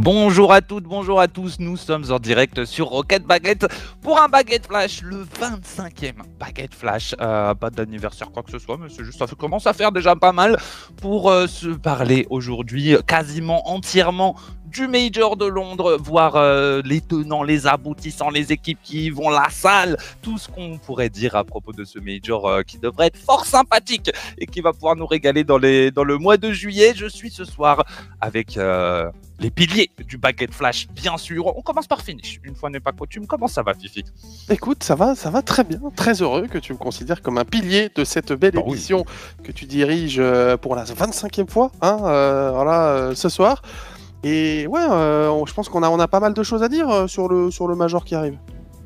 Bonjour à toutes, bonjour à tous, nous sommes en direct sur Rocket Baguette pour un Baguette Flash, le 25e Baguette Flash. Euh, pas d'anniversaire quoi que ce soit, mais c'est juste ça commence à faire déjà pas mal pour euh, se parler aujourd'hui quasiment entièrement du Major de Londres, voir euh, les tenants, les aboutissants, les équipes qui vont la salle, tout ce qu'on pourrait dire à propos de ce Major euh, qui devrait être fort sympathique et qui va pouvoir nous régaler dans, les, dans le mois de juillet. Je suis ce soir avec euh, les piliers du Baguette Flash, bien sûr. On commence par finish, une fois n'est pas coutume. Comment ça va, Fifi? Écoute, ça va, ça va très bien. Très heureux que tu me considères comme un pilier de cette belle oui. émission que tu diriges pour la 25e fois, hein, voilà, ce soir. Et ouais, euh, on- je pense qu'on a, on a pas mal de choses à dire euh, sur le, sur le Major qui arrive.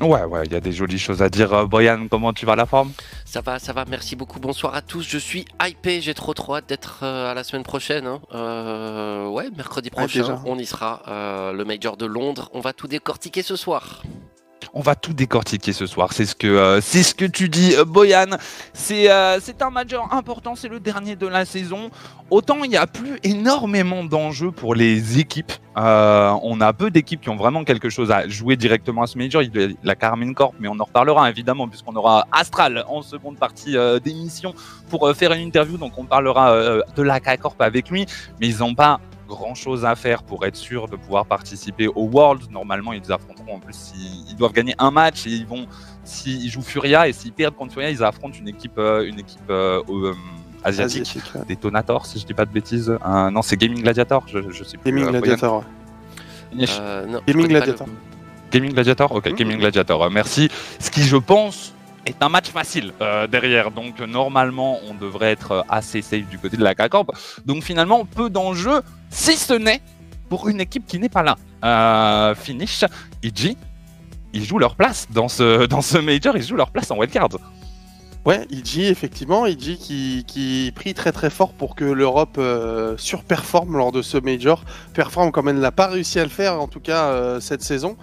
Ouais, ouais, il y a des jolies choses à dire. Euh, Brian, comment tu vas la forme? Ça va, ça va, merci beaucoup. Bonsoir à tous. Je suis hypé, j'ai trop trop hâte d'être euh, à la semaine prochaine. hein. Euh, ouais, mercredi prochain, on y sera. Euh, le Major de Londres, on va tout décortiquer ce soir. On va tout décortiquer ce soir. C'est ce que euh, tu dis, euh, Boyan. C'est euh, c'est un major important. C'est le dernier de la saison. Autant il n'y a plus énormément d'enjeux pour les équipes. On a peu d'équipes qui ont vraiment quelque chose à jouer directement à ce major. La Carmine Corp, mais on en reparlera évidemment puisqu'on aura Astral en seconde partie d'émission pour faire une interview. Donc on parlera de la K-Corp avec lui, mais ils n'ont pas grand chose à faire pour être sûr de pouvoir participer au World. Normalement, ils affronteront en plus s'ils ils doivent gagner un match et ils vont s'ils jouent Furia et s'ils perdent contre Furia, ils affrontent une équipe une équipe euh, euh, asiatique. Asiatique, ouais. Detonator, si je dis pas de bêtises. Euh, non, c'est Gaming Gladiator, je, je sais plus. Gaming euh, Gladiator. ouais. Boyan. Euh, non, Gaming Gladiator. Gaming Gladiator Ok, Mhm. Gaming Gladiator, euh, merci. Ce qui, je pense, est un match facile euh, derrière. Donc, normalement, on devrait être assez safe du côté de la K-Corp. Donc, finalement, peu d'enjeux, si ce n'est pour une équipe qui n'est pas là. Euh, finish, EG, ils jouent leur place dans ce, dans ce Major, ils jouent leur place en wildcard. Ouais, Iji, effectivement, Iji qui, qui prie très très fort pour que l'Europe euh, surperforme lors de ce Major, performe comme elle n'a pas réussi à le faire, en tout cas cette saison,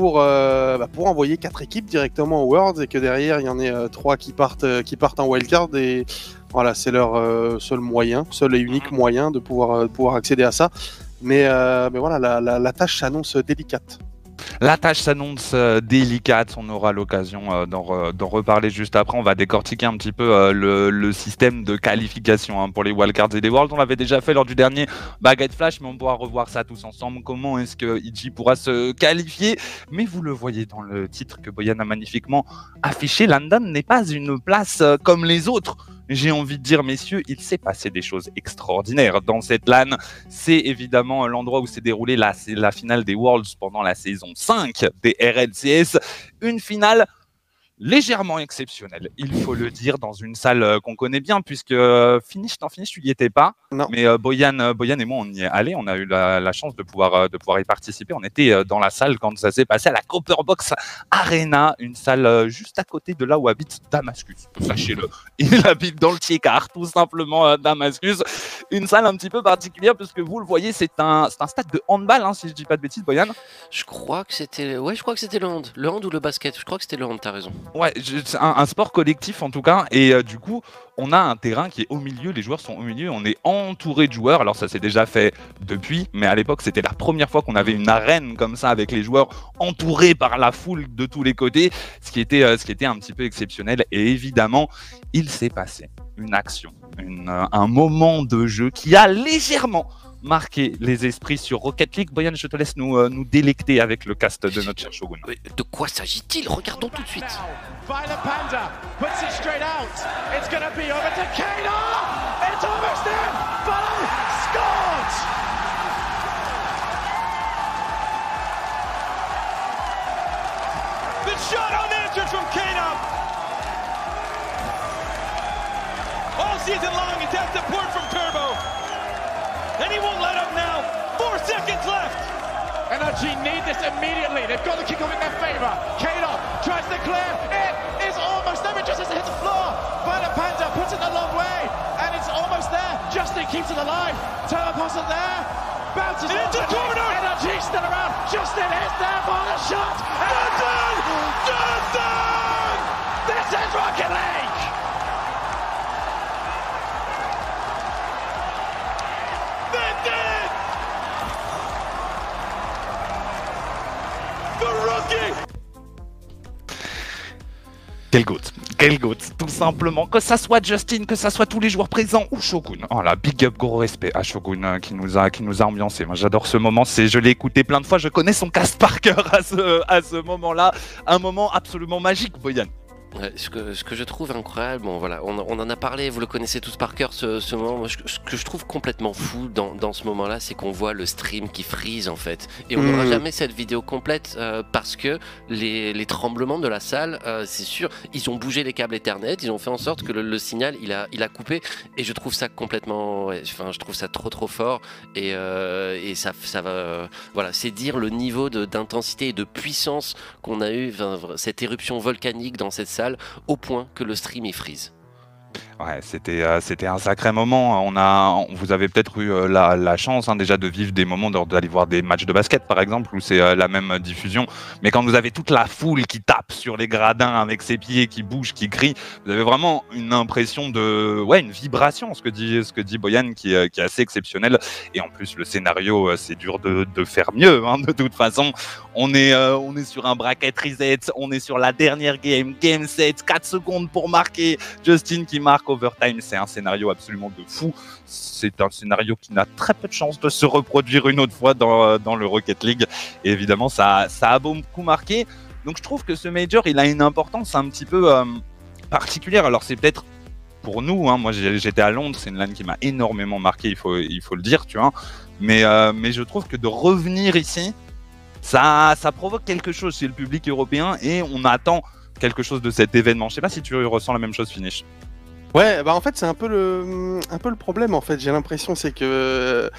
pour, euh, bah, pour envoyer quatre équipes directement au Worlds et que derrière il y en ait euh, trois qui partent, euh, qui partent en wildcard et voilà, c'est leur seul moyen, seul et unique moyen de pouvoir, de pouvoir accéder à ça. Mais, mais voilà, la, la, la tâche s'annonce délicate. La tâche s'annonce euh, délicate, on aura l'occasion euh, d'en re- d'en reparler juste après. On va décortiquer un petit peu euh, le, système de qualification hein, pour les wildcards et les worlds. On l'avait déjà fait lors du dernier Baguette Flash, mais on pourra revoir ça tous ensemble. Comment est-ce que IG pourra se qualifier? Mais vous le voyez dans le titre que Boyan a magnifiquement affiché, London n'est pas une place comme les autres. J'ai envie de dire, messieurs, il s'est passé des choses extraordinaires dans cette LAN. C'est évidemment l'endroit où s'est déroulée la, la finale des Worlds pendant la saison 5 des RLCS. Une finale légèrement exceptionnelle, il faut le dire, dans une salle euh, qu'on connaît bien, puisque euh, Finish, non, Finish, tu n'y étais pas. Non. Mais euh, Boyan, Boyan et moi, on y est allés. On a eu la, la chance de pouvoir, de pouvoir y participer. On était dans la salle quand ça s'est passé à la Copperbox Arena, une salle juste à côté de là où habite Damascus. Sachez-le. Il habite dans le Tiekar, tout simplement, Damascus. Une salle un petit peu particulière, puisque vous le voyez, c'est un, c'est un stade de handball, hein, si je dis pas de bêtises, Boyan. Je crois que c'était. Ouais, je crois que c'était le hand. Le hand ou le basket Je crois que c'était le hand, t'as raison. Ouais, un, sport collectif en tout cas. Et euh, du coup, on a un terrain qui est au milieu, les joueurs sont au milieu, on est entouré de joueurs. Alors ça s'est déjà fait depuis, mais à l'époque, c'était la première fois qu'on avait une arène comme ça avec les joueurs entourés par la foule de tous les côtés, ce qui était, euh, un petit peu exceptionnel. Et évidemment, il s'est passé une action, euh, un moment de jeu qui a légèrement marqué les esprits sur Rocket League. Boyan, je te laisse nous, euh, nous délecter avec le cast de notre cher Shogun. De quoi s'agit-il? Regardons tout de suite. It's. It's. The shot unanswered from Kano. All season long, he's had support from Turbo. And he won't let up now. Four seconds left. NRG need this immediately. They've got the kick off in their favour. Kano tries to clear. It is almost there. It just has to hit the floor. Violet Panda puts it a long way. And it's almost there. Justin keeps it alive. Turbo Apostle there. Bounces into the corner. NRG still around. Justin is there for the shot. Justin! Justin! This is Rocket League! Quel goat, quel goat, tout simplement. Que ça soit Justin, que ça soit tous les joueurs présents ou Shogun. Oh là, big up, gros respect à Shogun euh, qui nous a, qui nous a ambiancé. Moi, j'adore ce moment. C'est, je l'ai écouté plein de fois. Je connais son cast par cœur à ce, à ce moment-là. Un moment absolument magique, Boyan. Ouais, ce, que, ce que je trouve incroyable, bon voilà, on, on en a parlé, vous le connaissez tous par cœur ce, ce moment. Moi, ce, ce que je trouve complètement fou dans, dans ce moment-là, c'est qu'on voit le stream qui freeze en fait. Et on n'aura Mhm. jamais cette vidéo complète euh, parce que les, les tremblements de la salle, euh, c'est sûr, ils ont bougé les câbles Ethernet, ils ont fait en sorte que le, le signal il a, il a coupé. Et je trouve ça complètement, ouais, enfin, je trouve ça trop trop fort. Et, euh, et ça, ça va, voilà, c'est dire le niveau d'intensité et de puissance qu'on a eu, cette éruption volcanique dans cette salle au point que le stream il freeze. Ouais, c'était euh, c'était un sacré moment. On a, vous avez peut-être eu euh, la, chance hein, déjà de vivre des moments d'aller voir des matchs de basket par exemple où c'est euh, la même diffusion. Mais quand vous avez toute la foule qui tape sur les gradins avec ses pieds, qui bouge, qui crie, vous avez vraiment une impression de, ouais, une vibration. Ce que dit ce que dit Boyan qui, qui est assez exceptionnel. Et en plus le scénario, c'est dur de, de faire mieux. hein, de toute façon, on est on est sur un bracket reset, on est sur la dernière game, game set, 4 secondes pour marquer. Justin qui marque overtime, c'est un scénario absolument de fou. C'est un scénario qui n'a très peu de chances de se reproduire une autre fois dans, euh, dans le Rocket League. Et évidemment, ça, ça a beaucoup marqué. Donc je trouve que ce major, il a une importance un petit peu euh, particulière. Alors c'est peut-être pour nous, hein, moi j'étais à Londres, c'est une LAN qui m'a énormément marqué, il faut, il faut le dire, tu vois. Mais, euh, mais je trouve que de revenir ici, ça, ça provoque quelque chose chez le public européen et on attend quelque chose de cet événement. Je sais pas si tu ressens la même chose, Finish. Ouais, bah en fait c'est un peu le un peu le problème en fait. J'ai l'impression c'est que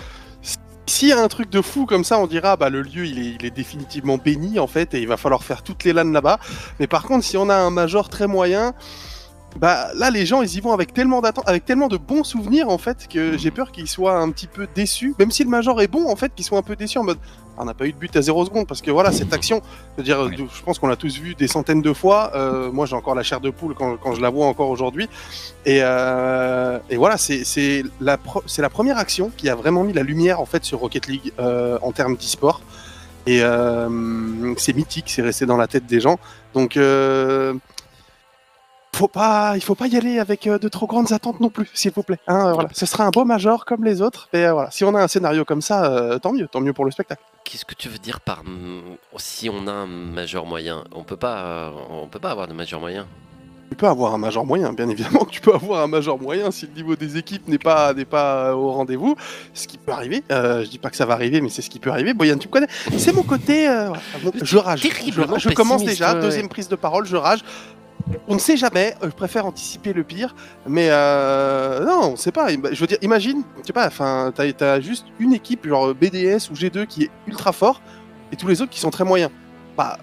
s'il y a un truc de fou comme ça, on dira bah le lieu il est, il est définitivement béni en fait et il va falloir faire toutes les LAN là-bas. Mais par contre si on a un major très moyen, bah là les gens ils y vont avec tellement d'attente, avec tellement de bons souvenirs en fait que j'ai peur qu'ils soient un petit peu déçus. Même si le major est bon en fait, qu'ils soient un peu déçus en mode on n'a pas eu de but à 0 secondes parce que voilà cette action, je veux dire, Oui. je pense qu'on l'a tous vu des centaines de fois. Euh, moi j'ai encore la chair de poule quand, quand je la vois encore aujourd'hui. Et, euh, et voilà, c'est la, pro- c'est la première action qui a vraiment mis la lumière en fait sur Rocket League euh, en termes d'e-sport. Et c'est mythique, c'est resté dans la tête des gens. Donc, faut pas, il faut pas y aller avec de trop grandes attentes non plus, s'il vous plaît. Hein, voilà. Ce sera un beau major comme les autres. Mais voilà, si on a un scénario comme ça, euh, tant mieux, tant mieux pour le spectacle. Qu'est-ce que tu veux dire par si on a un majeur moyen? On peut pas, euh, on peut pas avoir de majeur moyen. Tu peux avoir un major moyen, bien évidemment que tu peux avoir un major moyen si le niveau des équipes n'est pas n'est pas au rendez-vous, ce qui peut arriver. Euh, je dis pas que ça va arriver, mais c'est ce qui peut arriver. Boyan, tu me connais? C'est mon côté. euh, je rage. Je, Terriblement je commence déjà. Deuxième prise de parole, je rage. On ne sait jamais. euh, Je préfère anticiper le pire, mais euh, non, on sait pas. Je veux dire, imagine, je sais pas. Enfin, t'as as juste une équipe genre BDS ou G2 qui est ultra fort et tous les autres qui sont très moyens. Bah,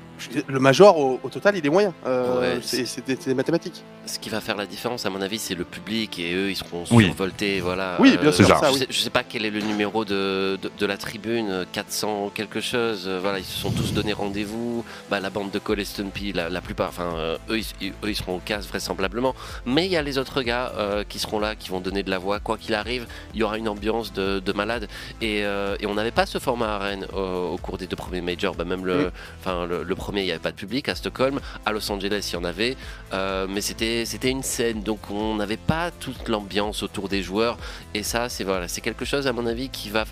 le major au, au total, il est moyen. Euh, Ouais, c'est des, mathématiques. Ce qui va faire la différence, à mon avis, c'est le public et eux, ils seront Oui. survoltés. Voilà. Oui, bien sûr, je, ça, sais, je sais pas quel est le numéro de, de, de la tribune, euh, 400 quelque chose. euh, Voilà, ils se sont tous donné rendez-vous. Bah, la bande de Cole et Stumpy, la, la plupart, enfin, euh, eux, ils, eux, ils seront au casse vraisemblablement. Mais il y a les autres gars euh, qui seront là, qui vont donner de la voix. Quoi qu'il arrive, il y aura une ambiance de, de malade. Et, euh, et on n'avait pas ce format à Rennes euh, au cours des deux premiers majors. Bah, même le, enfin, le, le premier, il n'y avait pas de public. À Stockholm, à Los Angeles, il y en avait. Euh, mais c'était une scène, donc on n'avait pas toute l'ambiance autour des joueurs. Et ça, c'est voilà, quelque chose à mon avis qui va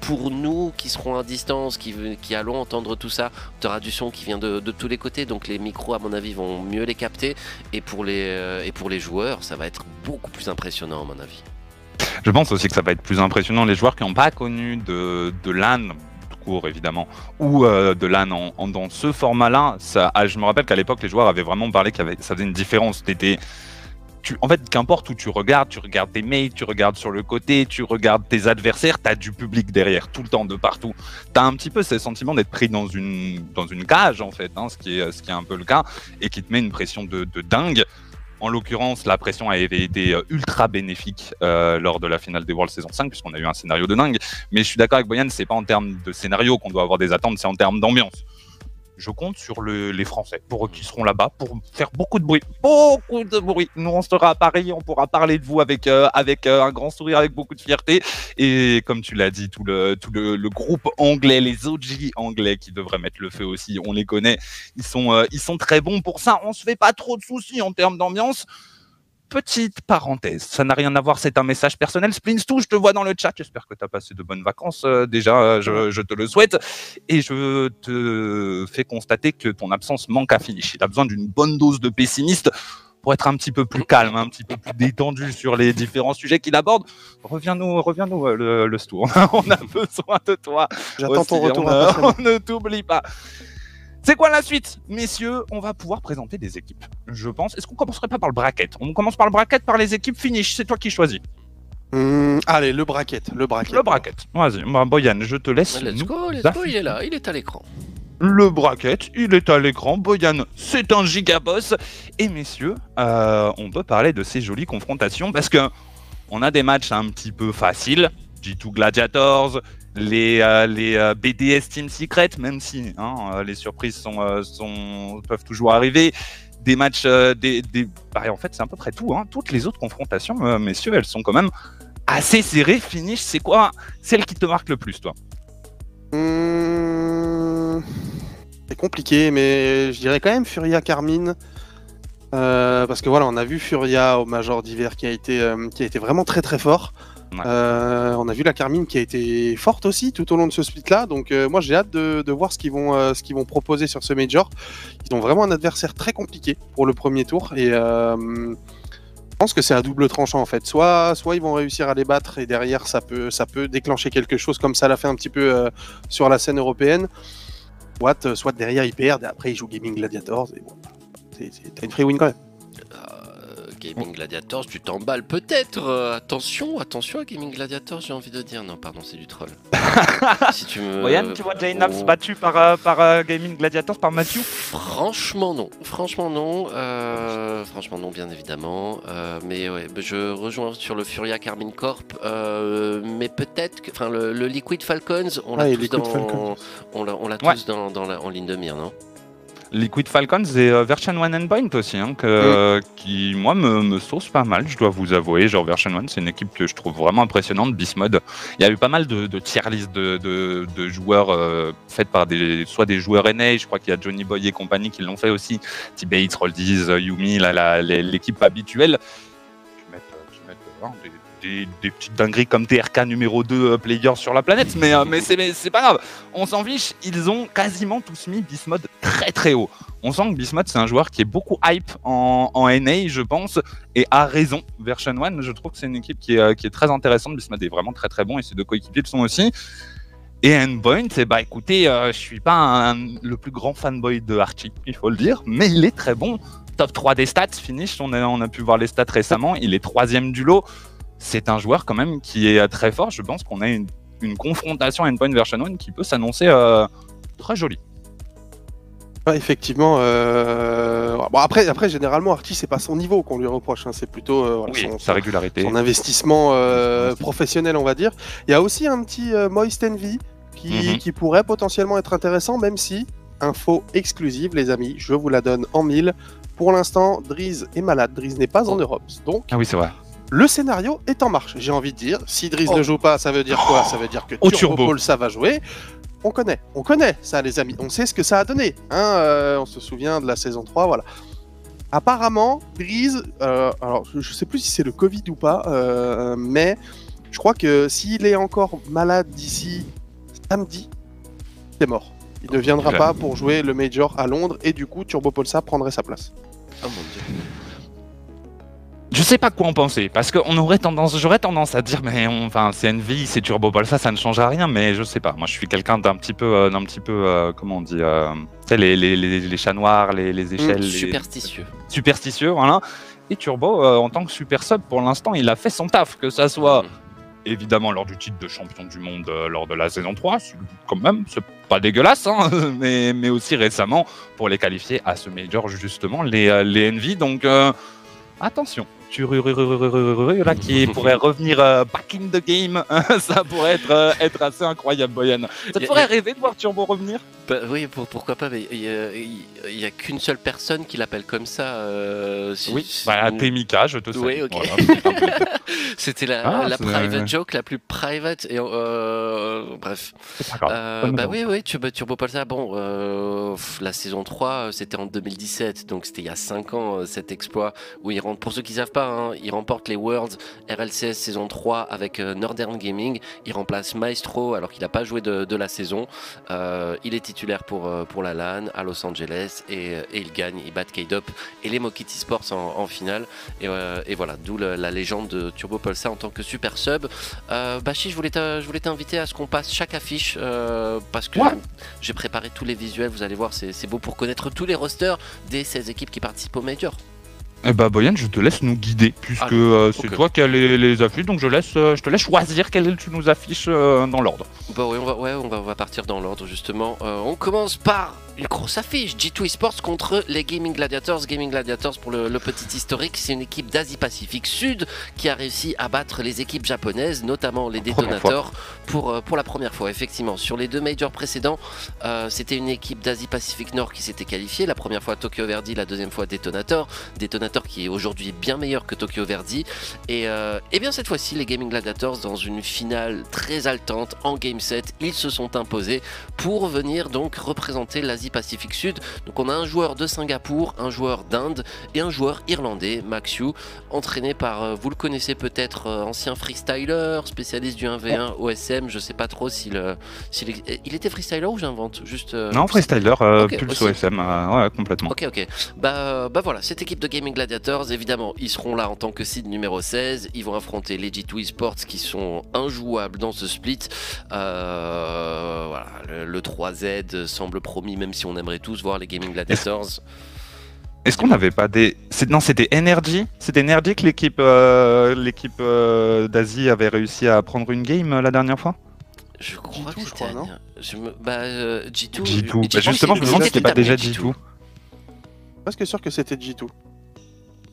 pour nous qui serons à distance, qui, qui allons entendre tout ça, tu auras du son qui vient de, de tous les côtés, donc les micros à mon avis vont mieux les capter. Et pour les, euh, et pour les joueurs, ça va être beaucoup plus impressionnant à mon avis. Je pense aussi que ça va être plus impressionnant. Les joueurs qui n'ont pas connu de, de LAN, court évidemment, ou euh, de LAN en, dans ce format-là, ça, ah, je me rappelle qu'à l'époque, les joueurs avaient vraiment parlé que ça faisait une différence. T'étais- tu, en fait, qu'importe où tu regardes, tu regardes tes mates, tu regardes sur le côté, tu regardes tes adversaires, tu as du public derrière, tout le temps, de partout. Tu as un petit peu ce sentiment d'être pris dans une, dans une cage, en fait, hein, ce, qui est, ce qui est un peu le cas, et qui te met une pression de, de dingue. En l'occurrence, la pression avait été euh, ultra bénéfique euh, lors de la finale des Worlds saison 5, puisqu'on a eu un scénario de dingue. Mais je suis d'accord avec Boyan, c'est pas en termes de scénario qu'on doit avoir des attentes, c'est en termes d'ambiance. Je compte sur le- les Français pour qui seront là-bas pour faire beaucoup de bruit, beaucoup de bruit. Nous on sera à Paris, on pourra parler de vous avec euh, avec euh, un grand sourire, avec beaucoup de fierté. Et comme tu l'as dit, tout le tout le, le groupe anglais, les OG anglais qui devraient mettre le feu aussi, on les connaît. Ils sont euh, ils sont très bons pour ça. On se fait pas trop de soucis en termes d'ambiance. Petite parenthèse, ça n'a rien à voir, c'est un message personnel. Splints2, je te vois dans le chat, j'espère que tu as passé de bonnes vacances euh, déjà, euh, je, je te le souhaite. Et je te fais constater que ton absence manque à finish. Il a besoin d'une bonne dose de pessimiste pour être un petit peu plus calme, un petit peu plus détendu sur les différents sujets qu'il aborde. Reviens-nous, reviens-nous euh, le, le Stu. on a besoin de toi. J'attends ton retour on ne t'oublie pas. C'est quoi la suite? Messieurs, on va pouvoir présenter des équipes. Je pense. Est-ce qu'on commencerait pas par le bracket? On commence par le bracket, par les équipes finish. C'est toi qui choisis. Hum, allez, le bracket, le bracket. Le bracket. Vas-y, bah, Boyan, je te laisse. Let's nous go, let's go, il est là, il est à l'écran. Le bracket, il est à l'écran. Boyan, c'est un gigaboss. Et messieurs, euh, on peut parler de ces jolies confrontations parce que on a des matchs un petit peu faciles. G2 Gladiators, les, euh, les euh, BDS Team Secret, même si hein, euh, les surprises peuvent toujours arriver. Des matchs, des, bah, en fait, c'est à peu près tout. Hein. Toutes les autres confrontations, messieurs, elles sont quand même assez serrées. Finish, c'est quoi celle qui te marque le plus, toi? Hum, C'est compliqué, mais je dirais quand même Furia Carmine. Parce que voilà, on a vu Furia au Major d'hiver qui a qui a été vraiment très très fort. Euh, on a vu la Carmine qui a été forte aussi tout au long de ce split-là. Donc euh, moi j'ai hâte de, voir ce qu'ils vont euh, ce qu'ils vont proposer sur ce Major. Ils ont vraiment un adversaire très compliqué pour le premier tour et je pense que c'est à double tranchant en fait. Soit soit ils vont réussir à les battre et derrière ça peut déclencher quelque chose comme ça l'a fait un petit peu sur la scène européenne. Soit, derrière ils perdent et après ils jouent Gaming Gladiators et bon, une free win quand même. Gaming Gladiators, tu t'emballes peut-être. euh, attention, attention à Gaming Gladiators, j'ai envie de dire. Non, pardon, c'est du troll. si tu me. Boyan, tu vois Jaynabs oh. battu par, euh, par euh, Gaming Gladiators, par Mathieu Franchement non, franchement non, euh, franchement non bien évidemment, euh, mais ouais, je rejoins sur le Furia Carmine Corp, euh, mais peut-être que, enfin le, le Liquid Falcons, on l'a Ouais, tous dans, on Ouais. tous dans, dans la- en ligne de mire, non? Liquid Falcons et euh, Version 1 Endpoint aussi, hein, que, qui, moi, me, me sauce pas mal, je dois vous avouer. Genre, Version 1, c'est une équipe que je trouve vraiment impressionnante. Bismod, il y a eu pas mal de, de tier list de, de, de joueurs euh, faites par des, soit des joueurs NA, je crois qu'il y a Johnny Boy et compagnie qui l'ont fait aussi. T-Bates, Roldies, Yumi, l'équipe habituelle. Qui mettent, euh, hein, des, des- petites dingueries comme TRK numéro 2 euh, player sur la planète, mais, euh, mais c'est pas grave. On s'en fiche, ils ont quasiment tous mis Bismod très très haut. On sent que Bismod, c'est un joueur qui est beaucoup hype en, en NA, je pense, et a raison. Version 1, je trouve que c'est une équipe qui est, euh, qui est très intéressante. Bismod est vraiment très très bon et ses deux coéquipiers le sont aussi. Et Endpoint, eh bah écoutez, euh, je suis pas le plus grand fanboy de Archie, il faut le dire, mais il est très bon. Top 3 des stats, finish, on a, on a pu voir les stats récemment, il est troisième du lot. C'est un joueur quand même qui est très fort. Je pense qu'on a une, une confrontation Endpoint Version 1 qui peut s'annoncer euh, très jolie. Ouais, effectivement. euh, Bon, après, après, généralement, Archie, c'est pas son niveau qu'on lui reproche. hein, C'est plutôt euh, voilà, Oui, son, sa régularité. son investissement professionnel, on va dire. Il y a aussi un petit Moist Envy qui, Mhm. qui pourrait potentiellement être intéressant, même si, info exclusive, les amis, je vous la donne en mille. Pour l'instant, Driz est malade. Driz n'est pas en Europe. Donc, Ah oui, c'est vrai. Le scénario est en marche. J'ai envie de dire, si Driz Oh. ne joue pas, ça veut dire quoi? Ça veut dire que Turbo, turbo. Paul, ça va jouer. On connaît, on connaît ça, les amis. On sait ce que ça a donné. Hein euh, on se souvient de la saison 3, voilà. Apparemment, Driz, euh, alors je, je sais plus si c'est le Covid ou pas, euh, mais je crois que s'il est encore malade d'ici samedi, c'est mort. Il ne viendra pas pour jouer le Major à Londres et du coup, Turbo Polsa prendrait sa place. Oh mon dieu. Je sais pas quoi en penser, parce qu'on aurait tendance, j'aurais tendance à dire, mais on- enfin, c'est Envy, c'est Turbo Ball, ça, ça ne change à rien, mais je sais pas. Moi, je suis quelqu'un d'un petit peu, euh, d'un petit peu, euh, comment on dit, euh, tu sais, les, les, les, les chats noirs, les, les échelles, les- Superstitieux. superstitieux, voilà. Et Turbo, euh, en tant que super sub, pour l'instant, il a fait son taf, que ça soit Mhm. évidemment lors du titre de champion du monde euh, lors de la saison 3, c'est quand même, c'est pas dégueulasse, hein, mais, mais aussi récemment pour les qualifier à ce major, justement, les, euh, les Envy. Donc, euh, attention, là qui pourrait revenir back in the game, ça pourrait être, être assez incroyable, Boyan. Ça te ferait rêver de voir Turbo revenir? Bah, Oui, pourquoi pas, mais il n'y a, qu'une seule personne qui l'appelle comme ça. oui, bah, Temika, je te. Oui, ok. C'était la, ah, la private joke la plus private. Et, bref. bah oui, oui, Turbo Pulsar, bon, la saison 3, c'était en 2017, donc c'était il y a 5 ans cet exploit où il rentre. Pour ceux qui ne savent pas, hein, il remporte les Worlds RLCS saison 3 avec Northern Gaming. Il remplace Maestro alors qu'il n'a pas joué de, la saison. il est titulaire pour, pour la LAN à Los Angeles et, il gagne. Il bat K-Dop et les Mokiti Sports en, finale. Et, et voilà, d'où la légende de Turbo Pulsar en tant que super sub. Bachi, je voulais t'inviter à ce qu'on passe chaque affiche parce que j'ai préparé tous les visuels. Vous allez voir, c'est beau pour connaître tous les rosters des 16 équipes qui participent au Major. Eh bah Boyan, je te laisse nous guider puisque ah, euh, c'est toi qui as les, affiches, donc je laisse, euh, je te laisse choisir quelles tu nous affiches euh, dans l'ordre. Bah oui, on va, ouais, on va, on va partir dans l'ordre justement. on commence par une grosse affiche. G2 Esports contre les Gaming Gladiators. Gaming Gladiators, pour le, petit historique, c'est une équipe d'Asie-Pacifique Sud qui a réussi à battre les équipes japonaises, notamment les détonateurs, pour, euh, pour la première fois. Effectivement, sur les deux majors précédents, euh, c'était une équipe d'Asie-Pacifique Nord qui s'était qualifiée. La première fois Tokyo Verdi, la deuxième fois Detonator. Detonator qui est aujourd'hui bien meilleur que Tokyo Verdi. Et, euh, et bien cette fois-ci, les Gaming Gladiators, dans une finale très haletante en game set, ils se sont imposés pour venir donc représenter l'Asie Pacifique Sud. Donc on a un joueur de Singapour, un joueur d'Inde et un joueur irlandais, Max Yu, entraîné par, euh, vous le connaissez peut-être, euh, ancien freestyler, spécialiste du 1v1 OSM. Je sais pas trop s'il, euh, il était freestyler ou j'invente? Juste. non, freestyler, plus OSM, ouais, complètement. Ok, ok. Bah, bah voilà, cette équipe de Gaming Gladiators, évidemment, ils seront là en tant que seed numéro 16. Ils vont affronter les G2 Esports qui sont injouables dans ce split. voilà, le, le 3Z semble promis, même si si on aimerait tous voir les Gaming Gladiators. Est-ce qu'on n'avait pas des. Non, c'était Energy C'était Energy que l'équipe euh, l'équipe euh, d'Asie avait réussi à prendre une game euh, la dernière fois? Je crois que c'était. Non? je me... Bah, G2. G2. Bah, justement, je me demande si c'était pas déjà G2. Presque sûr que c'était G2.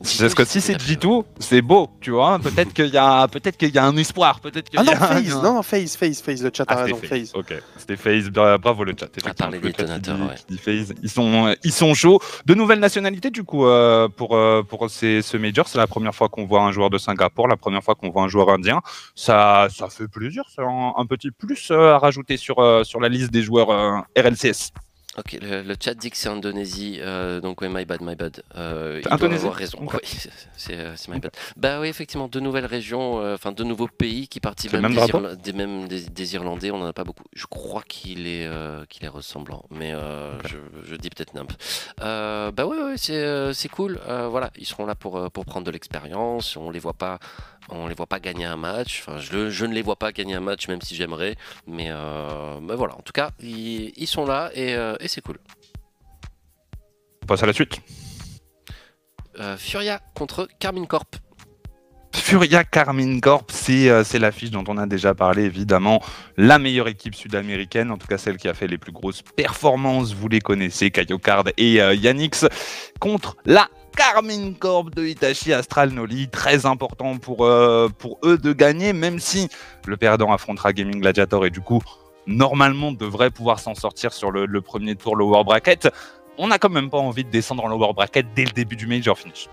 Parce que si c'est G2, c'est beau, tu vois. Peut-être qu'il y a, peut-être qu'il y a un espoir, peut-être Ah non, FaZe, non, FaZe, FaZe, FaZe, le chat a ah, raison, FaZe. Ok, c'était FaZe, bravo le chat. À part les détonateurs, ouais. Ils sont, ils sont chauds. De nouvelles nationalités du coup euh, pour euh, pour ces, ce major, c'est la première fois qu'on voit un joueur de Singapour, la première fois qu'on voit un joueur indien. Ça, ça fait plaisir, c'est un, petit plus euh, à rajouter sur sur la liste des joueurs RLCS. Ok, le, chat dit que c'est Indonésie, euh, donc oui, my bad, my bad. Euh, il doit avoir raison. Oui, euh, c'est my bad. Bah oui, effectivement, deux nouvelles régions, euh, enfin deux nouveaux pays qui participent même, des, même des, Irlandais, on n'en a pas beaucoup. Je crois qu'il est, qu'il est ressemblant, mais je, je, dis peut-être nimp. bah oui, ouais, c'est cool. voilà, ils seront là pour, pour prendre de l'expérience. On les voit pas on les voit pas gagner un match. Enfin, je, je, ne les vois pas gagner un match, même si j'aimerais. Mais, euh, voilà, en tout cas, ils, sont là euh, et, c'est cool. On passe à la suite. Euh, Furia contre Carmine Corp. Furia Carmine Corp, c'est l'affiche dont on a déjà parlé, évidemment. La meilleure équipe sud-américaine, en tout cas celle qui a fait les plus grosses performances, vous les connaissez, Kayokard et Yannix, contre la Carmine Corp de Itachi Astral Noli. Très important pour, euh, pour eux de gagner, même si le perdant affrontera Gaming Gladiator et du coup, normalement, devrait pouvoir s'en sortir sur le, premier tour lower bracket. On n'a quand même pas envie de descendre en lower bracket dès le début du major finish.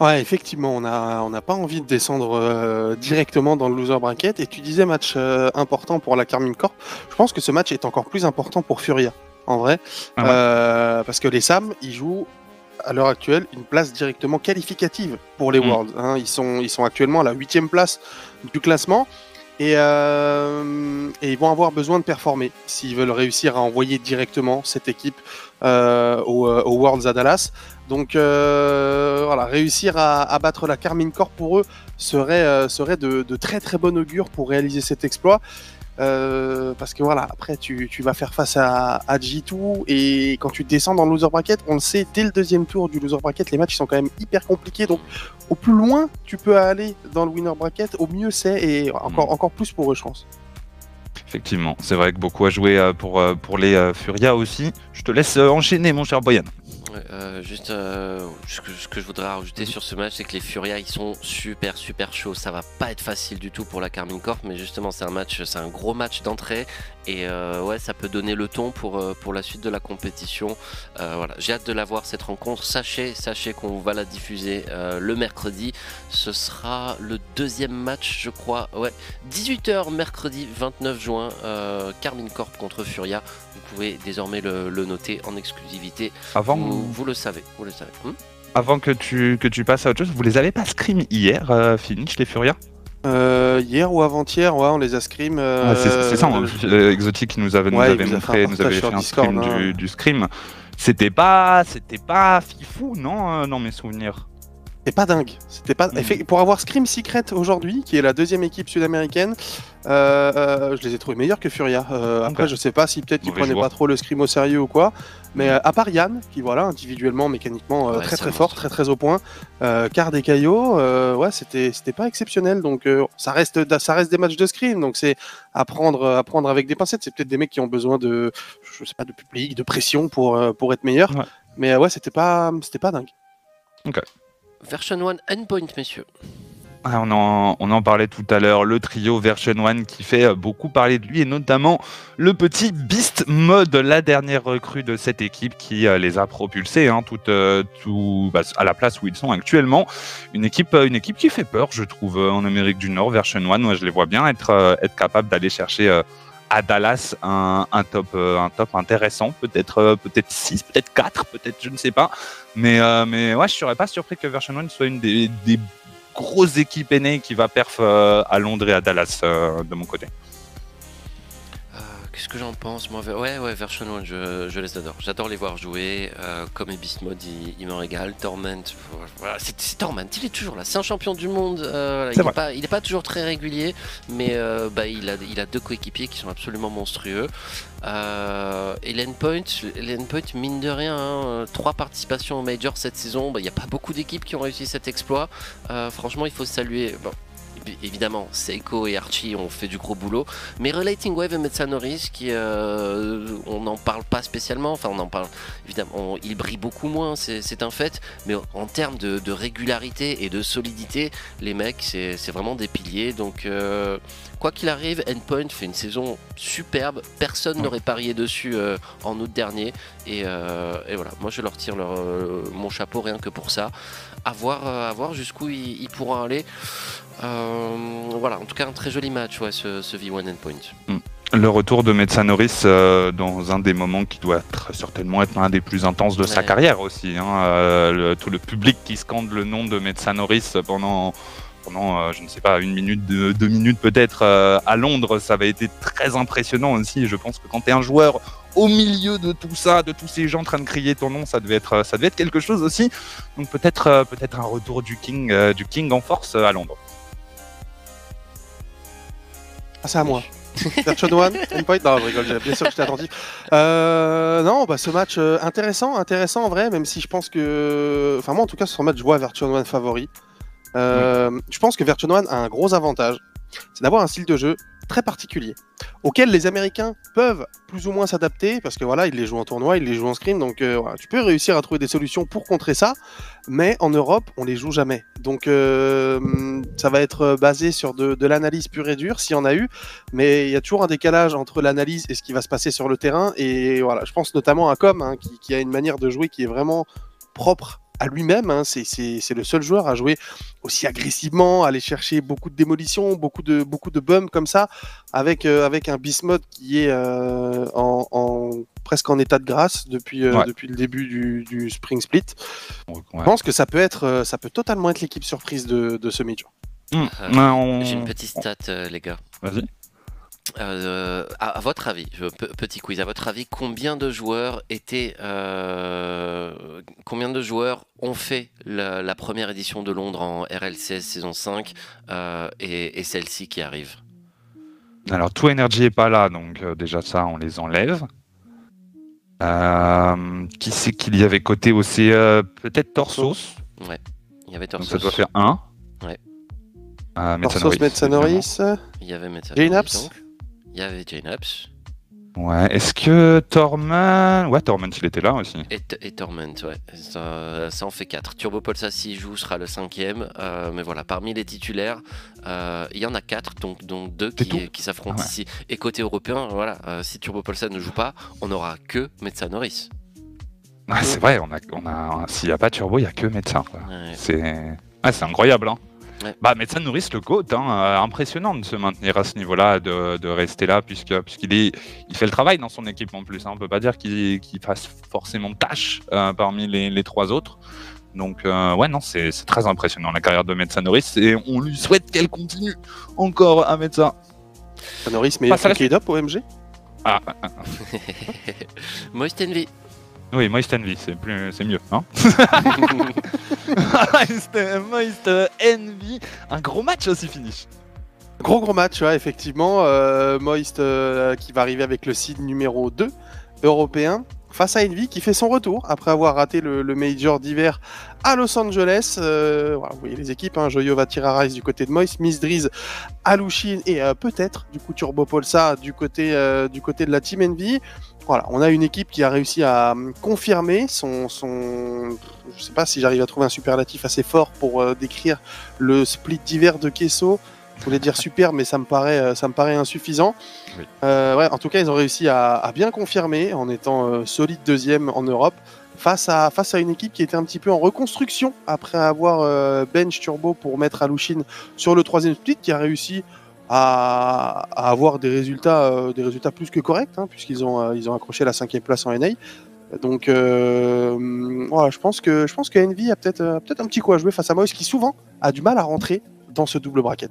Ouais, effectivement, on n'a on pas envie de descendre euh, directement dans le loser bracket. Et tu disais match euh, important pour la Carmine Corp. Je pense que ce match est encore plus important pour Furia, en vrai. Ah parce que les Sam, ils jouent à l'heure actuelle une place directement qualificative pour les mm. Worlds. Hein. Ils, sont, ils sont actuellement à la huitième place du classement et, euh, et, ils vont avoir besoin de performer s'ils veulent réussir à envoyer directement cette équipe euh, euh, Worlds à Dallas. Donc voilà, réussir à, battre la Carmine Corp pour eux serait, serait de, de, très très bon augure pour réaliser cet exploit. Euh, parce que voilà, après tu, tu, vas faire face à, à G2 et quand tu descends dans le loser bracket, on le sait, dès le deuxième tour du loser bracket, les matchs sont quand même hyper compliqués. Donc au plus loin tu peux aller dans le winner bracket, au mieux c'est et encore, mm. encore plus pour eux, je pense. Effectivement, c'est vrai que beaucoup a joué euh, pour, euh, pour les Furia aussi. Je te laisse enchaîner, mon cher Boyan. Euh, juste euh, ce, que, ce que je voudrais rajouter sur ce match, c'est que les Furia ils sont super super chauds. Ça va pas être facile du tout pour la Carmine Corp, mais justement c'est un match, c'est un gros match d'entrée et euh, ouais ça peut donner le ton pour euh, pour la suite de la compétition. Euh, voilà, j'ai hâte de la voir cette rencontre. Sachez sachez qu'on va la diffuser euh, le mercredi. Ce sera le deuxième match, je crois. Ouais, 18h mercredi 29 juin. Carmine Corp contre Furia. Vous pouvez désormais le, le noter en exclusivité. Avant, Vous, vous le savez, vous le savez. Hmm avant que, tu, que tu passes à autre chose, vous les avez pas scrim hier, Finch, les Furia? Euh, hier ou avant-hier, ouais, on les a scrim. euh, Ah, C'est ça, hein, euh, Exotic nous avait, nous Ouais, avait montré, nous avait fait un Discord, scrim hein. du, du scrim. C'était pas, c'était pas fifou, non, dans mes souvenirs. C'était pas dingue. C'était pas. Mhm. Pour avoir Scream Secret aujourd'hui, qui est la deuxième équipe sud-américaine, euh, euh, je les ai trouvés meilleurs que Furia. Euh, après, je sais pas si peut-être qu'ils prenaient pas trop le Scream au sérieux ou quoi. Mais euh, à part Yann, qui voilà, individuellement, mécaniquement, euh, Ouais, très très fort, très très au point. Euh, Card et Caillot, euh, ouais, c'était c'était pas exceptionnel. Donc euh, ça reste ça reste des matchs de Scream. Donc c'est à prendre à prendre avec des pincettes. C'est peut-être des mecs qui ont besoin de je sais pas de public, de pression pour euh, pour être meilleurs. Ouais. Mais euh, ouais, c'était pas c'était pas dingue. Version 1 endpoint, messieurs. Ah, on, en, on en parlait tout à l'heure, le trio Version 1 qui fait euh, beaucoup parler de lui, et notamment le petit Beast Mode, la dernière recrue de cette équipe qui euh, les a propulsés hein, euh, bah, à la place où ils sont actuellement. Une équipe, une équipe qui fait peur, je trouve, en Amérique du Nord. Version 1, moi, je les vois bien être, être capables d'aller chercher à Dallas un, un top, un top intéressant, peut-être peut-être 6, peut-être 4, peut-être je ne sais pas. Mais, mais ouais, je serais pas surpris que Version 1 soit une des grosses équipes NA qui va perf euh, à Londres et à Dallas euh, de mon côté. Qu'est-ce que j'en pense moi Ouais, ouais, Version 1, je, je les adore. J'adore les voir jouer. euh, comme Beast Mode, il, il me régale. Torment, voilà, c'est Torment, il est toujours là. C'est un champion du monde. euh, voilà, il n'est pas, il est pas toujours très régulier, mais euh, bah, il, a, il a deux coéquipiers qui sont absolument monstrueux. Et l'endpoint, l'endpoint, mine de rien, hein, trois participations au Major cette saison. Bah, Il n'y a pas beaucoup d'équipes qui ont réussi cet exploit. Franchement, il faut saluer. Bon, évidemment, Seiko et Archie ont fait du gros boulot. Mais Relating Wave et Metsanoris, qui euh, on n'en parle pas spécialement, enfin on en parle évidemment, on- ils brillent beaucoup moins, c'est un fait, mais en termes de, de régularité et de solidité, les mecs, c'est vraiment des piliers. Donc, euh, quoi qu'il arrive, Endpoint fait une saison superbe, personne Ouais. n'aurait parié dessus euh, en août dernier, et, et voilà, moi je leur tire leur, mon chapeau rien que pour ça. À voir, voir jusqu'où ils pourront aller. Euh, voilà, en tout cas, un très joli match, ouais, ce, ce V1 Endpoint. Le retour de Metsanoris euh, dans un des moments qui doit être, certainement être l'un des plus intenses de sa carrière aussi. hein. Euh, le- tout le public qui scande le nom de Metsanoris pendant, pendant euh, je ne sais pas, une minute, deux, deux minutes peut-être à Londres, ça avait été très impressionnant aussi. Je pense que quand tu es un joueur au milieu de tout ça, de tous ces gens en train de crier ton nom, ça devait être, ça devait être quelque chose aussi. Donc peut-être peut-être un retour du King, du King en force à Londres. Ah, c'est à moi. Version One, Endpoint Non, je rigole, bien sûr que j'étais attentif. Euh, non, bah, ce match euh, intéressant, intéressant en vrai, même si je pense que. Enfin, moi en tout cas, sur ce match, je vois Version One favori. Euh, Je pense que Version One a un gros avantage, c'est d'avoir un style de jeu très particulier, auquel les Américains peuvent plus ou moins s'adapter, parce que voilà, ils les jouent en tournoi, ils les jouent en scrim, donc euh, tu peux réussir à trouver des solutions pour contrer ça, mais en Europe, on les joue jamais. Donc euh, ça va être basé sur de, de l'analyse pure et dure, s'il y en a eu, mais il y a toujours un décalage entre l'analyse et ce qui va se passer sur le terrain, et voilà, je pense notamment à Com, hein, qui, qui a une manière de jouer qui est vraiment propre à lui-même. hein. C'est- C'est c'est le seul joueur à jouer aussi agressivement, à aller chercher beaucoup de démolitions, beaucoup de, beaucoup de bums comme ça, avec, euh, avec un mode qui est euh, en, en- presque en état de grâce depuis, euh, Ouais. depuis le début du, du Spring Split. Je pense que ça peut, être, ça peut totalement être l'équipe surprise de, de ce Major. Euh, ouais, on- J'ai une petite stat, euh, les gars. Vas-y. Euh, à, à votre avis, je- petit quiz, à votre avis, combien de joueurs étaient, euh, combien de joueurs ont fait la, la première édition de Londres en RLCS saison 5 euh, et, et celle-ci qui arrive? Alors, tout Energy est pas là, donc euh, déjà ça, on les enlève. Euh, qui c'est qu'il y avait côté aussi euh, Peut-être Torsos. Il y avait Donc Torsos, ça doit faire 1. Ouais. Euh, Torsos, Metsanoris, il y avait donc. Il y avait Jane Apps, Ouais, est-ce que Torment. Ouais, Torment, il était là aussi. Et, et Torment, ouais. Ça, ça en fait 4. Turbo Polsa, s'il joue, sera le cinquième. Euh, mais voilà, parmi les titulaires, euh, il y en a 4, donc, donc 2 C'est tout qui, qui s'affrontent Ah ouais. ici. Et côté européen, voilà, euh, si Turbo Polsa ne joue pas, on n'aura que Metsa Norris. Ouais, c'est vrai, on a, on a... s'il n'y a pas Turbo, il n'y a que médecin. Ouais. C'est ah, c'est incroyable. Hein. Ouais. Bah, médecin nourrice le GOAT, hein, euh, impressionnant de se maintenir à ce niveau-là, de, de rester là, puisque puisqu'il est, il fait le travail dans son équipe en plus. Hein. On peut pas dire qu'il qu'il fasse forcément tâche euh, parmi les, les trois autres. Donc euh, ouais, non, c'est c'est très impressionnant la carrière de médecin nourrice et on lui souhaite qu'elle continue encore à médecin. Norris, mais Passe à la Up OMG Ah, ah, ah. Oui, Moist Envy, c'est plus, c'est mieux, hein Moist, Moist Envy, un gros match aussi finish. Gros gros match, ouais, effectivement. Euh, Moist euh, qui va arriver avec le seed numéro 2 européen face à Envy qui fait son retour après avoir raté le, le Major d'hiver à Los Angeles. Euh, voilà, vous voyez les équipes, hein, Joyo va tirer à Rice du côté de Moist, Miss Driz, Alushin et euh, peut-être du coup Turbo Polsa du côté, euh, du côté de la Team Envy. Voilà, on a une équipe qui a réussi à hum, confirmer son, son... Je sais pas si j'arrive à trouver un superlatif assez fort pour euh, décrire le split d'hiver de Kesso. Je voulais dire super, mais ça me paraît, euh, ça me paraît insuffisant. Oui. Euh, ouais, en tout cas, ils ont réussi à, à bien confirmer en étant euh, solide deuxième en Europe face à, face à une équipe qui était un petit peu en reconstruction après avoir euh, bench turbo pour mettre Alushin sur le troisième split, qui a réussi à, avoir des résultats, euh, des résultats plus que corrects, hein, puisqu'ils ont, euh, ont accroché la cinquième place en NA. Donc, euh, voilà, je pense que je Envy a peut-être peut-être un petit coup à jouer face à Moïse, qui souvent a du mal à rentrer dans ce double bracket.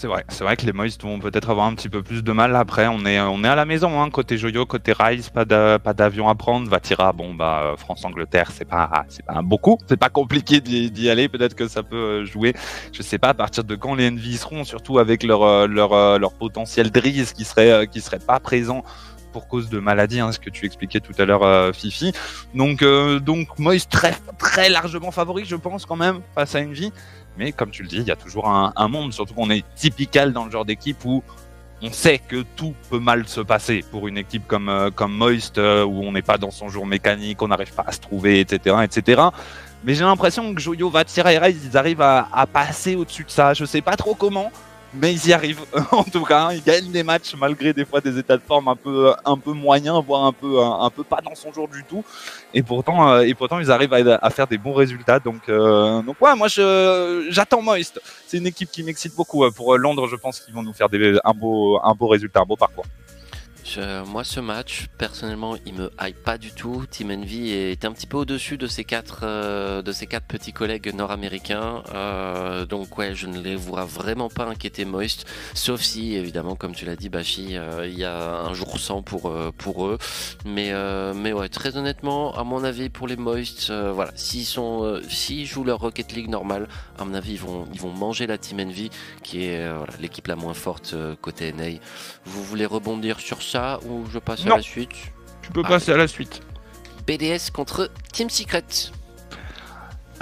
C'est vrai, c'est vrai que les Moist vont peut-être avoir un petit peu plus de mal après. On est, on est à la maison, hein, côté Joyo, côté Rise, pas d'a- pas d'avion à prendre. Vatira, bon bah France-Angleterre, c'est pas, c'est pas un beaucoup, c'est pas compliqué d'y aller. Peut-être que ça peut euh, jouer. Je sais pas à partir de quand les Envy seront, surtout avec leur, euh, leur, euh, leur potentiel Driz qui serait, qui serait pas présent pour cause de maladie, hein, ce que tu expliquais tout à l'heure, Fifi. Donc, donc Moist très, très largement favori, je pense quand même face à Envy. Mais comme tu le dis, il y a toujours un, monde, surtout qu'on est typical dans le genre d'équipe où on sait que tout peut mal se passer pour une équipe comme, euh, Moist, euh, où on n'est pas dans son jour mécanique, on n'arrive pas à se trouver, etc. etc. Mais j'ai l'impression que Joyo va tirer et ils arrivent à, passer au-dessus de ça. Je sais pas trop comment, mais ils y arrivent. en tout cas, ils gagnent des matchs malgré des fois des états de forme un peu, un peu moyens, voire un peu, un, peu pas dans son jour du tout. Et pourtant, euh, et pourtant ils arrivent à, à faire des bons résultats. Donc, euh, donc ouais, moi je, j'attends Moist. C'est une équipe qui m'excite beaucoup. Euh, Pour euh, Londres, je pense qu'ils vont nous faire des, un beau, un beau résultat, un beau parcours. Je- moi, ce match, personnellement, il me hype pas du tout. Team Envy est un petit peu au-dessus de quatre, euh, quatre petits collègues nord-américains. Euh, donc, ouais, je ne les vois vraiment pas inquiéter Moist. Sauf si, évidemment, comme tu l'as dit, Bashi, euh, il y a un jour sans pour, euh, eux. Mais, euh, mais ouais, très honnêtement, à mon avis, pour les Moist, euh, voilà, s'ils euh, jouent leur Rocket League normale, à mon avis, ils vont, ils vont manger la Team Envy, qui est euh, l'équipe la moins forte euh, côté NA. Vous voulez rebondir sur ça ou je passe Non. à la suite Tu peux Ah. passer à la suite. BDS contre Team Secret.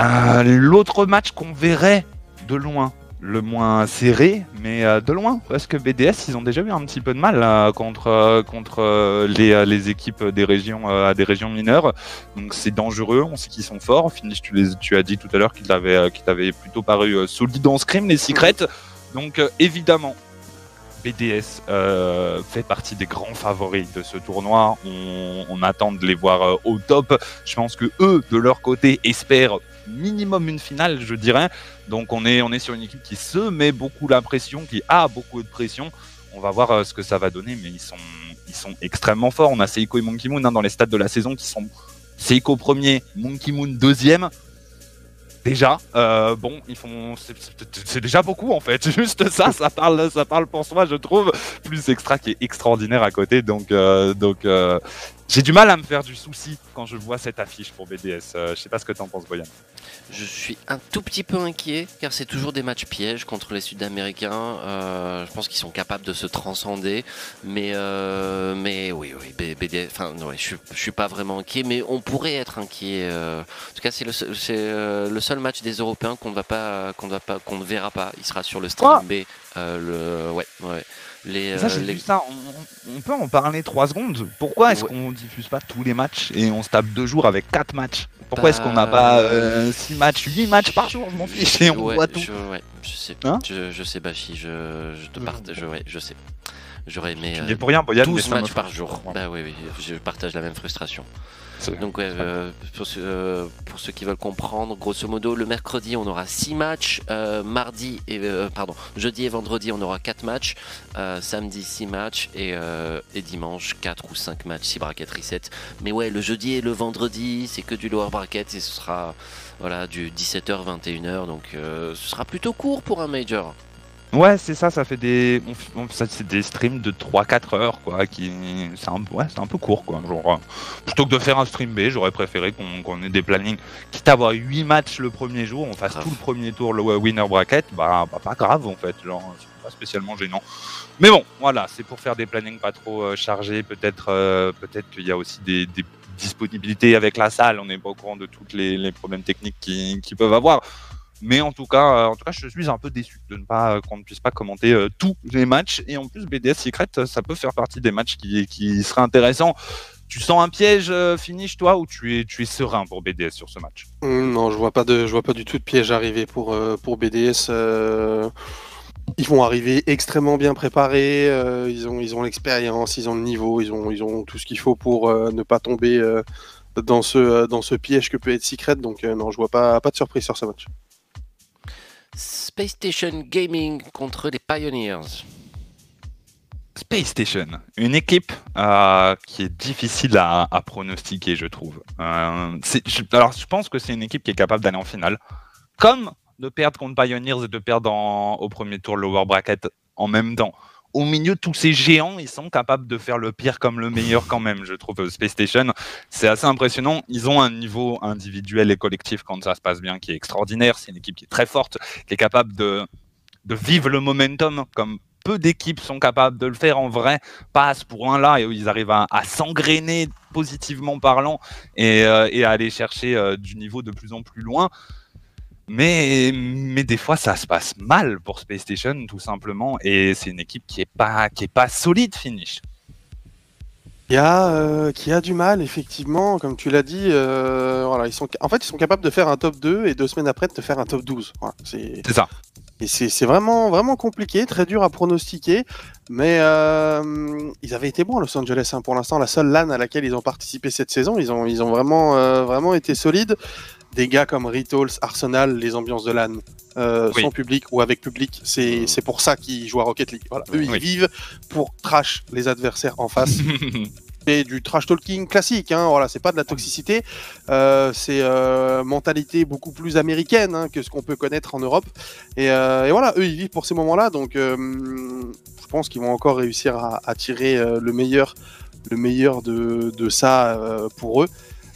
Euh, L'autre match qu'on verrait de loin, le moins serré, mais euh, de loin, parce que BDS, ils ont déjà eu un petit peu de mal là, contre, euh, contre euh, les, les équipes des régions, des régions mineures. Donc c'est dangereux, on sait qu'ils sont forts. Finish, tu, les, tu as dit tout à l'heure qu'ils avaient, qu'ils t'avaient plutôt paru solides en scrim, les Secrets. Donc évidemment, BDS euh, fait partie des grands favoris de ce tournoi. On, attend de les voir euh, au top. Je pense que eux, de leur côté, espèrent minimum une finale, je dirais. Donc on est, sur une équipe qui se met beaucoup la pression, qui a beaucoup de pression. On va voir euh, ce que ça va donner, mais ils sont, ils sont extrêmement forts. On a Seiko et Monkey Moon hein, dans les stades de la saison qui sont Seiko premier, Monkey Moon deuxième. Déjà, euh, bon, ils font, c'est- déjà beaucoup en fait. Juste ça, ça parle, ça parle pour soi, je trouve. Plus extra qui est extraordinaire à côté, donc, euh, donc, euh, j'ai du mal à me faire du souci quand je vois cette affiche pour BDS. Je sais pas ce que t'en penses, Boyan. Je suis un tout petit peu inquiet car c'est toujours des matchs pièges contre les Sud-Américains. Euh, je pense qu'ils sont capables de se transcender, mais euh, mais oui oui BD, enfin ouais, je je suis pas vraiment inquiet, mais on pourrait être inquiet. euh. en tout cas c'est le seul, c'est le seul match des Européens qu'on ne va pas qu'on ne va pas qu'on ne verra pas. Il sera sur le stream Ah. B. le ouais ouais Les, Ça, euh, les- ça. On, on peut en parler trois secondes. Pourquoi est-ce Ouais. qu'on diffuse pas tous les matchs et on se tape deux jours avec quatre matchs? Pourquoi est-ce qu'on n'a Bah, pas euh, six matchs, huit matchs par jour? Je m'en fiche et on ouais, voit tout. Je, ouais, je sais. Hein? Je, je sais, Bachi, je, je te partage. Ouais, je sais. J'aurais aimé euh, pour rien, Boyan, mais 12 ça me matchs par jour. Bah oui, oui, je partage la même frustration. Donc ouais, euh, pour, ceux, euh, pour ceux qui veulent comprendre, grosso modo, le mercredi on aura 6 matchs, euh, mardi et euh, pardon, jeudi et vendredi on aura 4 matchs, euh, samedi 6 matchs et, euh, et dimanche 4 ou 5 matchs si bracket reset. Mais ouais, le jeudi et le vendredi c'est que du lower bracket et ce sera voilà du 17h 21h donc euh, ce sera plutôt court pour un major. Ouais, c'est ça, ça fait des. on ça, c'est des streams de 3-4 heures, quoi. Qui... C'est un... Ouais, c'est un peu court, quoi. Genre, euh, plutôt que de faire un stream B, j'aurais préféré qu'on qu'on ait des plannings. Quitte à avoir 8 matchs le premier jour, on fasse Grave. tout le premier tour, le winner bracket, bah, bah, pas grave, en fait. Genre, c'est pas spécialement gênant. Mais bon, voilà, c'est pour faire des plannings pas trop euh, chargés. Peut-être euh, peut-être qu'il y a aussi des, des disponibilités avec la salle. On n'est pas au courant de tous les, les problèmes techniques qu'ils qu'ils peuvent avoir. Mais en tout cas, euh, en tout cas, je suis un peu déçu de ne pas euh, qu'on ne puisse pas commenter euh, tous les matchs. Et en plus, BDS Secret, ça peut faire partie des matchs qui, qui seraient intéressants. Tu sens un piège euh, finish toi ou tu es tu es serein pour BDS sur ce match? Non, je vois pas de, je vois pas du tout de piège arriver pour pour BDS. Ils vont arriver extrêmement bien préparés. ils ont ils ont l'expérience, ils ont le niveau, ils ont ils ont tout ce qu'il faut pour ne pas tomber dans ce dans ce piège que peut être Secret. Donc non, je vois pas pas de surprise sur ce match. Space Station Gaming contre les Pioneers. Space Station, une équipe euh, qui est difficile à, pronostiquer, je trouve. Euh, je- alors, je pense que c'est une équipe qui est capable d'aller en finale, comme de perdre contre Pioneers et de perdre au premier tour lower bracket en même temps. Au milieu de tous ces géants, ils sont capables de faire le pire comme le meilleur quand même, je trouve. Space Station, c'est assez impressionnant. Ils ont un niveau individuel et collectif quand ça se passe bien qui est extraordinaire. C'est une équipe qui est très forte, qui est capable de, vivre le momentum comme peu d'équipes sont capables de le faire en vrai, pas à ce point-là, et ils arrivent à, à s'engrainer positivement parlant et, euh, et à aller chercher euh, du niveau de plus en plus loin. Mais, mais des fois, ça se passe mal pour Space Station, tout simplement, et c'est une équipe qui est pas, qui est pas solide finish. Qui a, euh, qui a du mal, effectivement, comme tu l'as dit. euh, voilà, ils sont, en fait, ils sont capables de faire un top 2 et deux semaines après de te faire un top 12. Voilà, c'est ça. et c'est c'est vraiment, vraiment compliqué, très dur à pronostiquer. Mais euh, ils avaient été bons à Los Angeles. hein. Pour l'instant, la seule LAN à laquelle ils ont participé cette saison, ils ont, ils ont vraiment, euh, vraiment été solides. Des gars comme Rituals, Arsenal, les ambiances de LAN, euh, Oui. sans public ou avec public, c'est c'est pour ça qu'ils jouent à Rocket League. Voilà. Eux, ils Oui. vivent pour trash les adversaires en face. c'est du trash talking classique. Hein, voilà, c'est pas de la toxicité. Euh, c'est euh, mentalité beaucoup plus américaine hein, que ce qu'on peut connaître en Europe. Et, euh, et voilà, eux ils vivent pour ces moments-là. Donc, je pense qu'ils vont encore réussir à, à tirer le meilleur, le meilleur de, de ça pour eux.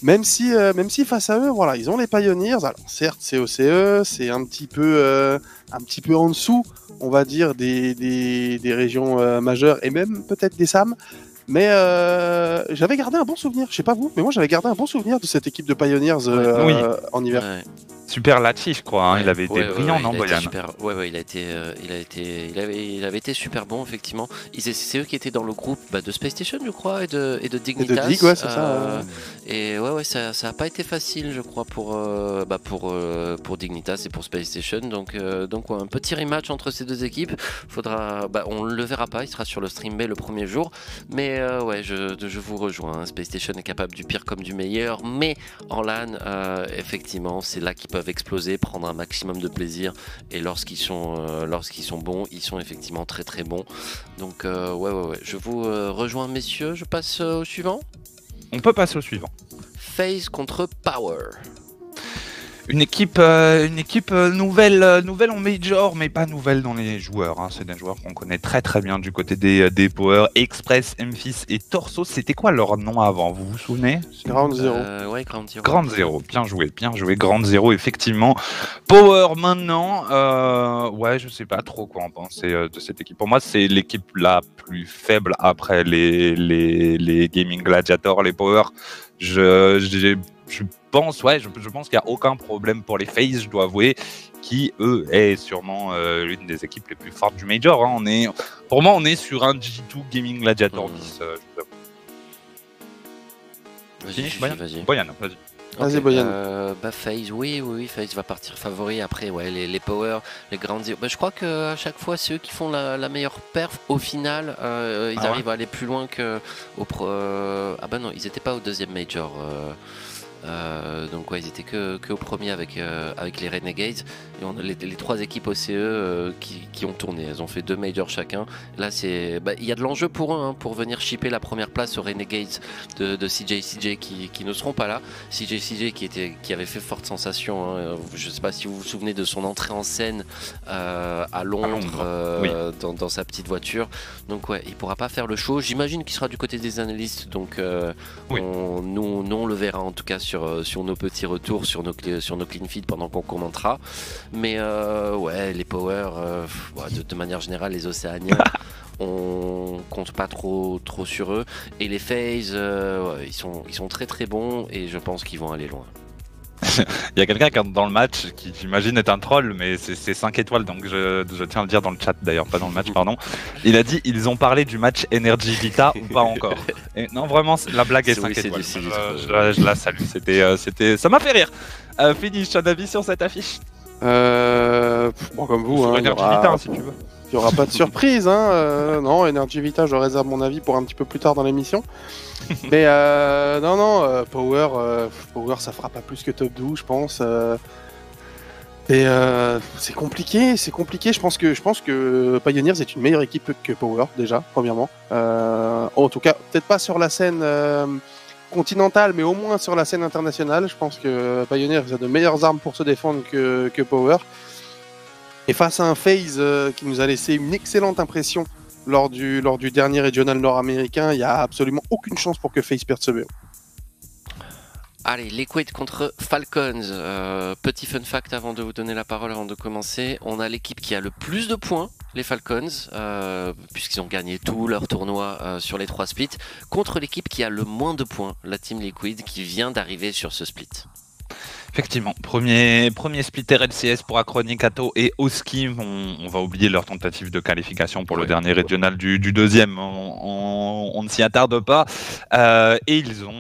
Même si, euh, même si face à eux, voilà, ils ont les Pioneers. Alors certes, c'est OCE, c'est un petit peu, euh, un petit peu en dessous, on va dire, des, des, des régions euh, majeures et même peut-être des SAM. Mais euh, j'avais gardé un bon souvenir, je sais pas vous, mais moi j'avais gardé un bon souvenir de cette équipe de Pioneers Oui. en hiver. Ouais. Superlatif, je crois. hein. Il Ouais, avait été ouais, brillant, ouais, non, il Boyan super- Ouais, ouais, il a été, euh, il a été, il avait, il avait été super bon effectivement. C'est eux qui étaient dans le groupe bah, de Space Station, je crois, et de, et de Dignitas. Dig, ouais, c'est ça, Euh, Et ouais, ouais, ça, ça a pas été facile, je crois, pour, euh, bah, pour, euh, pour Dignitas et pour Space Station. Donc, euh, donc ouais, un petit rematch entre ces deux équipes. Faudra, bah, on le verra pas, il sera sur le stream B le premier jour. Mais euh, ouais, je, je vous rejoins. hein. Space Station est capable du pire comme du meilleur, mais en LAN, euh, effectivement, c'est là qu'ils peuvent exploser, prendre un maximum de plaisir. Et lorsqu'ils sont, euh, lorsqu'ils sont bons, ils sont effectivement très très bons. Donc euh, ouais, ouais, ouais. Je vous euh, rejoins, messieurs. Je passe au suivant. On peut passer au suivant. FaZe contre Power. Une équipe, euh, une équipe euh, nouvelle, euh, nouvelle en major, mais pas nouvelle dans les joueurs. hein. C'est des joueurs qu'on connaît très très bien du côté des, euh, des Power. Express, Memphis et Torso. C'était quoi leur nom avant? Vous vous souvenez? Ground Zero. Euh, ouais, Ground Zero. Grande Zéro, bien joué, bien joué, Grande Zéro, effectivement. Power maintenant, euh, ouais, je sais pas trop quoi en penser euh, de cette équipe. Pour moi, c'est l'équipe la plus faible après les, les, les Gaming Gladiators, les Power. Je, j'ai je pense, ouais, je, je pense qu'il n'y a aucun problème pour les FaZe, je dois avouer, qui, eux, est sûrement euh, l'une des équipes les plus fortes du Major. hein. On est, pour moi, on est sur un G2 Gaming Gladiator Mhm. 10. euh. Vas-y, Boyan vas-y. Boyan, vas-y. Vas-y, Boyan. euh, bah FaZe, oui, oui, oui, FaZe va partir favori. Après, ouais, les, les Power, les grandes. Bah, je crois que à chaque fois, c'est eux qui font la, la meilleure perf. Au final, euh, ils Ah ouais arrivent à aller plus loin que au pro. Ah bah non, ils étaient pas au deuxième major. euh, euh, donc ouais, ils étaient que, que au premier avec, euh, avec les Renegades. Et on a les, les trois équipes OCE euh, qui, qui ont tourné. Elles ont fait deux majors chacun. Là, c'est, bah, il y a de l'enjeu pour eux hein, pour venir shipper la première place aux Renegades de, de CJ CJ qui, qui ne seront pas là. CJ CJ qui, était, qui avait fait forte sensation. hein. Je ne sais pas si vous vous souvenez de son entrée en scène à Londres, Londres, dans, dans sa petite voiture. Donc ouais, il pourra pas faire le show. J'imagine qu'il sera du côté des analystes. Donc Oui. on- nous, nous, on le verra en tout cas sur, euh, sur nos petits retours, sur nos, sur nos clean feeds pendant qu'on commentera. Mais euh, ouais, les power, euh, de, de manière générale, les Océaniens. On compte pas trop, trop sur eux. Et les ouais, ils, sont, ils sont très très bons et je pense qu'ils vont aller loin. Il y a quelqu'un qui est dans le match qui, j'imagine, est un troll, mais c'est c'est 5 étoiles, donc je, je tiens à le dire dans le chat d'ailleurs, pas dans le match, pardon. Il a dit ils ont parlé du match Energy Vita ou pas encore. Et non, vraiment, la blague est C'est- 5 oui, étoiles. du- Je, la salue, c'était, euh, c'était, ça m'a fait rire. Euh, finish, un avis sur cette affiche? Euh, bon, comme vous, Sur hein, Energy aura- Vita, hein, si tu veux. Il n'y aura pas de surprise, hein. euh, non, Energy Vita, je réserve mon avis pour un petit peu plus tard dans l'émission. Mais euh, non, non, euh, Power, Power, ça fera pas plus que top 12, je pense. et c'est compliqué, c'est compliqué. Je pense que je pense que Pioneers est une meilleure équipe que Power déjà, premièrement. En tout cas, peut-être pas sur la scène continentale, mais au moins sur la scène internationale. Je pense que Pioneers a de meilleures armes pour se défendre que, que Power. Et face à un FaZe euh, qui nous a laissé une excellente impression lors du, lors du dernier régional nord-américain, il n'y a absolument aucune chance pour que FaZe perde ce BO. Allez, Liquid contre Falcons. Euh, petit fun fact avant de vous donner la parole, avant de commencer. On a l'équipe qui a le plus de points, les Falcons, euh, puisqu'ils ont gagné tous leurs tournois euh, sur les trois splits, contre l'équipe qui a le moins de points, la Team Liquid, qui vient d'arriver sur ce split. Effectivement, premier, premier split RLCS pour Acronic, Atto et Oski. On, on va oublier leur tentative de qualification pour le Ouais. dernier régional du, du deuxième. On, on- on ne s'y attarde pas. Euh, et ils ont.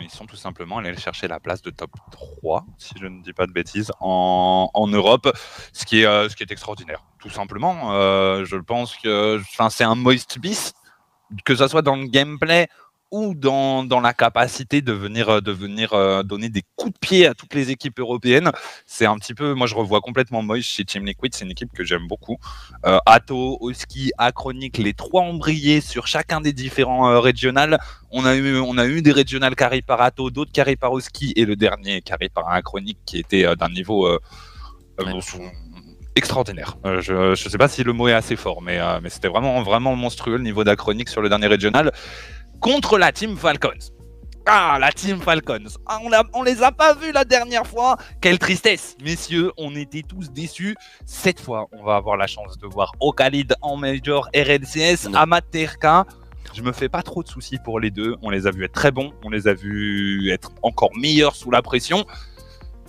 Ils sont tout simplement allés chercher la place de top 3, si je ne dis pas de bêtises, en, en Europe, ce qui, est, euh, ce qui est extraordinaire. Tout simplement, Euh, je pense que c'est un moist bis, que ce soit dans le gameplay ou dans, dans la capacité de venir, euh, de venir euh, donner des coups de pied à toutes les équipes européennes. C'est un petit peu, moi je revois complètement Moïse chez Team Liquid, c'est une équipe que j'aime beaucoup. Euh, Atto, Oski, Achronic, les trois ont brillé sur chacun des différents euh, régionales. On a, eu, on a eu des régionales carrés par Atto, d'autres carrés par Oski et le dernier carré par Achronic qui était euh, d'un niveau Ouais. extraordinaire. Je ne sais pas si le mot est assez fort, mais, mais c'était vraiment, vraiment monstrueux le niveau d'Achronic sur le dernier régional contre la Team Falcons. Ah, la Team Falcons. Ah, on, a, on les a pas vus la dernière fois. Quelle tristesse, messieurs. On était tous déçus. Cette fois, on va avoir la chance de voir Okalid en Major RLCS, Non. Amat TRK. Je me fais pas trop de soucis pour les deux. On les a vus être très bons. On les a vus être encore meilleurs sous la pression.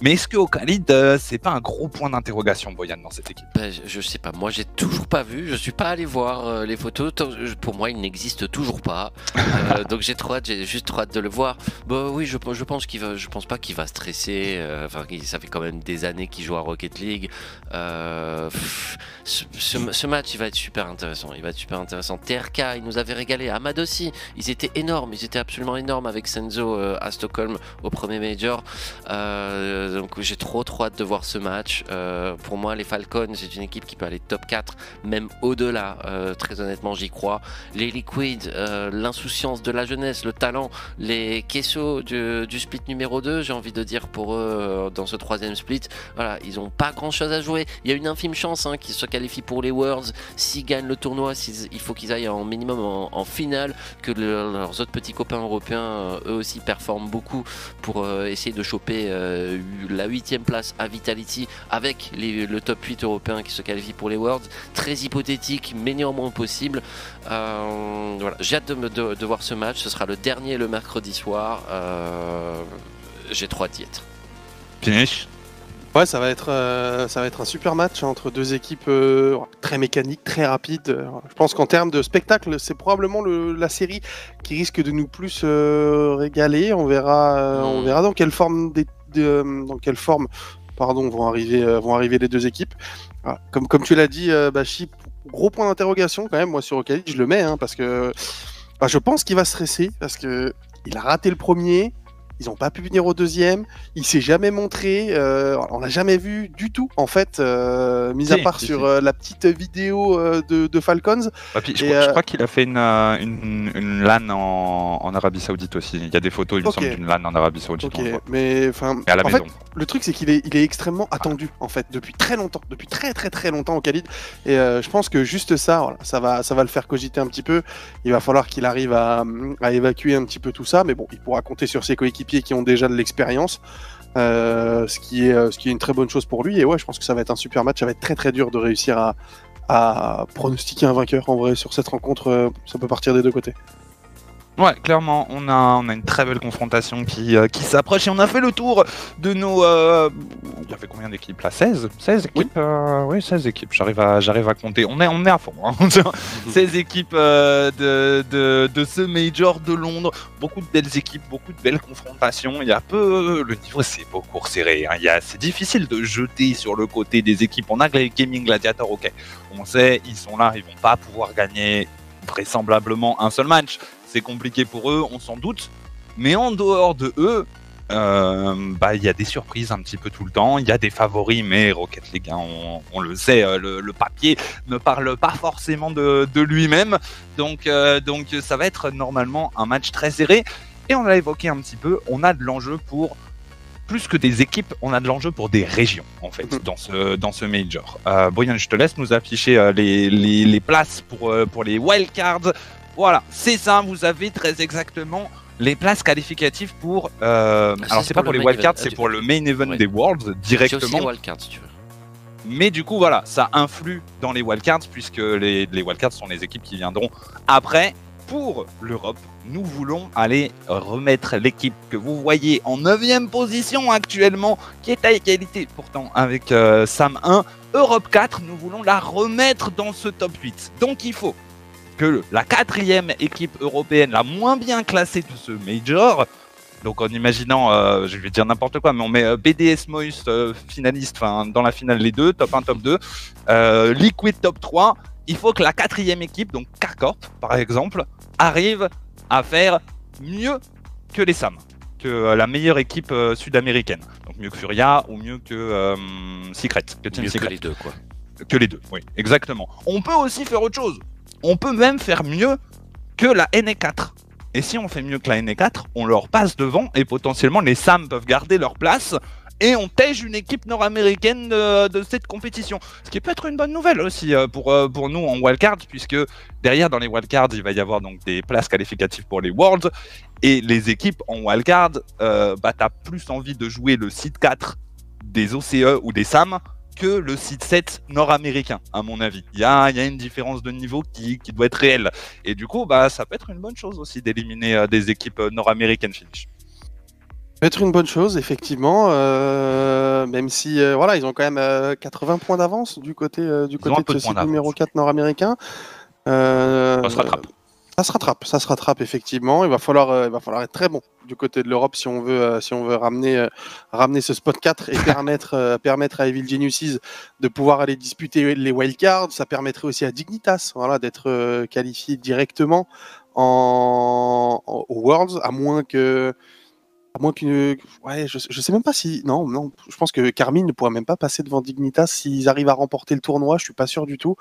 Mais est-ce que Okalid, euh, c'est pas un gros point d'interrogation, Boyan, dans cette équipe? Ben, je, je sais pas, moi j'ai toujours pas vu, je suis pas allé voir euh, les photos, pour moi il n'existe toujours pas, Euh, donc j'ai trop hâte, j'ai juste trop hâte de le voir. Bah oui, je, je pense qu'il va, je pense pas qu'il va stresser, enfin ça fait quand même des années qu'il joue à Rocket League. Pff, ce, ce- ce match il va être super intéressant, il va être super intéressant. TRK, il nous avait régalé, Ahmad aussi, ils étaient énormes, ils étaient absolument énormes avec Senzo à Stockholm au premier major. Euh, donc j'ai trop trop hâte de voir ce match. Euh, pour moi, les Falcons, c'est une équipe qui peut aller top 4, même au-delà. Euh, très honnêtement, j'y crois. Les Liquids, euh, l'insouciance de la jeunesse, le talent, les Queso du, split numéro 2, j'ai envie de dire pour eux euh, dans ce troisième split. Voilà, ils ont pas grand-chose à jouer. Il y a une infime chance hein, qu'ils se qualifient pour les Worlds. S'ils gagnent le tournoi, il faut qu'ils aillent en minimum en, finale, que le- leurs autres petits copains européens, euh, eux aussi, performent beaucoup pour euh, essayer de choper euh, la huitième place à Vitality avec les- le top 8 européen qui se qualifie pour les Worlds. Très hypothétique, mais néanmoins possible. Euh, voilà. J'ai hâte de, me- de- de voir ce match. Ce sera le dernier le mercredi soir. Euh, J'ai trop hâte d'y être. Finish Ouais, ça va être, euh, ça va être un super match entre deux équipes euh, très mécaniques, très rapides. Je pense qu'en termes de spectacle, c'est probablement le- la série qui risque de nous plus euh, régaler. On verra, euh, on Mm. verra dans quelle forme, des- de- dans quelle forme, pardon, vont arriver, euh, les deux équipes. Voilà. Comme, tu l'as dit, euh, Bachi, gros point d'interrogation quand même. Moi sur Ocalid, je le mets hein, parce que bah, je pense qu'il va stresser parce que il a raté le premier. Ils n'ont pas pu venir au deuxième. Il s'est jamais montré. euh, on l'a jamais vu du tout, en fait, euh, mis à part si, sur si. euh, la petite vidéo euh, de, de Falcons. Ah, puis je, Et, crois, je crois qu'il a fait une, une, une LAN en, en Arabie Saoudite aussi. Il y a des photos, il me semble, d'une LAN en Arabie Saoudite. Mais enfin, à la en maison. fait, le truc c'est qu'il est, il est extrêmement attendu en fait depuis très longtemps, depuis très très très longtemps au Khalid. Et euh, je pense que juste ça, voilà, ça va, ça va le faire cogiter un petit peu. Il va falloir qu'il arrive à, à évacuer un petit peu tout ça, mais bon, il pourra compter sur ses coéquipiers qui ont déjà de l'expérience. euh, ce qui est euh, ce qui est une très bonne chose pour lui et ouais je pense que ça va être un super match ça va être très très dur de réussir à, à pronostiquer un vainqueur en vrai sur cette rencontre euh, ça peut partir des deux côtés Ouais, clairement, on a, on a une très belle confrontation qui, euh, qui s'approche et on a fait le tour de nos. euh, Il y avait combien d'équipes là? 16 16 équipes euh, Oui, 16 équipes, j'arrive à, j'arrive à compter. On est, on est à fond. Hein. 16 équipes euh, de, de, de ce Major de Londres. Beaucoup de belles équipes, beaucoup de belles confrontations. Il y a peu. Le niveau, c'est beaucoup resserré. Hein. Il y a- C'est difficile de jeter sur le côté des équipes. On a les Gaming Gladiator, ok. On sait, ils sont là, ils vont pas pouvoir gagner vraisemblablement un seul match. C'est compliqué pour eux, on s'en doute. Mais en dehors de eux, euh, bah il y a des surprises un petit peu tout le temps. Il y a des favoris, mais Rocket League, hein, on, on le sait, euh, le, le papier ne parle pas forcément de, de lui-même. Donc, euh, donc ça va être normalement un match très serré. Et on l'a évoqué un petit peu, on a de l'enjeu pour plus que des équipes, on a de l'enjeu pour des régions en fait Mhm. dans ce dans ce major. Euh, Brian, je te laisse nous afficher euh, les, les, les places pour euh, pour les wildcards. Voilà, c'est ça. Vous avez très exactement les places qualificatives pour. euh, Ah, alors c'est pour pas pour le les wildcards, c'est pour le main event Ouais. des Worlds directement. les wildcards si tu veux. Mais du coup, voilà, ça influe dans les wildcards puisque les, les wildcards sont les équipes qui viendront après. Pour l'Europe, nous voulons aller remettre l'équipe que vous voyez en 9 position actuellement, qui est à égalité pourtant avec euh, Sam 1. Europe 4, nous voulons la remettre dans ce top 8. Donc il faut que la quatrième équipe européenne la moins bien classée de ce major, donc en imaginant, euh, je vais dire n'importe quoi, mais on met euh, BDS Moist euh, finaliste, enfin dans la finale les deux, top 1, top 2, euh, Liquid top 3, il faut que la quatrième équipe, donc Carcorp par exemple, arrive à faire mieux que les SAM, que la meilleure équipe sud-américaine. Donc mieux que Furia ou mieux que Secret, que Team Mieux que Secret. les deux, quoi. Que les deux, oui, exactement. On peut aussi faire autre chose. On peut même faire mieux que la NE4. Et si on fait mieux que la NE4, on leur passe devant et potentiellement les SAM peuvent garder leur place et on tège une équipe nord-américaine de, cette compétition. Ce qui peut être une bonne nouvelle aussi euh, pour, euh, pour nous en wildcard, puisque derrière dans les wildcards, il va y avoir des places qualificatives pour les Worlds et les équipes en wildcard, euh, bah, t'as plus envie de jouer le site 4 des OCE ou des SAM que le site 7 nord-américain, à mon avis. Il y a, il y a une différence de niveau qui, qui doit être réelle. Et du coup, bah, ça peut être une bonne chose aussi d'éliminer euh, des équipes euh, nord-américaines finish. peut être une bonne chose, effectivement, euh, même si euh, voilà, ils ont quand même euh, 80 points d'avance du côté, du côté de de ce numéro d'avance. 4 nord-américain. Ça se rattrape. Ça se rattrape, ça se rattrape effectivement. Il va falloir, euh, il va falloir être très bon du côté de l'Europe si on veut, euh, si on veut ramener, euh, ramener ce spot 4 et permettre, permettre à Evil Geniuses de pouvoir aller disputer les wildcards. Ça permettrait aussi à Dignitas, voilà, d'être qualifié directement en, en- aux Worlds, à moins que, à moins qu'une, ouais, je, je sais même pas si, non, non, je pense que Carmine ne pourra même pas passer devant Dignitas s'ils arrivent à remporter le tournoi. Je suis pas sûr du tout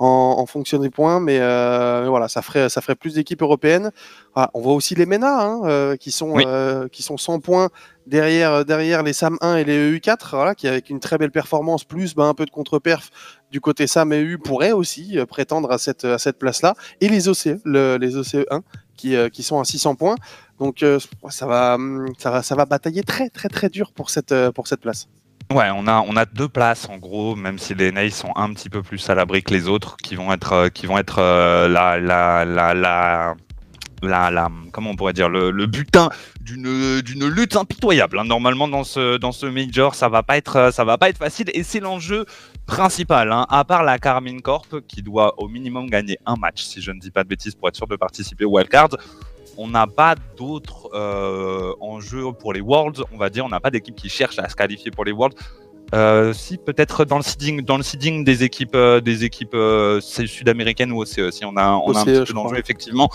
en, en fonction des points, mais euh, voilà, ça ferait, ça ferait plus d'équipes européennes. Ah, on voit aussi les MENA hein, euh, qui, sont, Oui. euh, qui sont 100 points derrière, derrière les SAM 1 et les EU4, voilà, qui avec une très belle performance, plus ben, un peu de contre-perf du côté SAM et EU pourraient aussi prétendre à cette, à cette place-là. Et les OCE, le- les OCE 1 qui, qui sont à 600 points. Donc ça, va, hum, ça, va, ça va batailler très très très dur pour cette, pour cette place. Ouais, on a, deux places en gros, même si les Nays sont un petit peu plus à l'abri que les autres, qui vont être, euh, euh, la, la, la, la, la, comment on pourrait dire, le, butin d'une lutte impitoyable. hein. Normalement, dans ce, dans major, ça va pas être, euh, ça va pas être facile et c'est l'enjeu principal. hein. À part la Carmine Corp qui doit au minimum gagner un match, si je ne dis pas de bêtises, pour être sûr de participer au wildcard. On n'a pas d'autres euh, enjeux pour les Worlds, on va dire. On n'a pas d'équipe qui cherche à se qualifier pour les Worlds. Euh, si peut-être dans le seeding, dans le seeding des équipes, euh, des équipes euh, sud-américaines ou OCE, si on a, on a un OCE, petit peu d'enjeu effectivement.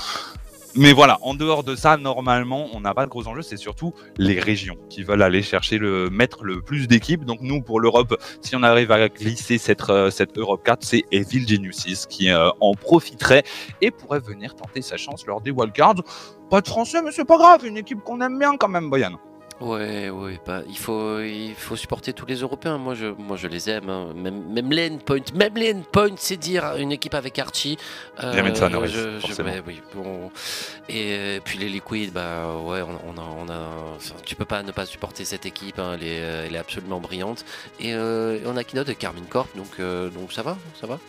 Mais voilà, en dehors de ça, normalement, on n'a pas de gros enjeux. C'est surtout les régions qui veulent aller chercher le mettre le plus d'équipes. Donc nous, pour l'Europe, si on arrive à glisser cette euh, cette Europe 4, c'est Evil Geniuses qui euh, en profiterait et pourrait venir tenter sa chance lors des wildcards. Pas de français, mais c'est pas grave. Une équipe qu'on aime bien quand même, Boyan. Ouais, ouais, bah, il faut, il faut supporter tous les Européens. Moi, je, moi, je les aime. hein. Même, même les endpoints, même les endpoints, c'est dire une équipe avec Archie. Euh, Bien mettre ça, Norris, forcément. ouais, oui, bon. Et euh, puis les liquides, bah ouais, on, on a, on a, enfin, tu peux pas ne pas supporter cette équipe. hein, elle, est, euh, elle est absolument brillante. Et euh, on a Keynote de Carmine Corp, donc, euh, donc ça va, ça va.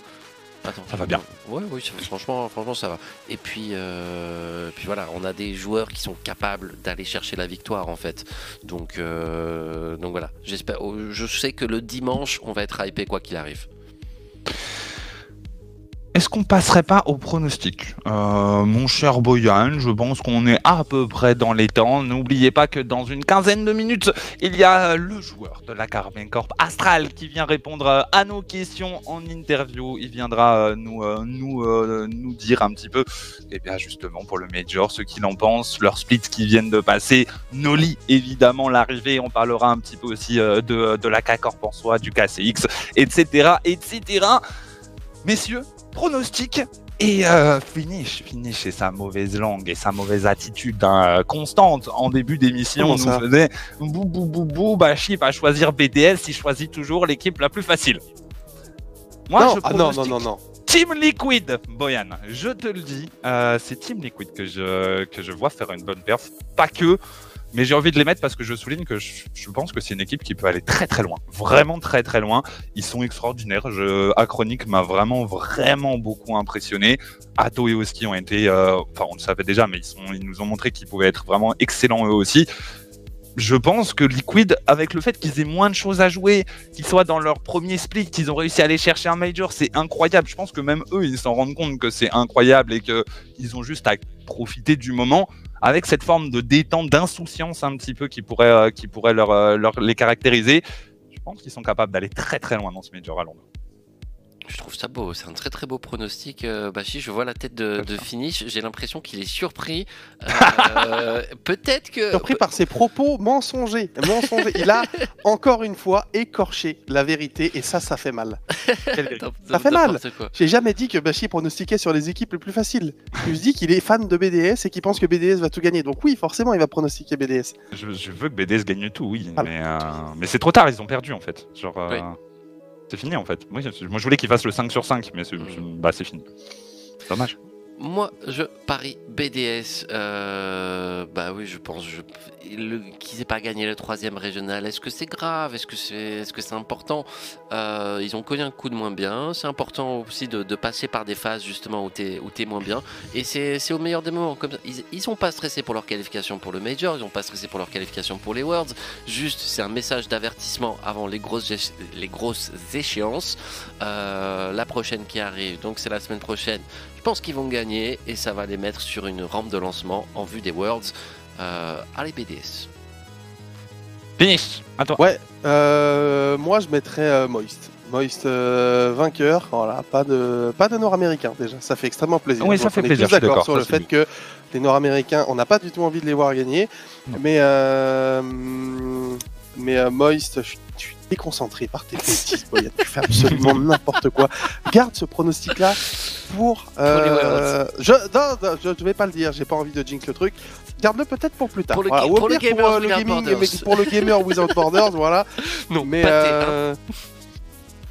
Attends, Ça va bien. Ouais, oui, ça- franchement, franchement, ça va. Et puis, euh, puis voilà, on a des joueurs qui sont capables d'aller chercher la victoire en fait. Donc, euh, donc voilà, j'espère. oh, Je sais que le dimanche, on va être hypé quoi qu'il arrive. Est-ce qu'on passerait pas au pronostic? Euh, Mon cher Boyan, je pense qu'on est à peu près dans les temps. N'oubliez pas que dans une quinzaine de minutes, il y a euh, le joueur de la Carmine Corp, Astral, qui vient répondre euh, à nos questions en interview. Il viendra nous, dire un petit peu, et bien justement pour le Major, ce qu'il en pense, leurs splits qui viennent de passer, Noli évidemment l'arrivée, on parlera un petit peu aussi de, de la K-Corp en soi, du KCX, etc. etc. Messieurs, pronostic et euh, finish, finish et sa mauvaise langue et sa mauvaise attitude hein, constante en début d'émission Comment nous faisait bou bou bou bou va choisir BDS il choisit toujours l'équipe la plus facile. Moi non, je ah non, non, non, non. Team Liquid, Boyan, je te le dis, euh, c'est Team Liquid que je, que je vois faire une bonne perf. Pas que, mais j'ai envie de les mettre parce que je souligne que je, pense que c'est une équipe qui peut aller très très loin. Vraiment très très loin. Ils sont extraordinaires. Je, m'a vraiment vraiment beaucoup impressionné. Atto et Oski ont été, euh, enfin on le savait déjà, mais ils, ils nous ont montré qu'ils pouvaient être vraiment excellents eux aussi. Je pense que Liquid, avec le fait qu'ils aient moins de choses à jouer, qu'ils soient dans leur premier split, qu'ils ont réussi à aller chercher un major, c'est incroyable. Je pense que même eux, ils s'en rendent compte que c'est incroyable et que ils ont juste à profiter du moment avec cette forme de détente, d'insouciance un petit peu qui pourrait, euh, qui pourrait leur, euh, leur- les caractériser. Je pense qu'ils sont capables d'aller très très loin dans ce major à Londres. Je trouve ça beau, c'est un très très beau pronostic. Euh, Bachi, je vois la tête de, de. Finish, j'ai l'impression qu'il est surpris. Euh, Peut-être que. Surpris par ses propos mensongers. mensongers. Il a encore une fois écorché la vérité et ça, ça fait mal. Ça fait mal. J'ai jamais dit que Bashi pronostiquait sur les équipes les plus faciles. Je dis qu'il est fan de BDS et qu'il pense que BDS va tout gagner. Donc oui, forcément, il va pronostiquer BDS. Je, je veux que BDS gagne tout, oui, Ah. mais, euh, mais c'est trop tard, ils ont perdu en fait. Genre, euh, Oui. C'est fini en fait. Moi, je- voulais qu'ils fassent le 5 sur 5, mais c'est bah, c'est fini. Dommage. Moi, je parie BDS. euh, bah oui, je pense je, qu'ils n'aient pas gagné le troisième régional. Est-ce que c'est grave Est-ce que c'est est -ce c'est important Euh, Ils ont connu un coup de moins bien. C'est important aussi de, passer par des phases justement où tu es, moins bien. Et c'est au meilleur des moments. Comme ça. Ils, ils sont pas stressés pour leur qualification pour le Major. Ils sont pas stressés pour leur qualification pour les Worlds. Juste, c'est un message d'avertissement avant les grosses, éche- les grosses échéances. Euh, la prochaine qui arrive, donc c'est la semaine prochaine. Je pense qu'ils vont gagner et ça va les mettre sur une rampe de lancement en vue des Worlds. Euh, allez BDS. Finish À toi. Ouais, euh, moi je mettrais euh, Moist. Moist euh, vainqueur, voilà, pas de, pas de Nord-Américains déjà, ça fait extrêmement plaisir. Oui, ça fait qu'on est plaisir, d'accord sur ça, le fait que les Nord-Américains, on n'a pas du tout envie de les voir gagner, Non. mais euh, mais euh, Moist, je suis, je suis déconcentré par tes bêtises, Boyan, tu fais absolument n'importe quoi. Garde ce pronostic-là pour. euh, je, non, non, je, je vais pas le dire, j'ai pas envie de jinx le truc. Garde-le peut-être pour plus tard. Pour le Voilà. pour le pire, Gamers euh, le Without gaming, Borders. mais pour le gamer without borders, voilà. Non, Mais euh,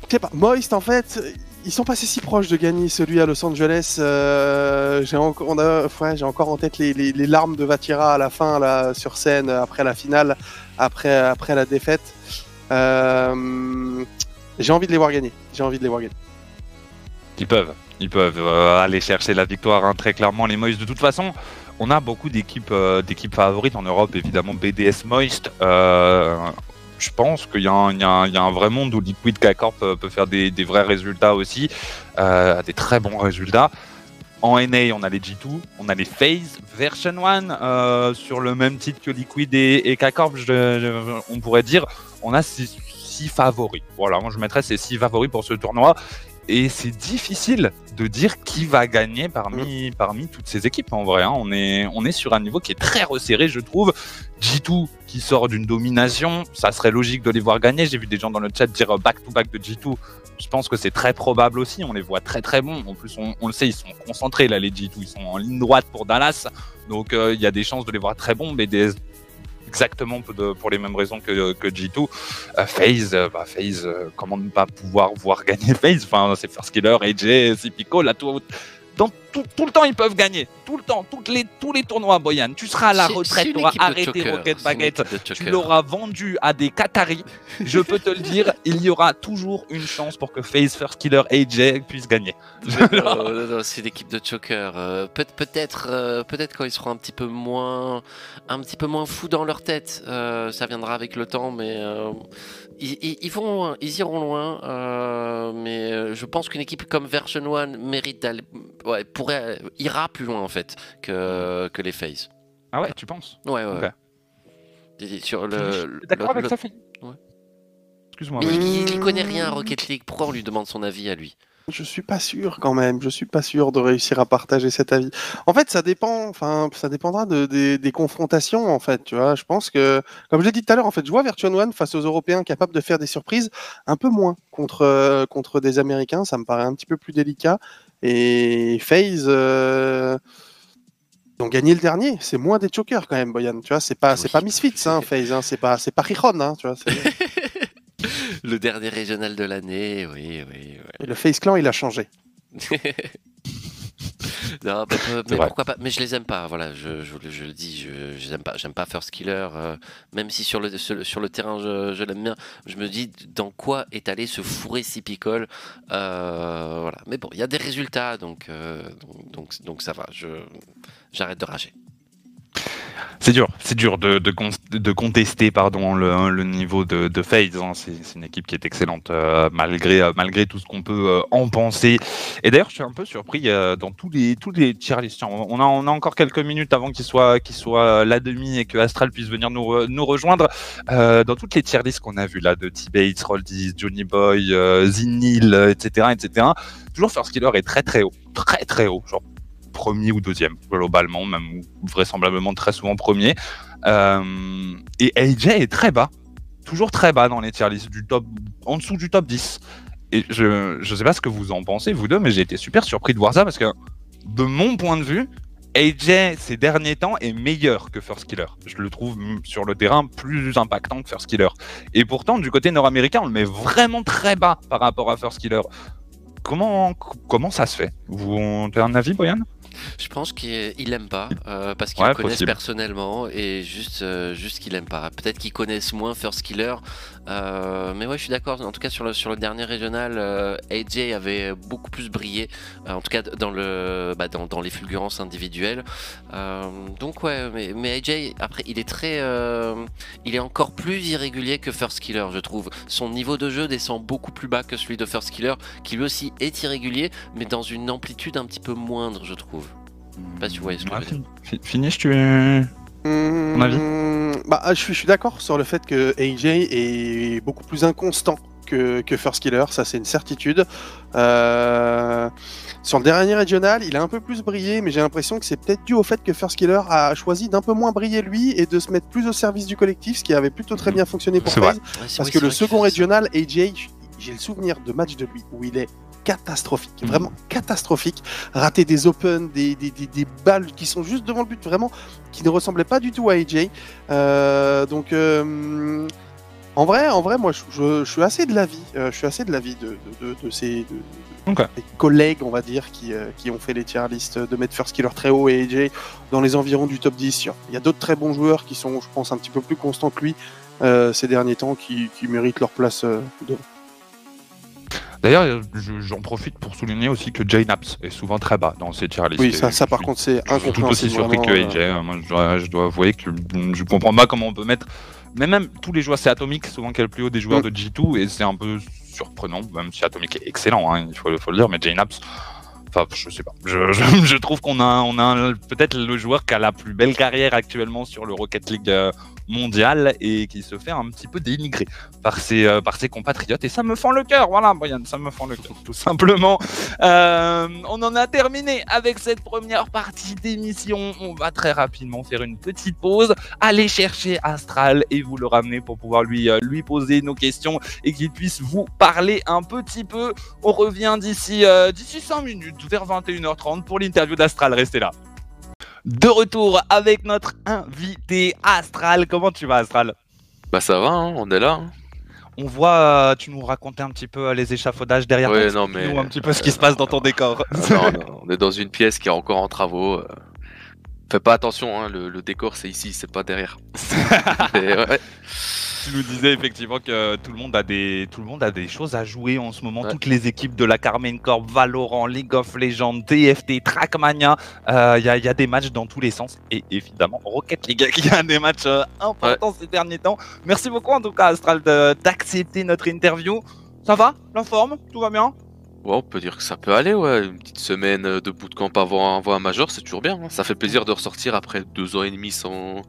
je sais pas, Moist en fait, ils sont passés si proches de gagner celui à Los Angeles. euh, j'ai encore, on a, ouais, j'ai encore en tête les, les- les larmes de Vatira à la fin là sur scène après la finale, après après la défaite. Euh, j'ai envie de les voir gagner. J'ai envie de les voir gagner. Ils peuvent. Ils peuvent euh, aller chercher la victoire, hein, très clairement, les Moïse. De toute façon, on a beaucoup d'équipes euh, d'équipes favorites en Europe, évidemment BDS Moist. Je pense qu'il y, a un vrai monde où Liquid K-Corp peut faire des, vrais résultats aussi, des très bons résultats. En NA, on a les G2, on a les FaZe Version 1 euh, sur le même titre que Liquid et, et K-Corp, on pourrait dire. On a ces six favoris. Voilà, moi je mettrais ces six favoris pour ce tournoi. Et c'est difficile de dire qui va gagner parmi, parmi toutes ces équipes en vrai. Hein. On, est, on est sur un niveau qui est très resserré, je trouve. G2 qui sort d'une domination, ça serait logique de les voir gagner. J'ai vu des gens dans le chat dire back-to-back de G2. Je pense que c'est très probable aussi. On les voit très très bons. En plus, on, on, le sait, ils sont concentrés là, les G2. Ils sont en ligne droite pour Dallas. Donc euh, il y a des chances de les voir très bons. BDS exactement pour les mêmes raisons que, que G2. Euh, FaZe, euh, bah, euh, comment ne pas pouvoir voir gagner FaZe Enfin, c'est First Killer, AJ, Cipico, là, tout, dans tout, tout, le temps, ils peuvent gagner. Tout le temps, toutes les, tous les tournois, Boyan. Tu seras à la retraite, tu auras arrêté Rocket Baguette, tu l'auras vendu à des Qataris. Je peux te le dire, il y aura toujours une chance pour que FaZe, First Killer, AJ puisse gagner. non, non, non, c'est l'équipe de Choker. Euh, peut, peut-être, euh, peut-être quand ils seront un petit peu moins, un petit peu moins fous dans leur tête, euh, ça viendra avec le temps, mais ils, ils, ils, vont loin, ils iront loin, euh, mais je pense qu'une équipe comme Version 1 mérite d'aller, ouais, pourrait, ira plus loin en fait que, que les FaZe. Ah ouais, tu penses? Ouais, ouais. Okay. Sur le. D'accord avec le... ça, Philippe ouais. Excuse-moi. Il, il, il connaît rien à Rocket League. Pourquoi on lui demande son avis à lui? Je suis pas sûr quand même. Je suis pas sûr de réussir à partager cet avis. En fait, ça dépend. Enfin, ça dépendra de, de, des confrontations. En fait, tu vois. Je pense que, comme je l'ai dit tout à l'heure, en fait, je vois Virtual One face aux Européens capables de faire des surprises un peu moins contre euh, contre des Américains. Ça me paraît un petit peu plus délicat. Et FaZe. Euh... Ont gagné le dernier, c'est moins des chokers quand même, Boyan. Tu vois, c'est pas, oui. pas Misfits, hein, FaZe. Hein, c'est pas, c'est pas Riron, hein, tu vois. le dernier régional de l'année, oui, oui, oui. Et le Face Clan, il a changé. non, mais, mais pourquoi pas Mais je les aime pas. Voilà, je, je, je le dis, je, je les aime pas. J'aime pas First Killer. Euh, même si sur le sur le terrain, je, je l'aime bien. Je me dis dans quoi est allé se fourrer Sipicol. Euh, voilà. Mais bon, il y a des résultats, donc euh, donc, donc donc ça va. Je j'arrête de rager. C'est dur, c'est dur de, de, de, contester pardon, le, le niveau de, de FaZe. Hein. C'est une équipe qui est excellente euh, malgré, euh, malgré tout ce qu'on peut euh, en penser. Et d'ailleurs, je suis un peu surpris dans tous les, tous les tier lists. On a, on a encore quelques minutes avant qu'il soit, qu soit la demi et que Astral puisse venir nous, nous rejoindre. dans toutes les tier lists qu'on a vues là, de T-Bates, Roldies, Johnny Boy, Zinil, etc., etc., toujours First Killer est très très haut. Très très haut. Premier ou deuxième, globalement, même vraisemblablement très souvent premier. Euh, et AJ est très bas, toujours très bas dans les tier lists, du top, en dessous du top 10. Et je ne sais pas ce que vous en pensez, vous deux, mais j'ai été super surpris de voir ça parce que, de mon point de vue, AJ ces derniers temps est meilleur que First Killer. Je le trouve sur le terrain plus impactant que First Killer. Et pourtant, du côté nord-américain, on le met vraiment très bas par rapport à First Killer. Comment, comment ça se fait? Vous avez un avis, Boyan je pense qu'il aime pas euh, parce qu'ils ouais, le connaissent possible. personnellement et juste, euh, juste qu'il aime pas. Peut-être qu'ils connaissent moins First Killer, euh, mais ouais, je suis d'accord. En tout cas, sur le, sur le dernier régional, AJ avait beaucoup plus brillé, en tout cas dans, le, bah, dans, dans les fulgurances individuelles. donc ouais, mais, mais, AJ, après, il est très, il est encore plus irrégulier que First Killer, je trouve. Son niveau de jeu descend beaucoup plus bas que celui de First Killer, qui lui aussi est irrégulier, mais dans une amplitude un petit peu moindre, je trouve. Je sais pas si vous voyez ce que ah, je veux dire. Finish, tu es. Ton avis bah, je suis, je suis d'accord sur le fait que AJ est beaucoup plus inconstant que, que First Killer, ça c'est une certitude. Euh, sur le dernier régional, il a un peu plus brillé, mais j'ai l'impression que c'est peut-être dû au fait que First Killer a choisi d'un peu moins briller lui et de se mettre plus au service du collectif, ce qui avait plutôt très bien fonctionné pour FaZe. Ouais, parce oui, que le second régional, AJ, j'ai le souvenir de matchs de lui où il est catastrophique, Mhm. vraiment catastrophique. Rater des open, des, des, des, des balles qui sont juste devant le but, vraiment, qui ne ressemblaient pas du tout à AJ. Euh, donc, euh, en vrai, en vrai, moi, je, je- je suis assez de l'avis, euh, je suis assez de l'avis de, de, de, de ces collègues, on va dire, qui, qui ont fait les tier lists de mettre First Killer très haut et AJ dans les environs du top 10. Il y a d'autres très bons joueurs qui sont, je pense, un petit peu plus constants que lui ces derniers temps, qui, qui méritent leur place devant. D'ailleurs, je- j'en profite pour souligner aussi que Jay Naps est souvent très bas dans ces tier lists. Oui, ça, ça par contre, c'est tout aussi incompréhensible. surpris que AJ. Moi, je dois, je dois avouer que je comprends pas comment on peut mettre. Mais même tous les joueurs, c'est Atomic, souvent qui est le plus haut des joueurs Mm. de G2, et c'est un peu surprenant, même si Atomic est excellent, hein, il faut, faut le dire, mais Jay Naps. Enfin, je sais pas. Je, trouve qu'on a, peut-être le joueur qui a la plus belle carrière actuellement sur le Rocket League euh, mondial et qui se fait un petit peu dénigrer par ses, euh, par ses compatriotes. Et ça me fend le cœur. Voilà, Brian, ça me fend le cœur, tout simplement. Euh, on en a terminé avec cette première partie d'émission. On va très rapidement faire une petite pause, aller chercher Astral et vous le ramener pour pouvoir lui, poser nos questions et qu'il puisse vous parler un petit peu. On revient d'ici d'ici 5 minutes, vers 21h30 pour l'interview d'Astral. Restez là. De retour avec notre invité Astral. Comment tu vas, Astral? Bah ça va, hein, on est là. hein. On voit, euh, tu nous racontais un petit peu euh, les échafaudages derrière Ouais, toi. non, mais- un petit peu ce qui se passe dans ton décor. Non, non, on est dans une pièce qui est encore en travaux. euh. Fais pas attention, hein, le, le décor c'est ici, c'est pas derrière. Et ouais, ouais. Tu nous disais effectivement que tout le monde a des, tout le monde a des choses à jouer en ce moment. Ouais. Toutes les équipes de la Carmen Corp, Valorant, League of Legends, TFT, Trackmania, euh, il y, a- il y a des matchs dans tous les sens. Et évidemment Rocket League qui a des matchs euh, importants ces derniers temps. Merci beaucoup en tout cas Astral d'accepter notre interview. Ça va? La forme Tout va bien? Ouais, on peut dire que ça peut aller, ouais. Une petite semaine de bootcamp avant, avant un major, c'est toujours bien. hein. Ça fait plaisir de ressortir après deux ans et demi sans.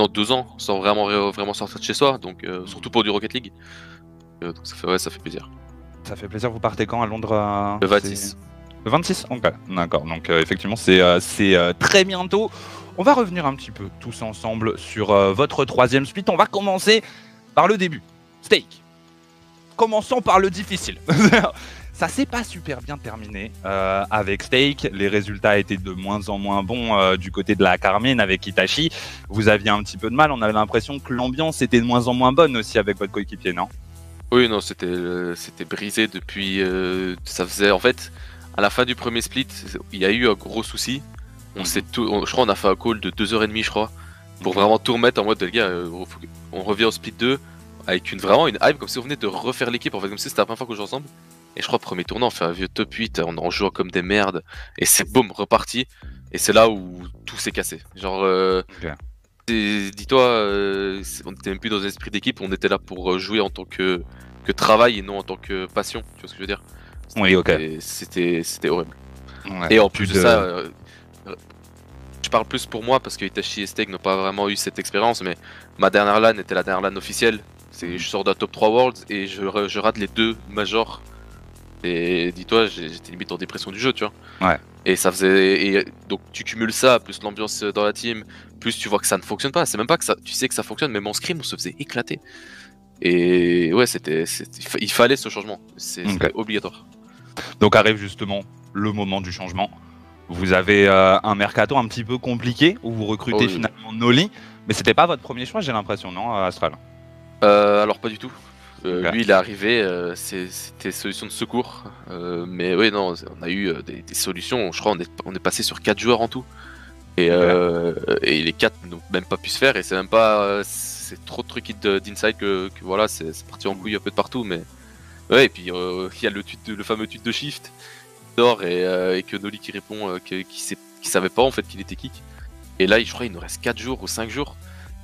Non, deux ans, sans vraiment, vraiment sortir de chez soi, donc euh, surtout pour du Rocket League. Euh, donc ça fait, ouais, ça fait plaisir. Ça fait plaisir. Vous partez quand à Londres euh, Le c'est- 26. Le 26 Ok, d'accord. Donc effectivement, c'est très bientôt. On va revenir un petit peu tous ensemble sur votre troisième split. On va commencer par le début. Steak. Commençons par le difficile. Ça s'est pas super bien terminé euh, avec Steak. Les résultats étaient de moins en moins bons euh, du côté de la Carmine avec Itachi. Vous aviez un petit peu de mal. On avait l'impression que l'ambiance était de moins en moins bonne aussi avec votre coéquipier, non? Oui, non, c'était euh, c'était brisé depuis. ça faisait en fait à la fin du premier split, il y a eu un gros souci. On Mhm. s'est tout, on- je crois, on a fait un call de 2h30 je crois, pour vraiment tout remettre en mode les gars, on revient au split 2 avec une vraiment une hype comme si on venait de refaire l'équipe en fait, comme si c'était la première fois qu'on joue ensemble. Et je crois premier tournoi, on fait un vieux top 8, on en joue comme des merdes, et c'est boum reparti. Et c'est là où tout s'est cassé. Genre. euh, Dis-toi, euh, on était même plus dans un esprit d'équipe, on était là pour euh, jouer en tant que, que travail et non en tant que passion. Tu vois ce que je veux dire? Oui, ok. C'était horrible. Ouais. Et en plus de de- ça, euh, je parle plus pour moi parce que Itachi et Steak n'ont pas vraiment eu cette expérience, mais ma dernière LAN était la dernière LAN officielle. C'est, je sors d'un top 3 Worlds et je rate les deux majors. Et dis-toi, j'étais limite en dépression du jeu, tu vois. Ouais. Et ça faisait. Et donc tu cumules ça, plus l'ambiance dans la team, plus tu vois que ça ne fonctionne pas. C'est même pas que ça. Tu sais que ça fonctionne, même en scrim, on se faisait éclater. Et ouais, c'était. il fa- Il fallait ce changement. C'est obligatoire. Donc arrive justement le moment du changement. Vous avez euh, un mercato un petit peu compliqué où vous recrutez Oh oui. finalement Noli, mais c'était pas votre premier choix, j'ai l'impression, non, Astral? Euh, alors pas du tout. Euh. Lui, il est arrivé, euh, c'était solution de secours. Euh, mais oui, non, on a eu des, des solutions. Je crois on est, on est passé sur 4 joueurs en tout. Et, et les 4 n'ont même pas pu se faire. Et c'est même pas. c'est trop de trucs de- d'inside que, que voilà, c'est parti en couille un peu de partout. Mais ouais, et puis il y a le, tweet de- le fameux tweet de Shift qui sort et, et que Noli qui répond que- qui, sait- qui savait pas en fait qu'il était kick. Et là, je crois il nous reste 4 jours ou 5 jours.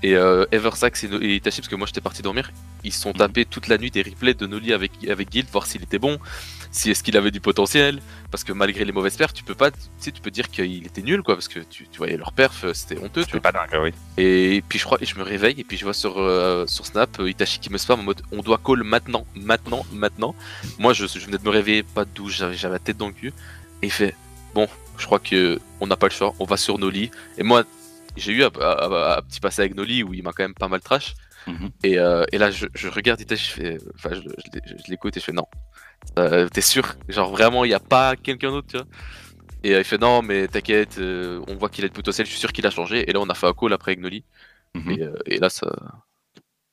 Et euh, Eversax et, Itachi, parce que moi j'étais parti dormir, ils se sont tapés toute la nuit des replays de Noli avec, avec Guild, voir s'il était bon, si est-ce qu'il avait du potentiel. Parce que malgré les mauvaises perfs, tu peux pas, tu sais, tu peux dire qu'il était nul quoi, parce que tu, tu voyais leur perf, euh, c'était honteux, tu C'est vois. pas dingue, oui. Et puis je crois, et je me réveille et puis je vois sur euh, sur Snap euh, Itachi qui me spam en mode on doit call maintenant, maintenant, maintenant. Moi je, je venais de me réveiller, pas de douche, j'avais j'avais la tête dans le cul. Et il fait bon, je crois que on n'a pas le choix, on va sur Noli. Et moi j'ai eu un, un- un petit passé avec Noli où il m'a quand même pas mal trash. Mhm. Et, euh, et là je, je regarde Itachi, je fais, enfin je, je l'ai- je l'écoute et je fais non. Euh, T'es sûr? Genre vraiment il n'y a pas quelqu'un d'autre, tu vois? Et euh, il fait non mais t'inquiète, on voit qu'il a de potentiel, je suis sûr qu'il a changé. Et là on a fait un call après avec Noli. Mhm. Et, et là, ça,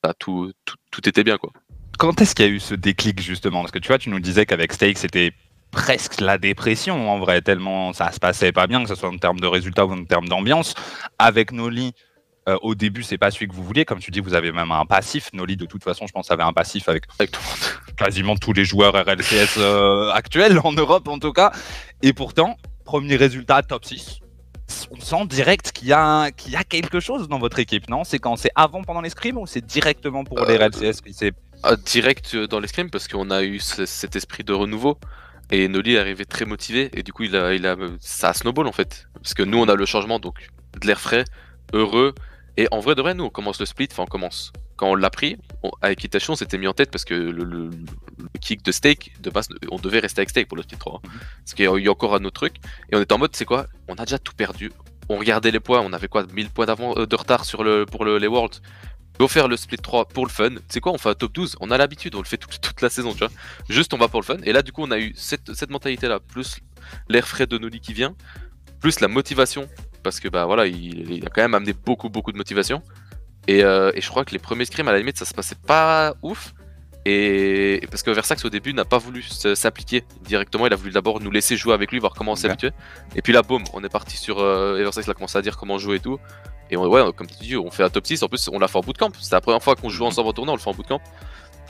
ça, tout, tout, tout était bien, quoi. Quand est-ce qu'il y a eu ce déclic justement? Parce que tu vois, tu nous disais qu'avec Steak, c'était presque la dépression en vrai, tellement ça se passait pas bien, que ce soit en termes de résultats ou en termes d'ambiance. Avec Noli, euh, au début, c'est pas celui que vous vouliez. Comme tu dis, vous avez même un passif. Noli, de toute façon, je pense, avait un passif avec tout quasiment tous les joueurs RLCS euh, actuels en Europe en tout cas. Et pourtant, premier résultat top 6. On sent direct qu'il y, a, qu'il y a quelque chose dans votre équipe, non? C'est quand c'est avant pendant les scrims ou c'est directement pour les RLCS qui s'est Ah, direct euh, dans l'escrime parce qu'on a eu ce- cet esprit de renouveau et Noli est arrivé très motivé et du coup il a, il ça a snowball en fait. Parce que nous on a le changement donc de l'air frais, heureux. Et en vrai de vrai nous on commence le split, enfin on commence. Quand on l'a pris on- avec Itachi on s'était mis en tête parce que le, kick de steak de base on devait rester avec steak pour le split 3 parce qu'il y a encore un autre truc. Et on était en mode c'est quoi? On a déjà tout perdu. On regardait les points on avait quoi? 1000 points d'avant euh, de retard sur le pour le, les worlds va faire le split 3 pour le fun. C'est quoi On fait un top 12. On a l'habitude, on le fait toute, la saison, tu vois. Juste, on va pour le fun. Et là, du coup, on a eu cette, mentalité-là, plus l'air frais de Noli qui vient, plus la motivation. Parce que, bah voilà, il, il a quand même amené beaucoup, beaucoup de motivation. Et, euh, et je crois que les premiers scrims, à la limite, ça se passait pas ouf. Et parce que Versax au début n'a pas voulu s'appliquer directement, il a voulu d'abord nous laisser jouer avec lui, voir comment on Ok. s'habituer. Et puis là, boum, on est parti sur euh, et Versax il a commencé à dire comment jouer et tout. Et on, ouais, comme tu dis, on fait un top 6. En plus, on l'a fait en bootcamp. C'est la première fois qu'on joue ensemble en tournoi, on le fait en bootcamp.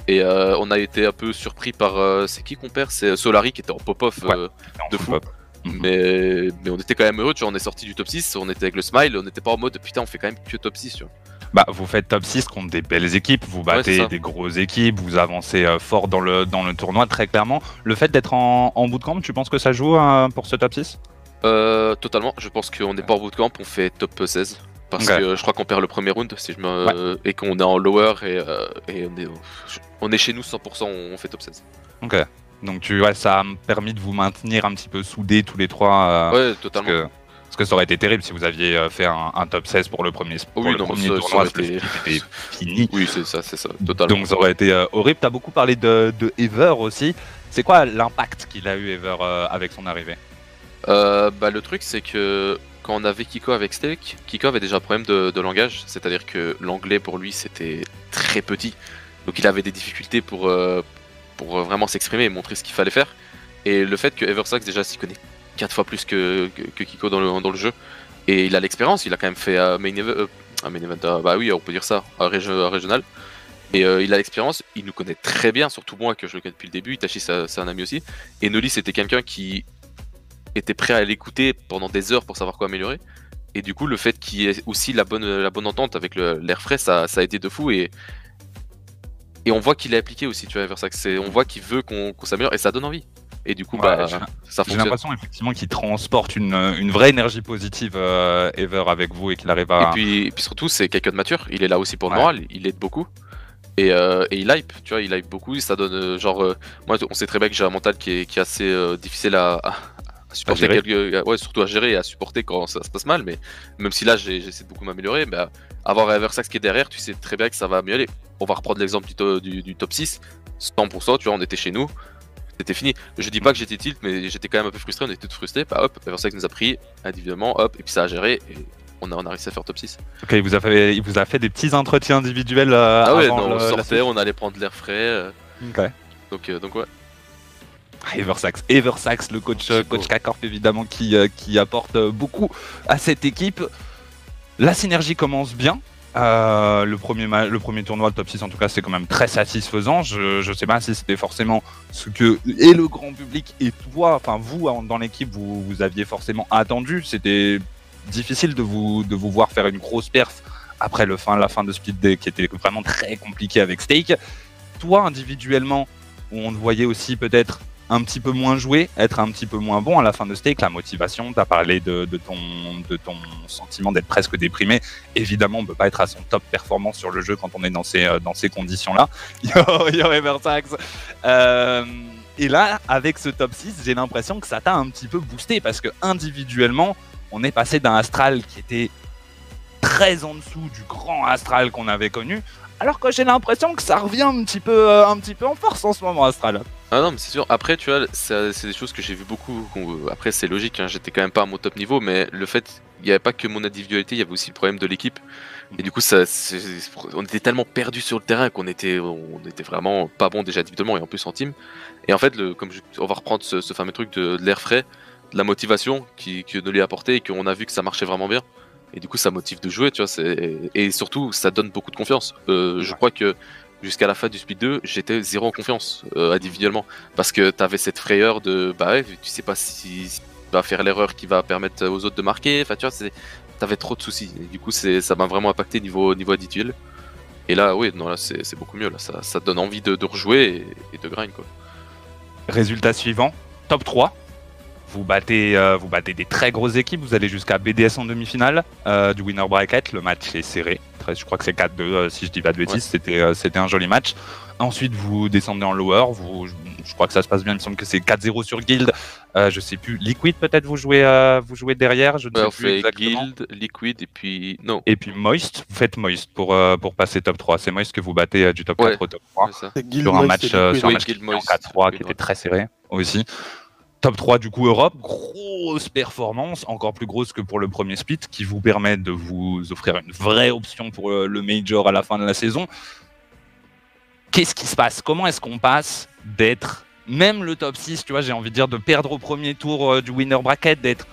Et euh, on a été un peu surpris par. euh, c'est qui qu'on perd? C'est Solari qui était en pop-off. Ouais. euh, de fou. pop. Mhm. mais, mais on était quand même heureux, tu vois. On est sorti du top 6, on était avec le smile, on n'était pas en mode putain, on fait quand même que top 6, tu vois. Bah, vous faites top 6 contre des belles équipes, vous battez des grosses équipes, vous avancez euh, fort dans le, dans le tournoi, très clairement. Le fait d'être en, en bootcamp, tu penses que ça joue euh, pour ce top 6 Euh, totalement, je pense qu'on n'est pas en bootcamp, on fait top 16. Parce que je crois qu'on perd le premier round si je me... et qu'on est en lower et, euh, et on, est, on est chez nous 100%, on fait top 16. Ok. Donc tu, ouais, ça a permis de vous maintenir un petit peu soudés tous les trois. ouais, totalement. Que, ça aurait été terrible si vous aviez euh, fait un, un top 16 pour le premier, pour Oui, le non, premier ça- tournoi, été- c'était fini. Oui, c'est ça, c'est ça, totalement. Donc ça aurait été euh, horrible. T'as beaucoup parlé de, de Ever aussi. C'est quoi l'impact qu'il a eu Ever euh, avec son arrivée? Euh, bah, le truc, c'est que quand on avait Kiko avec Steak, Kiko avait déjà un problème de, de langage, c'est-à-dire que l'anglais pour lui c'était très petit, donc il avait des difficultés pour, pour vraiment s'exprimer et montrer ce qu'il fallait faire. Et le fait que Eversax déjà s'y connaît 4 fois plus que, que, Kiko dans le, dans le jeu, et il a l'expérience, il a quand même fait un main, event, euh, main event, euh, bah oui, on peut dire ça, un, régi- un régional. Et euh, il a l'expérience, il nous connaît très bien, surtout moi que je le connais depuis le début. Itachi, c'est un ami aussi. Et Noli, c'était quelqu'un qui était prêt à l'écouter pendant des heures pour savoir quoi améliorer. Et du coup, le fait qu'il ait aussi la bonne, la bonne entente avec l'air frais, ça, ça a été de fou. Et, et on voit qu'il est appliqué aussi, tu vois, Versax. C'est- On voit qu'il veut qu'on qu'on s'améliore et ça donne envie. Et du coup, Ouais, bah, j'ai- ça J'ai fonctionne. l'impression effectivement qu'il transporte une, une vraie énergie positive euh, Ever avec vous et qu'il arrive Et à. puis, et puis surtout, c'est quelqu'un de mature. Il est là aussi pour le Ouais. moral. Il aide beaucoup. Et, euh, et il hype, tu vois, il hype beaucoup. Ça donne euh, genre. euh, moi, on sait très bien que j'ai un mental qui est, qui est assez difficile à, à- à supporter. gérer. quelques- ouais, surtout à gérer et à supporter quand ça se passe mal. Mais même si là, j'essaie de beaucoup m'améliorer, bah, avoir Eversax qui est derrière, tu sais très bien que ça va mieux aller. On va reprendre l'exemple du, to- du, du top 6. 100%, tu vois, on était chez nous. C'était fini. Je dis pas que j'étais tilt, mais j'étais quand même un peu frustré. On était tous frustrés. Bah hop, Eversax nous a pris individuellement, hop, et puis ça a géré. Et on a, on a réussi à faire top 6. Ok, il vous a fait, il vous a fait des petits entretiens individuels. euh, Ah ouais, avant non, le- on sortait, on allait prendre l'air frais. euh, Ok. donc, euh, donc ouais. Eversax, Eversax, le coach, coach Kakorp évidemment qui, euh, qui apporte beaucoup à cette équipe. La synergie commence bien. Euh, le, premier le premier tournoi de top 6 en tout cas c'est quand même très satisfaisant. Je, je sais pas si c'était forcément ce que et le grand public et toi, enfin vous dans l'équipe vous, vous aviez forcément attendu. C'était difficile de vous, de vous voir faire une grosse perf après le fin, la fin de Split Day qui était vraiment très compliqué avec Stake. Toi individuellement, on te voyait aussi peut-être un petit peu moins joué, être un petit peu moins bon à la fin de Stake, la motivation, tu as parlé de, ton, de ton sentiment d'être presque déprimé. Évidemment, on peut pas être à son top performance sur le jeu quand on est dans ces, euh, dans ces conditions-là. Yo, yo. Euh, et là, avec ce top 6, j'ai l'impression que ça t'a un petit peu boosté parce que individuellement, on est passé d'un Astral qui était très en dessous du grand Astral qu'on avait connu, alors que j'ai l'impression que ça revient un petit peu, euh, un petit peu en force en ce moment, Astral. Ah non, mais c'est sûr. Après, tu vois, c'est des choses que j'ai vu beaucoup. Après, c'est logique, hein, j'étais quand même pas à mon top niveau, mais le fait, il n'y avait pas que mon individualité, il y avait aussi le problème de l'équipe. Et du coup, ça, on était tellement perdus sur le terrain qu'on était, on était vraiment pas bon déjà individuellement et en plus en team. Et en fait, le, comme je- on va reprendre ce, ce fameux truc de, de l'air frais, de la motivation qui, que nous lui a apporté et qu'on a vu que ça marchait vraiment bien. Et du coup, ça motive de jouer, tu vois. Et surtout, ça donne beaucoup de confiance. Euh, Je crois que jusqu'à la fin du split 2, j'étais zéro en confiance euh, individuellement. Parce que tu avais cette frayeur de bah ouais, tu sais pas si, tu vas faire l'erreur qui va permettre aux autres de marquer. Enfin, tu vois, t'avais trop de soucis. Du coup, ça m'a vraiment impacté niveau, niveau. Et là, oui, non, là, c'est, beaucoup mieux. Ça, donne envie de, rejouer et, et de grind, quoi. Résultat suivant, top 3. Vous battez, euh, vous battez des très grosses équipes, vous allez jusqu'à BDS en demi-finale euh, du winner bracket. Le match est serré, Très- je crois que c'est 4-2 euh, si je dis pas de bêtises, Ouais. c'était, euh, c'était un joli match. Ensuite, vous descendez en lower, vous, je, je crois que ça se passe bien, il me semble que c'est 4-0 sur Guild. Euh, je sais plus, Liquid peut-être vous jouez, euh, vous jouez derrière, je ne Ouais, sais on plus fait exactement. Guild, Liquid et puis. Non, Et puis Moist, vous faites Moist pour, euh, pour passer top 3. C'est Moist que vous battez euh, du top Ouais. 4 au top 3 c'est ça. C'est Guild sur un match, euh, sur un match qui Guild finit en Moist, 4-3 qui était très serré aussi. Top 3 du coup Europe, grosse performance, encore plus grosse que pour le premier split, qui vous permet de vous offrir une vraie option pour euh, le Major à la fin de la saison. Qu'est-ce qui se passe? Comment est-ce qu'on passe d'être, même le top 6, tu vois, j'ai envie de dire, de perdre au premier tour euh, du winner bracket, d'être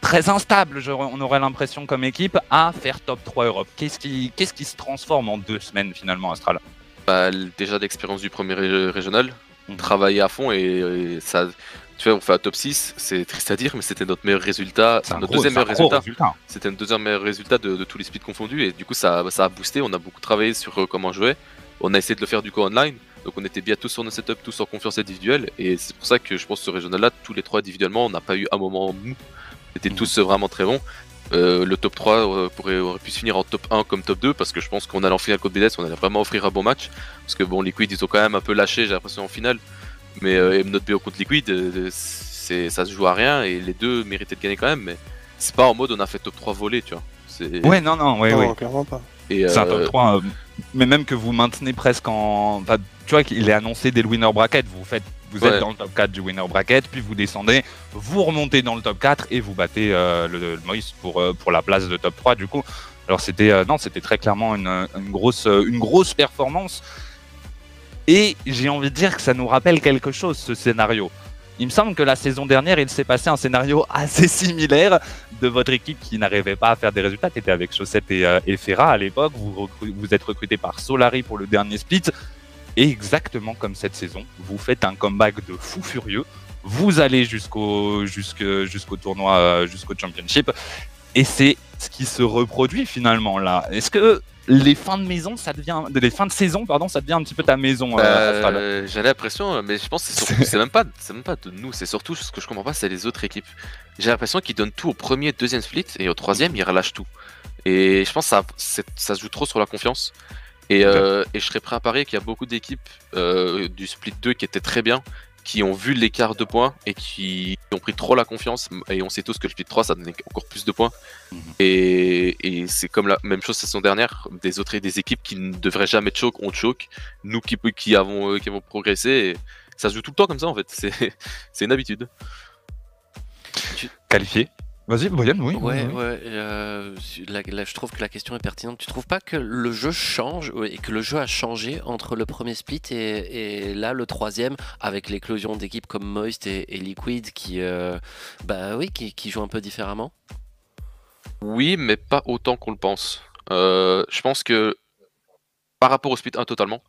très instable, on aurait l'impression comme équipe, à faire top 3 Europe? Qu'est-ce qui, qu'est-ce qui se transforme en deux semaines finalement, Astral? Bah, déjà l'expérience du premier ré- régional, Mhm. travailler à fond et, et ça. Tu vois, on fait un top 6, c'est triste à dire, mais c'était notre meilleur résultat, C'est un notre gros, deuxième meilleur résultat. résultat. C'était un deuxième meilleur résultat de, de tous les splits confondus et du coup ça, ça a boosté, on a beaucoup travaillé sur euh, comment jouer. On a essayé de le faire du coup online, donc on était bien tous sur nos setups, tous en confiance individuelle et c'est pour ça que je pense que ce régional là, tous les trois individuellement, on n'a pas eu un moment mou. C'était Mhm. tous euh, vraiment très bons. Euh, le top 3 euh, pourrait, aurait pu se finir en top 1 comme top 2 parce que je pense qu'on allait en finale contre BDS, on allait vraiment offrir un bon match. Parce que bon, Liquid ils ont quand même un peu lâché, j'ai l'impression en finale. Mais euh, notre BO contre Liquid, euh, c'est, ça se joue à rien et les deux méritaient de gagner quand même. Mais c'est pas en mode on a fait top 3 volé, tu vois. C'est, Ouais, non, non, ouais, Non, ouais. clairement pas. et, C'est un euh, top 3, euh, mais même que vous maintenez presque en. enfin, tu vois qu'il est annoncé dès le winner bracket. Vous, faites, vous êtes Ouais. dans le top 4 du winner bracket, puis vous descendez, vous remontez dans le top 4 et vous battez euh, le, le Moïse pour, euh, pour la place de top 3 du coup. Alors c'était euh, non, c'était très clairement une, une grosse, euh, une grosse performance. Et j'ai envie de dire que ça nous rappelle quelque chose, ce scénario. Il me semble que la saison dernière, il s'est passé un scénario assez similaire de votre équipe qui n'arrivait pas à faire des résultats. Tu étais avec Chaussette et, euh, Ferra à l'époque. Vous, êtes recruté par Solari pour le dernier split. Et exactement comme cette saison, vous faites un comeback de fou furieux. Vous allez jusqu'au tournoi, euh, jusqu'au championship. Et c'est ce qui se reproduit finalement là. Est-ce que les fins de maison, ça devient, les fins de saison, pardon, ça devient un petit peu ta maison euh, bah, j'ai l'impression, mais je pense que c'est même pas, c'est même pas de nous, c'est surtout ce que je comprends pas, c'est les autres équipes. J'ai l'impression qu'ils donnent tout au premier, deuxième split et au troisième ils relâchent tout. Et je pense que ça, se joue trop sur la confiance. Et, euh, et je serais prêt à parier qu'il y a beaucoup d'équipes euh, du split 2 qui étaient très bien, qui ont vu l'écart de points et qui ont pris trop la confiance. Et on sait tous que le split 3 ça donnait encore plus de points. Mhm. Et, et c'est comme la même chose saison dernière, des autres des équipes qui ne devraient jamais choke, on choke. Nous qui, qui, avons, euh, qui avons progressé. Et ça se joue tout le temps comme ça en fait, c'est c'est une habitude. Qualifié Vas-y, Boyan, oui. Ouais, oui, ouais. euh, là, là, je trouve que la question est pertinente. Tu trouves pas que le jeu change et que le jeu a changé entre le premier split et, et là le troisième avec l'éclosion d'équipes comme Moist et, et Liquid qui, euh, bah oui, qui, qui jouent un peu différemment? Oui, mais pas autant qu'on le pense. Euh, je pense que par rapport au split 1 totalement,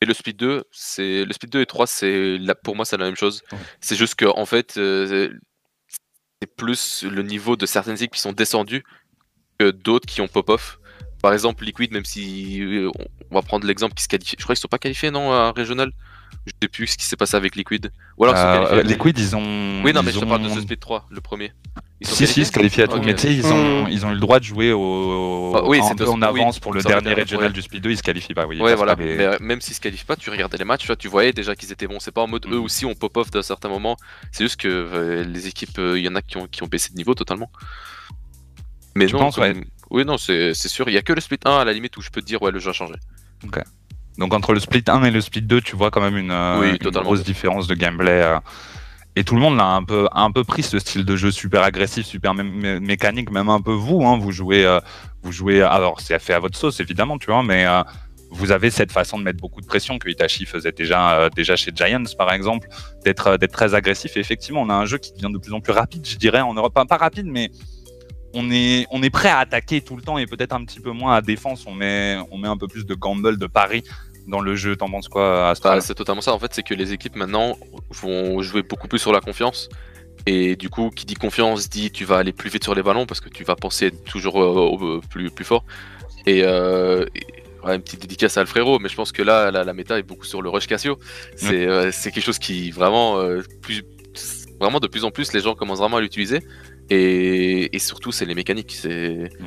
mais le split 2, c'est le split 2 et 3, c'est pour moi c'est la même chose. Ouais. C'est juste que en fait, euh, plus le niveau de certaines équipes qui sont descendues que d'autres qui ont pop-off. Par exemple, Liquid, même si euh, on- va prendre l'exemple qui se qualifie, je crois qu'ils sont pas qualifiés non à régional. Je sais plus ce qui s'est passé avec Liquid. Ou alors ils sont Euh, qualifiés. Liquid, ils ont. Oui, non, mais ils je te parle de ont- ce split 3, le premier. Ils sont Si, si, ils se qualifient à tout, Ok. mais tu sais, ils ont, Hmm. ils ont eu le droit de jouer au, Ah, oui, de- en oui, avance pour le dernier régional ouais. du Speed 2, ils se qualifient pas. Oui, Ouais, voilà. les- Mais euh, même s'ils se qualifient pas, tu regardais les matchs, tu, vois, tu voyais déjà qu'ils étaient bons. C'est pas en mode eux Mhm. aussi on pop-off d'un certain moment. C'est juste que euh, les équipes, il y en a qui ont, qui ont baissé de niveau totalement. Mais non, penses, comme- oui, non, c'est sûr. Il y a que le split 1 à la limite où je peux te dire, ouais, le jeu a changé. Donc entre le split 1 et le split 2, tu vois quand même une, euh, Oui, une totalement. grosse différence de gameplay. euh, et tout le monde l'a un peu, a un peu pris ce style de jeu super agressif, super mé- mé- mécanique, même un peu vous. Hein, vous jouez, euh, vous jouez. Alors c'est fait à votre sauce évidemment, tu vois, mais euh, vous avez cette façon de mettre beaucoup de pression que Itachi faisait déjà, déjà chez Giants par exemple, d'être, d'être très agressif. Et effectivement, on a un jeu qui devient de plus en plus rapide, je dirais en Europe, pas, pas rapide, mais on est, on est prêt à attaquer tout le temps et peut-être un petit peu moins à défense. On met, on met un peu plus de gamble, de pari dans le jeu. T'en penses quoi, Astral bah, C'est totalement ça. En fait, c'est que les équipes maintenant vont jouer beaucoup plus sur la confiance. Et du coup, qui dit confiance dit tu vas aller plus vite sur les ballons parce que tu vas penser toujours euh, plus, plus fort. Et, euh, une petite dédicace à Alfredo, mais je pense que là, la, méta est beaucoup sur le rush Casio. C'est euh, quelque chose qui vraiment, plus, vraiment de plus en plus les gens commencent vraiment à l'utiliser. Et, et, surtout, c'est les mécaniques. C'est mm.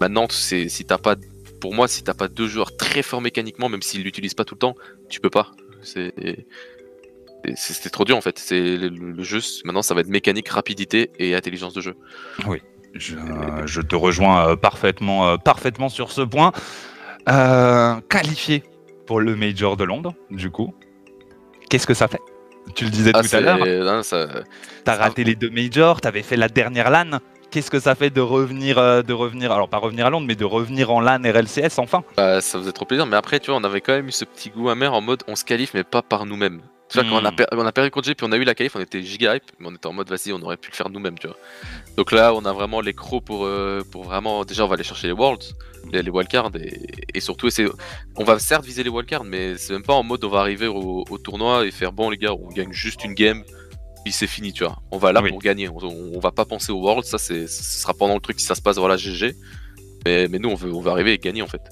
maintenant, si t'as pas, pour moi, si t'as pas deux joueurs très forts mécaniquement, même s'ils l'utilisent pas tout le temps, tu peux pas. C'est c'était trop dur en fait. C'est le, jeu maintenant, ça va être mécanique, rapidité et intelligence de jeu. Oui, je, te rejoins euh, parfaitement, euh, parfaitement sur ce point. Euh, qualifié pour le Major de Londres, du coup, qu'est-ce que ça fait? Tu le disais ah, tout à l'heure. Ça... T'as raté les deux Majors, t'avais fait la dernière LAN. Qu'est-ce que ça fait de revenir, de revenir, alors pas revenir à Londres, mais de revenir en LAN RLCS enfin? Bah, Ça faisait trop plaisir, mais après, tu vois, on avait quand même eu ce petit goût amer en mode on se qualifie, mais pas par nous-mêmes. Tu vois, quand on a, hmm. on a perdu contre G, puis on a eu la qualif, on était giga hype, mais on était en mode vas-y, on aurait pu le faire nous-mêmes, tu vois. Donc là, on a vraiment les crocs pour, euh, pour vraiment. Déjà, on va aller chercher les Worlds, les, les wildcards, et, et surtout, on va certes viser les wildcards, mais c'est même pas en mode on va arriver au, tournoi et faire bon, les gars, on gagne juste une game, puis c'est fini, tu vois. On va là pour gagner, on, va pas penser aux Worlds, ça, ce sera pendant le truc si ça se passe, voilà, GG. Mais, mais nous, on veut, on veut arriver et gagner en fait.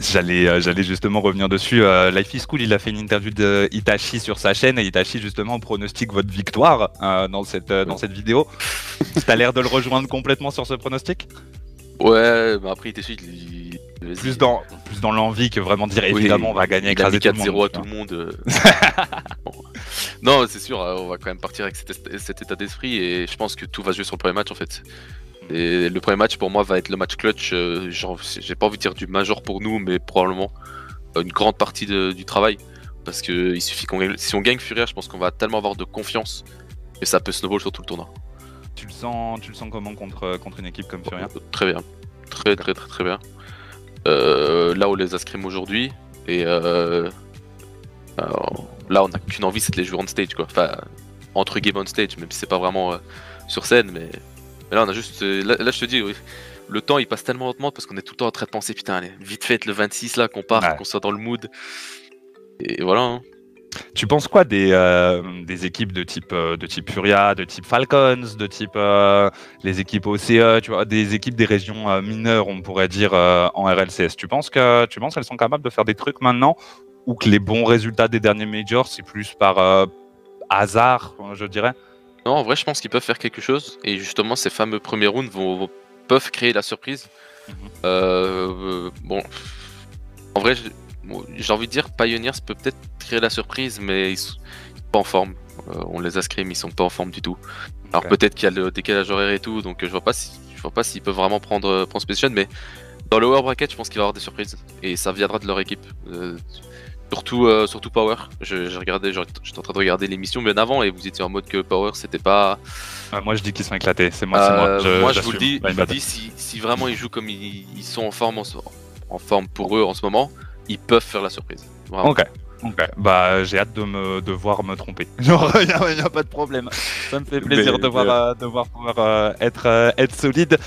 J'allais, euh, j'allais justement revenir dessus. Euh, Life is Cool, il a fait une interview de Itachi sur sa chaîne et Itachi justement pronostique votre victoire euh, dans cette dans cette vidéo. T'as l'air de le rejoindre complètement sur ce pronostic? Ouais, mais après Itachi, il... plus dans plus dans l'envie que vraiment dire évidemment on va gagner écraser 4-0 à tout le monde. Non, c'est sûr, on va quand même partir avec cet, cet état d'esprit et je pense que tout va se jouer sur le premier match en fait. Et le premier match pour moi va être le match clutch. Euh, j'ai pas envie de dire du major pour nous, mais probablement une grande partie du travail. Parce que il suffit qu'on si on gagne Furia, je pense qu'on va tellement avoir de confiance et ça peut snowball sur tout le tournoi. Tu le sens, tu le sens comment contre, contre une équipe comme Furia? Très bien, très très très très bien. Euh, là on les a scrim aujourd'hui et euh, là on n'a qu'une envie c'est de les jouer on stage quoi. Enfin entre game on stage, même si c'est pas vraiment sur scène, mais mais là, on a juste. Euh, là, je te dis, le temps il passe tellement lentement parce qu'on est tout le temps en train de penser, putain, allez, vite fait le 26 là, qu'on parte, qu'on soit dans le mood. Et voilà. Hein. Tu penses quoi des, euh, des équipes de type, euh, de type Furia, de type Falcons, de type les équipes OCE, tu vois, des équipes des régions mineures, on pourrait dire, en RLCS Tu penses que tu penses qu'elles sont capables de faire des trucs maintenant ou que les bons résultats des derniers majors, c'est plus par hasard, je dirais? Non, en vrai, je pense qu'ils peuvent faire quelque chose. Et justement, ces fameux premiers rounds vont, peuvent créer la surprise. Mhm. Euh, bon, en vrai, j'ai envie de dire, Pioneers peut peut-être créer la surprise, mais ils sont pas en forme. Euh, on les a scrim, ils sont pas en forme du tout. Alors peut-être qu'il y a le décalage horaire et tout, donc je vois pas si, je vois pas s'ils peuvent vraiment prendre, prendre Space mais dans le lower bracket, je pense qu'il va y avoir des surprises et ça viendra de leur équipe. Euh, Surtout, euh, surtout Power. J'ai regardé, j'étais en train de regarder l'émission bien avant et vous étiez en mode que Power c'était pas. Ah, moi je dis qu'ils sont éclatés, c'est moi, moi. Euh, moi je vous le dis, dis si, si, vraiment ils jouent comme ils, sont en forme en, forme pour eux en ce moment, ils peuvent faire la surprise. Ok. Bah j'ai hâte de me de voir me tromper. Genre, il n'y a, pas de problème. Ça me fait plaisir de, voir, euh, de voir pouvoir être, être solide.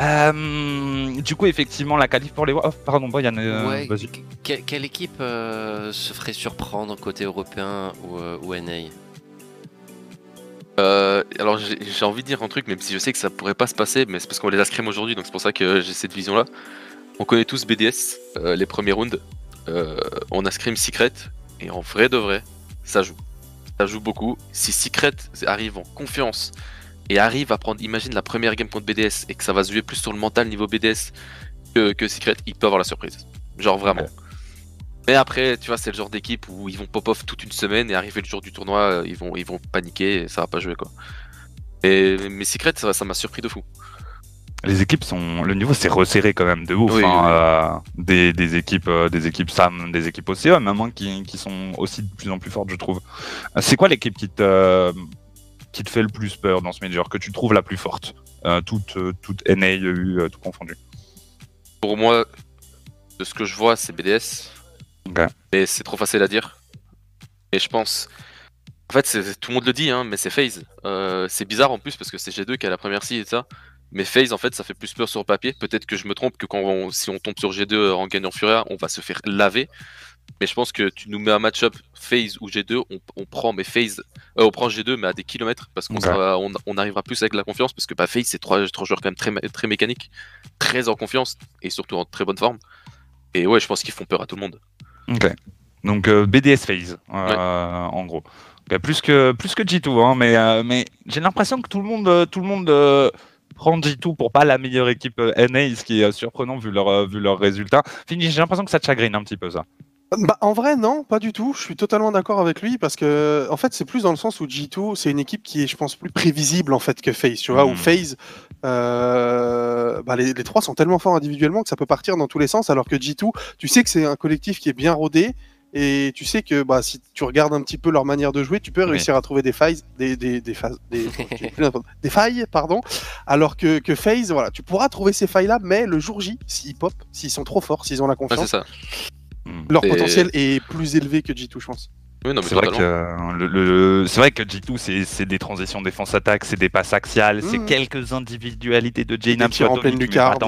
Euh, du coup, effectivement, la qualif pour les. Oh, pardon, Brian, euh, vas-y. quelle équipe euh, se ferait surprendre côté européen ou, ou NA alors j'ai envie de dire un truc, même si je sais que ça pourrait pas se passer, mais c'est parce qu'on les a scrim aujourd'hui, donc c'est pour ça que j'ai cette vision-là. On connaît tous BDS, les premiers rounds. on a scrim Secret, et en vrai de vrai, ça joue. Ça joue beaucoup. Si Secret arrive en confiance et arrive à prendre, imagine la première game contre BDS et que ça va se jouer plus sur le mental niveau BDS que, que Secret, il peut avoir la surprise. Genre vraiment. Mais après, tu vois, c'est le genre d'équipe où ils vont pop-off toute une semaine et arriver le jour du tournoi, ils vont, ils vont paniquer et ça va pas jouer quoi. Et, mais Secret, ça m'a surpris de fou. Les équipes sont, le niveau s'est resserré quand même de ouf. Hein, euh, des, des, équipes, euh, des équipes Sam, des équipes OCE, même hein, qui, qui, sont aussi de plus en plus fortes, je trouve. C'est quoi l'équipe qui te, qui te fait le plus peur dans ce major, que tu trouves la plus forte, euh, toute, euh, toute NA, EU, euh, tout confondu? Pour moi, de ce que je vois, c'est BDS. Mais c'est trop facile à dire. Et je pense. En fait, tout le monde le dit, hein, mais c'est FaZe. c'est bizarre en plus parce que c'est G2 qui a la première scie et ça. Mais FaZe, en fait, ça fait plus peur sur le papier. Peut-être que je me trompe que quand si on tombe sur G2 en gagnant Furia, on va se faire laver. Mais je pense que tu nous mets un match-up phase ou G2, on, on prend mais phase, euh, on prend G2 mais à des kilomètres parce qu'on on, on arrivera plus avec la confiance parce que bah, phase c'est trois, trois joueurs quand même très, très mécaniques, très en confiance et surtout en très bonne forme. Et ouais, je pense qu'ils font peur à tout le monde. Ok. Donc euh, BDS phase, euh, en gros. Plus que plus que G2, hein, mais euh, mais j'ai l'impression que tout le monde euh, tout le monde euh, prend G2 pour pas la meilleure équipe euh, NA, ce qui est euh, surprenant vu leur euh, vu leurs résultats. Fini, j'ai l'impression que ça te chagrine un petit peu ça. Bah, en vrai, non, pas du tout. Je suis totalement d'accord avec lui parce que, en fait, c'est plus dans le sens où G2, c'est une équipe qui est, je pense, plus prévisible en fait que FaZe. Tu vois, où FaZe, euh, bah, les, les trois sont tellement forts individuellement que ça peut partir dans tous les sens, alors que G2, tu sais que c'est un collectif qui est bien rodé. Et tu sais que bah, si tu regardes un petit peu leur manière de jouer, tu peux réussir à trouver des failles, des, des, des, phases- des, j'ai plus n'importe- des failles, pardon. Alors que, que FaZe, voilà, tu pourras trouver ces failles-là, mais le jour J, s'ils pop, s'ils sont trop forts, s'ils ont la confiance, c'est ça. leur Et- potentiel est plus élevé que G2, je pense. Oui, non, mais C'est vrai, euh, le, le- c'est vrai que G2, c'est- c'est des transitions défense-attaque, c'est des passes axiales, c'est Mhm. quelques individualités de Jaynam tirs en pleine lucarne.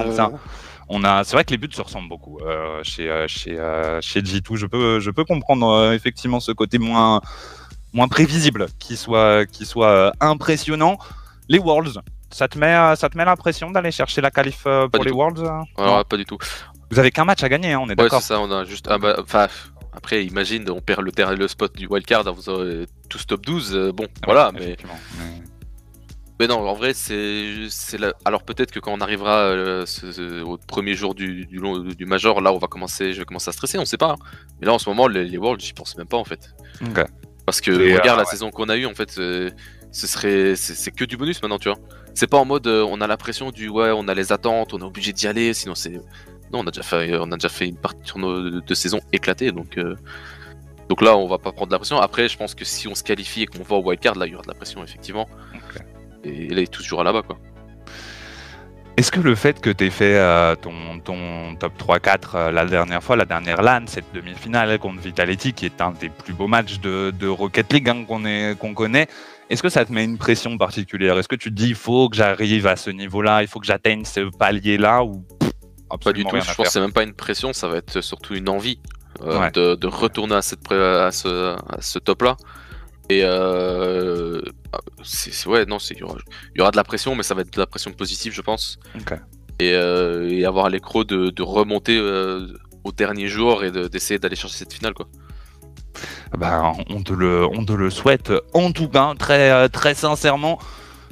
On a, c'est vrai que les buts se ressemblent beaucoup euh, chez euh, chez euh, chez G2. Je peux je peux comprendre effectivement ce côté moins moins prévisible qui soit qui soit impressionnant. Les Worlds, ça te met ça te met la pression d'aller chercher la qualif pour les. Worlds Alors, pas du tout. Vous avez qu'un match à gagner, hein, on est Ouais, d'accord. c'est ça, on a juste. ah bah, Enfin, après, imagine, on perd le, spot du wildcard en faisant euh, tous top 12. euh, bon, voilà, mais. Effectivement. Mais- Mais non, en vrai, c'est. c'est la- Alors peut-être que quand on arrivera euh, ce- ce- au premier jour du, du, long- du Major, là, on va commencer, je vais commencer à stresser, on sait pas. hein. Mais là, en ce moment, les, les Worlds, j'y pense même pas, en fait. Parce que Et, regarde euh, la saison qu'on a eue, en fait, euh, ce serait. C'est c'est que du bonus maintenant, tu vois. C'est pas en mode euh, on a la pression du ouais, on a les attentes, on est obligé d'y aller, sinon c'est. Non, on a déjà fait, on a déjà fait une partie de saison éclatée, donc. euh, Donc là, on va pas prendre de la pression. Après, je pense que si on se qualifie et qu'on va au wildcard, là, il y aura de la pression, effectivement. Ok. Et là, il est toujours là-bas, quoi. Est-ce que le fait que tu aies fait euh, ton, ton top 3-4 euh, la dernière fois, la dernière LAN, cette demi-finale contre Vitality, qui est un des plus beaux matchs de, de Rocket League hein, qu'on connaît, est-ce que ça te met une pression particulière? Est-ce que tu te dis, il faut que j'arrive à ce niveau-là, il faut que j'atteigne ce palier-là ou pff, Pas du tout, je à pense que c'est même pas une pression, ça va être surtout une envie euh, Ouais. de, de retourner à, cette, pré- à ce, à ce top-là. Et euh, c'est c'est- ouais, non, il y, aura, il y aura de la pression, mais ça va être de la pression positive, je pense. Ok. Et, euh, et avoir l'écro de, de remonter euh, au dernier jour et de- d'essayer d'aller chercher cette finale, quoi. Ben, on, te le, on te le souhaite en tout cas, très, très sincèrement.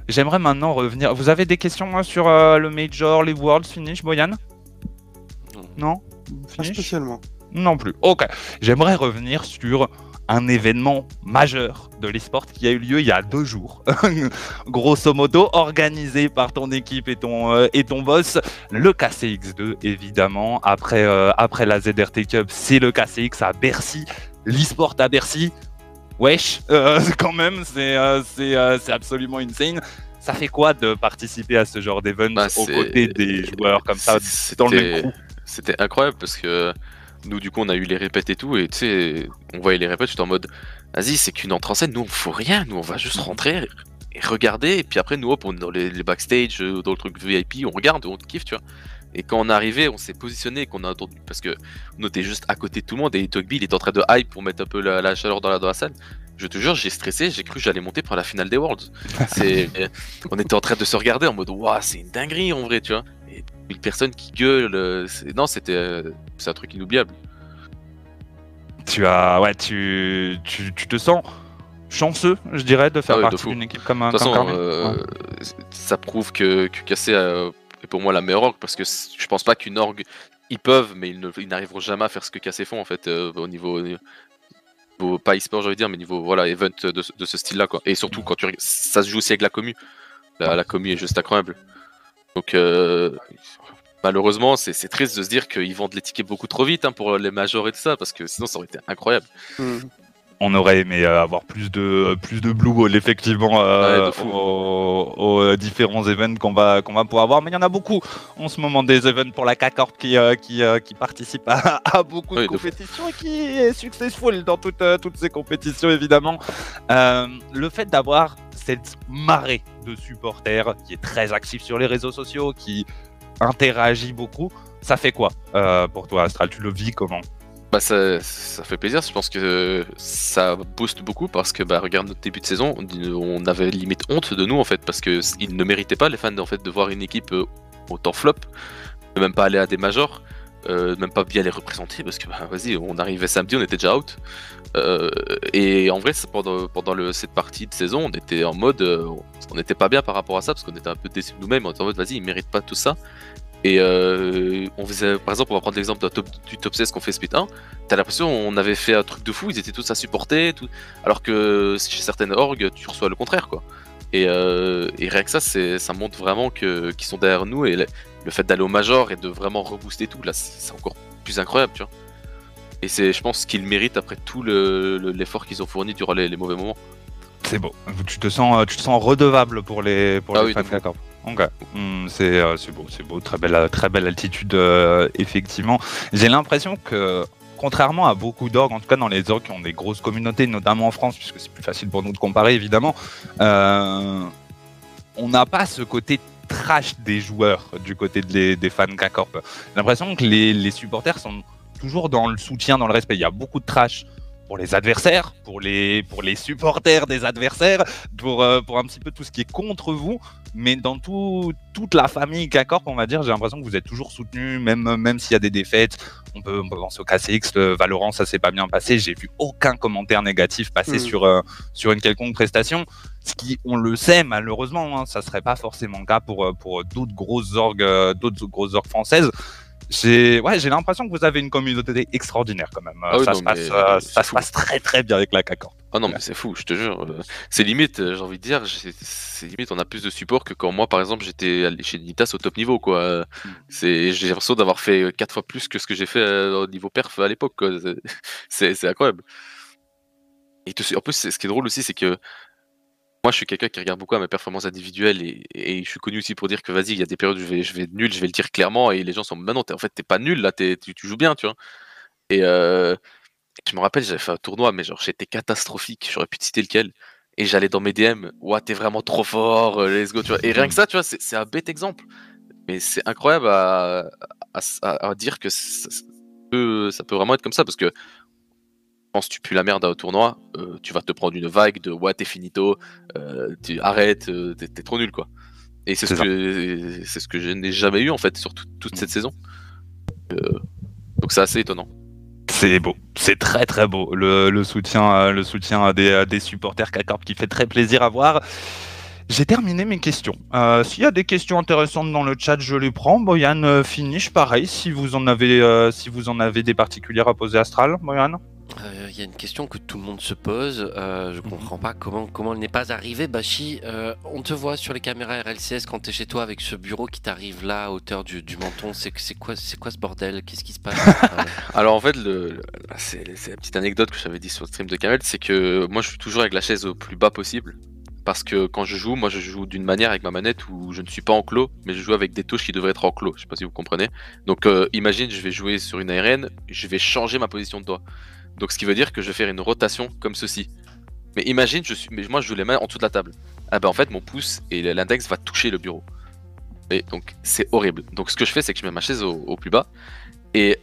J'aimerais maintenant revenir. Vous avez des questions hein, sur euh, le Major, les Worlds, finish, Boyan? Non? Pas Finish? spécialement. Non plus. Ok. J'aimerais revenir sur un événement majeur de l'esport qui a eu lieu il y a deux jours. Grosso modo, organisé par ton équipe et ton, euh, et ton boss. Le KCX2, évidemment. Après, euh, après la ZRT Cup, c'est le KCX à Bercy. L'esport à Bercy. Wesh, euh, quand même, c'est absolument insane. Ça fait quoi de participer à ce genre d'event Bah, aux côtés des joueurs comme ça dans le même C'était incroyable parce que nous, du coup, on a eu les répètes et tout, et tu sais, on voyait les répètes, j'étais en mode, vas-y, c'est qu'une entrée en scène, nous, on faut rien, nous, on va juste rentrer et regarder, et puis après, nous, hop, on est dans les, les backstage, euh, dans le truc VIP, on regarde, on kiffe, tu vois. Et quand on est arrivé, on s'est positionné, qu'on a entendu, parce que on était juste à côté de tout le monde, et Togby, il était en train de hype pour mettre un peu la, la chaleur dans la, dans la salle. Je te jure, j'ai stressé, j'ai cru que j'allais monter pour la finale des Worlds. On était en train de se regarder en mode, waouh, c'est une dinguerie en vrai, tu vois. Et une personne qui gueule, euh, non, c'était, euh, c'est un truc inoubliable. tu as ouais tu, tu, tu te sens chanceux je dirais de faire Ah ouais, partie d'une équipe comme un De toute façon, euh, Ouais. ça prouve que, que Cassé est pour moi la meilleure org parce que je pense pas qu'une org ils peuvent, mais ils n'arriveront jamais à faire ce que Cassé font en fait euh, au niveau, au niveau- pas e-sport, j'allais dire, mais niveau voilà event de, ce- de ce style-là quoi. Et surtout quand tu ça se joue aussi avec la commu. La, la commu est juste incroyable. Donc euh, malheureusement, c'est triste de se dire qu'ils vendent les tickets beaucoup trop vite hein, pour les majors et tout ça parce que sinon ça aurait été incroyable. Hmm. on aurait aimé euh, avoir plus de plus de blue ball effectivement euh, Ouais, aux, aux, euh, différents events qu'on va qu'on va pouvoir avoir mais il y en a beaucoup en ce moment des events pour la K-Corp qui euh, qui, euh, qui participent à, à beaucoup de Oui, de fou. compétitions et qui est successful dans toutes euh, toutes ces compétitions évidemment Euh, le fait d'avoir cette marée de supporters qui est très actif sur les réseaux sociaux qui interagit beaucoup. Ça fait quoi euh, pour toi Astral? Tu le vis comment? Bah ça, ça fait plaisir, je pense que ça booste beaucoup parce que bah regarde notre début de saison, on, avait limite honte de nous en fait parce que ils ne méritaient pas les fans en fait de voir une équipe euh, autant flop, de même pas aller à des majors, euh, même pas bien les représenter parce que bah vas-y on arrivait samedi on était déjà out euh, et en vrai pendant, cette partie de saison on était en mode euh, on n'était pas bien par rapport à ça parce qu'on était un peu déçus nous-mêmes on était en mode vas-y ils méritent pas tout ça et euh, on faisait, par exemple, on va prendre l'exemple top, du top 16 qu'on fait Split 1. T'as l'impression on avait fait un truc de fou, ils étaient tous à supporter, tout... alors que chez certaines orgues, tu reçois le contraire, quoi. Et, et rien que ça, ça montre vraiment qu'ils sont derrière nous et le, fait d'aller au major et de vraiment rebooster tout, là, c'est encore plus incroyable, tu vois. Et c'est, je pense, qu'ils méritent après tout l'effort le, qu'ils ont fourni durant les, les mauvais moments. C'est beau. Tu te sens, tu te sens redevable pour les, pour Ah les oui, fans d'accord. Ok, Hmm, c'est euh, c'est beau, c'est beau, très belle, très belle altitude euh, effectivement. J'ai l'impression que contrairement à beaucoup d'orgues, en tout cas dans les orgues qui ont des grosses communautés, notamment en France, puisque c'est plus facile pour nous de comparer évidemment, euh, on n'a pas ce côté trash des joueurs du côté des fans K-Corp. L'impression que les, les supporters sont toujours dans le soutien, dans le respect. Il y a beaucoup de trash pour les adversaires, pour les, pour les supporters des adversaires, pour, euh, pour un petit peu tout ce qui est contre vous. Mais dans tout, toute la famille K-Corp, on va dire, j'ai l'impression que vous êtes toujours soutenu, même, même s'il y a des défaites. On peut, on peut penser au KCX, le Valorant, ça s'est pas bien passé. J'ai vu aucun commentaire négatif passer Mhm. sur, euh, sur une quelconque prestation. Ce qui, on le sait, malheureusement, hein, ça serait pas forcément le cas pour, euh, pour d'autres grosses orgues, euh, d'autres grosses orgues françaises. J'ai ouais, j'ai l'impression que vous avez une communauté extraordinaire quand même. Euh, Ah oui, ça non, se passe, euh, euh, ça se passe très très bien avec la CACOR. Ah non, mais c'est fou, je te jure. euh, C'est limite, euh, j'ai envie de dire, c'est limite, on a plus de support que quand moi, par exemple, j'étais chez Nitas au top niveau, quoi. Euh, C'est, j'ai l'impression d'avoir fait euh, quatre fois plus que ce que j'ai fait euh, au niveau perf à l'époque. C'est- incroyable. Et en plus, ce qui est drôle aussi, c'est que moi, je suis quelqu'un qui regarde beaucoup à mes performances individuelles et, je suis connu aussi pour dire que vas-y, il y a des périodes où je vais, être nul, je vais le dire clairement et les gens sont, bah non, en fait, t'es pas nul là, tu, tu joues bien, tu vois. Et euh, je me rappelle, j'avais fait un tournoi, mais genre, j'étais catastrophique, j'aurais pu te citer lequel. Et j'allais dans mes DM, ouah, t'es vraiment trop fort, euh, let's go, tu vois. Et rien que ça, tu vois, c'est un bête exemple. Mais c'est incroyable à, dire que ça peut, ça peut vraiment être comme ça, parce que tu pues la merde au tournoi, euh, tu vas te prendre une vague de ouais, t'es finito, euh, tu arrêtes, euh, t'es t'es trop nul, quoi. Et c'est ce, ça. que- c'est ce que je n'ai jamais eu, en fait, sur tout- toute cette saison. Donc c'est assez étonnant. C'est beau, c'est très très beau. Le, le soutien, le soutien des, des supporters CACOR qui fait très plaisir à voir. J'ai terminé mes questions. Euh, S'il y a des questions intéressantes dans le chat, je les prends. Boyan, finish, pareil. Si vous en avez, euh, si vous en avez des particulières à poser Astral, Boyan. Euh, Il y a une question que tout le monde se pose. euh, je comprends pas comment, comment elle n'est pas arrivée. Bashi, euh, on te voit sur les caméras RLCS quand tu es chez toi avec ce bureau qui t'arrive là à hauteur du, du menton. C'est quoi, quoi ce bordel? Qu'est-ce qui se passe? Euh, Alors en fait, le, le- là, c'est la petite anecdote que j'avais dit sur le stream de Kamel, c'est que moi je suis toujours avec la chaise au plus bas possible. Parce que quand je joue, moi je joue d'une manière avec ma manette où je ne suis pas en clos, mais je joue avec des touches qui devraient être en clos. Je sais pas si vous comprenez. Donc euh, imagine, je vais jouer sur une ARN, je vais changer ma position de doigt. Donc ce qui veut dire que je vais faire une rotation comme ceci. Mais imagine, je suis, moi je joue les mains en dessous de la table. Ah ben en fait mon pouce et l'index va toucher le bureau. Et donc c'est horrible. Donc ce que je fais, c'est que je mets ma chaise au, plus bas et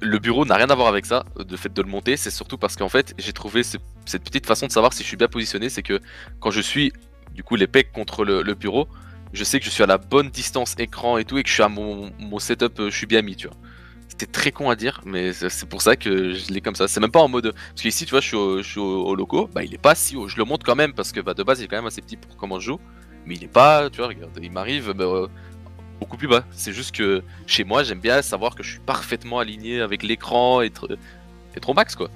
le bureau n'a rien à voir avec ça, le fait de le monter, c'est surtout parce qu'en fait, j'ai trouvé ce- cette petite façon de savoir si je suis bien positionné, c'est que quand je suis du coup les pecs contre le, le bureau, je sais que je suis à la bonne distance écran et tout, et que je suis à mon, mon setup, euh, je suis bien mis, tu vois. C'était très con à dire, mais c'est pour ça que je l'ai comme ça. C'est même pas en mode. Parce qu'ici, tu vois, je suis au, au, au loco, bah il est pas si haut. Je le monte quand même parce que bah, de base, il est quand même assez petit pour comment je joue, mais il est pas, tu vois, regarde, il m'arrive bah, euh, beaucoup plus bas. C'est juste que chez moi, j'aime bien savoir que je suis parfaitement aligné avec l'écran et, tr- et trop max, quoi.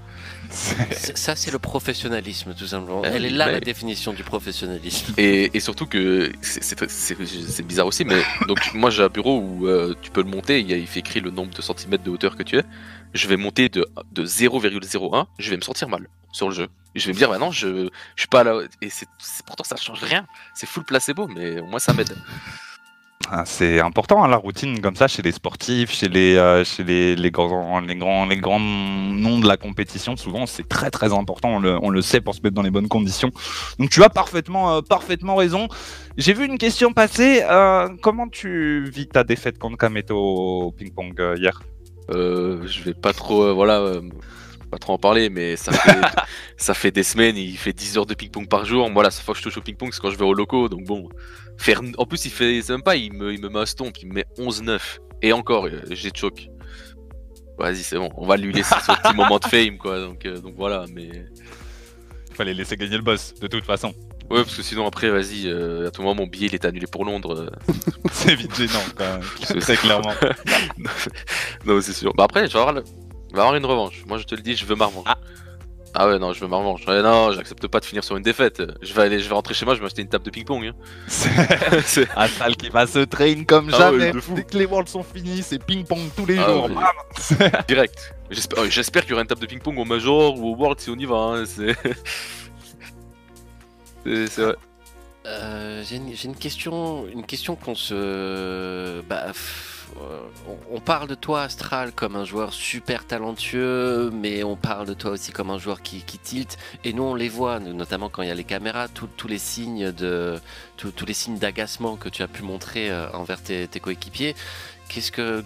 Ça, c'est le professionnalisme, tout simplement. Eh Elle est là mais- la définition du professionnalisme. Et, et surtout que c'est- bizarre aussi, mais donc moi j'ai un bureau où euh, tu peux le monter, il, y a, il fait écrit le nombre de centimètres de hauteur que tu es. Je vais monter de, de 0,01, je vais me sentir mal sur le jeu. Je vais me dire, bah non, je, je suis pas là. Et c'est- pourtant ça change rien, c'est full placebo, mais au moins ça m'aide. Ah, C'est important hein, la routine comme ça chez les sportifs, chez les, euh, chez les, les, grands, les, grands, les grands noms de la compétition. Souvent, c'est très très important. On le, on le sait pour se mettre dans les bonnes conditions. Donc, tu as parfaitement, euh, parfaitement raison. J'ai vu une question passer. euh, comment tu vis ta défaite contre Kameto au ping-pong hier? Je vais pas trop, voilà, pas trop en parler, mais ça fait, ça fait des semaines, il fait 10 heures de ping-pong par jour. Moi, la seule fois que je touche au ping-pong, c'est quand je vais au loco, donc bon. Faire... En plus, il fait, c'est même pas, il me, il me met un stomp, il me met 11-9. Et encore, euh, j'ai de choc. Vas-y, c'est bon, on va lui laisser son petit moment de fame, quoi. Donc, euh, donc voilà, mais. Fallait laisser gagner le boss, de toute façon. Ouais, parce que sinon, après, vas-y, euh, à tout moment, mon billet, il est annulé pour Londres. C'est vite gênant, quand même. Très clairement. non, c'est sûr. Bah après, je vais avoir, le- je vais avoir une revanche. Moi, je te le dis, je veux ma revanche. Ah. Ah ouais, non, je veux ma revanche. Ouais, non, j'accepte pas de finir sur une défaite. Je vais aller, je vais rentrer chez moi, je vais m'acheter une table de ping-pong. hein. C'est C'est- Asal qui va se train comme Ah jamais. Dès que les worlds sont finis, c'est ping-pong tous les Ah jours. ouais. Direct. J'espère, euh, j'espère qu'il y aura une table de ping-pong au Major ou au World si on y va. hein, C'est. vrai. Euh, j'ai une, j'ai une question, une question qu'on se, bah, pff, on, on parle de toi Astral comme un joueur super talentueux, mais on parle de toi aussi comme un joueur qui, qui tilt. Et nous on les voit, notamment quand il y a les caméras, tous les signes d'agacement que tu as pu montrer euh, envers tes, coéquipiers.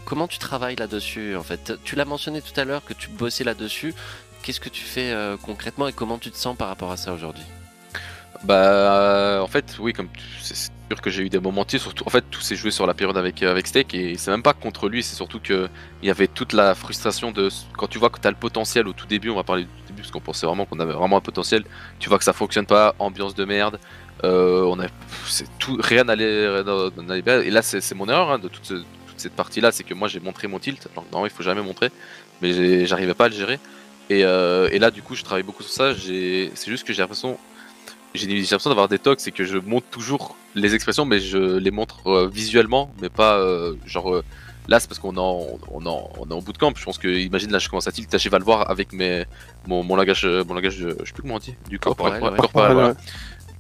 Comment tu travailles là-dessus en fait? Tu l'as mentionné tout à l'heure que tu bossais là-dessus. Qu'est-ce que tu fais euh, concrètement et comment tu te sens par rapport à ça aujourd'hui? Bah, en fait, oui, comme que j'ai eu des moments entiers, surtout en fait, tout s'est joué sur la période avec, euh, avec Steak et c'est même pas contre lui, c'est surtout que il y avait toute la frustration de quand tu vois que tu as le potentiel au tout début, on va parler du tout début parce qu'on pensait vraiment qu'on avait vraiment un potentiel, tu vois que ça fonctionne pas, ambiance de merde, euh, on a c'est tout rien n'allait bien et là c'est mon erreur hein, de toute, ce- toute cette partie là, c'est que moi j'ai montré mon tilt, alors normalement il faut jamais montrer, mais j'arrivais pas à le gérer. Et, euh, et là, du coup, je travaille beaucoup sur ça. C'est juste que j'ai l'impression j'ai l'impression d'avoir des tocs, c'est que je montre toujours les expressions, mais je les montre euh, visuellement, mais pas euh, genre. euh, là, c'est parce qu'on est, en- on, en- on est en bout de camp. Je pense que, imagine, là, je commence à tilt, j'arrive à le voir avec mes, mon, mon langage, euh, mon langage, de- je sais plus comment on dit, du corps, Corporel, ouais, ouais. corporel, Ouais, voilà. ouais.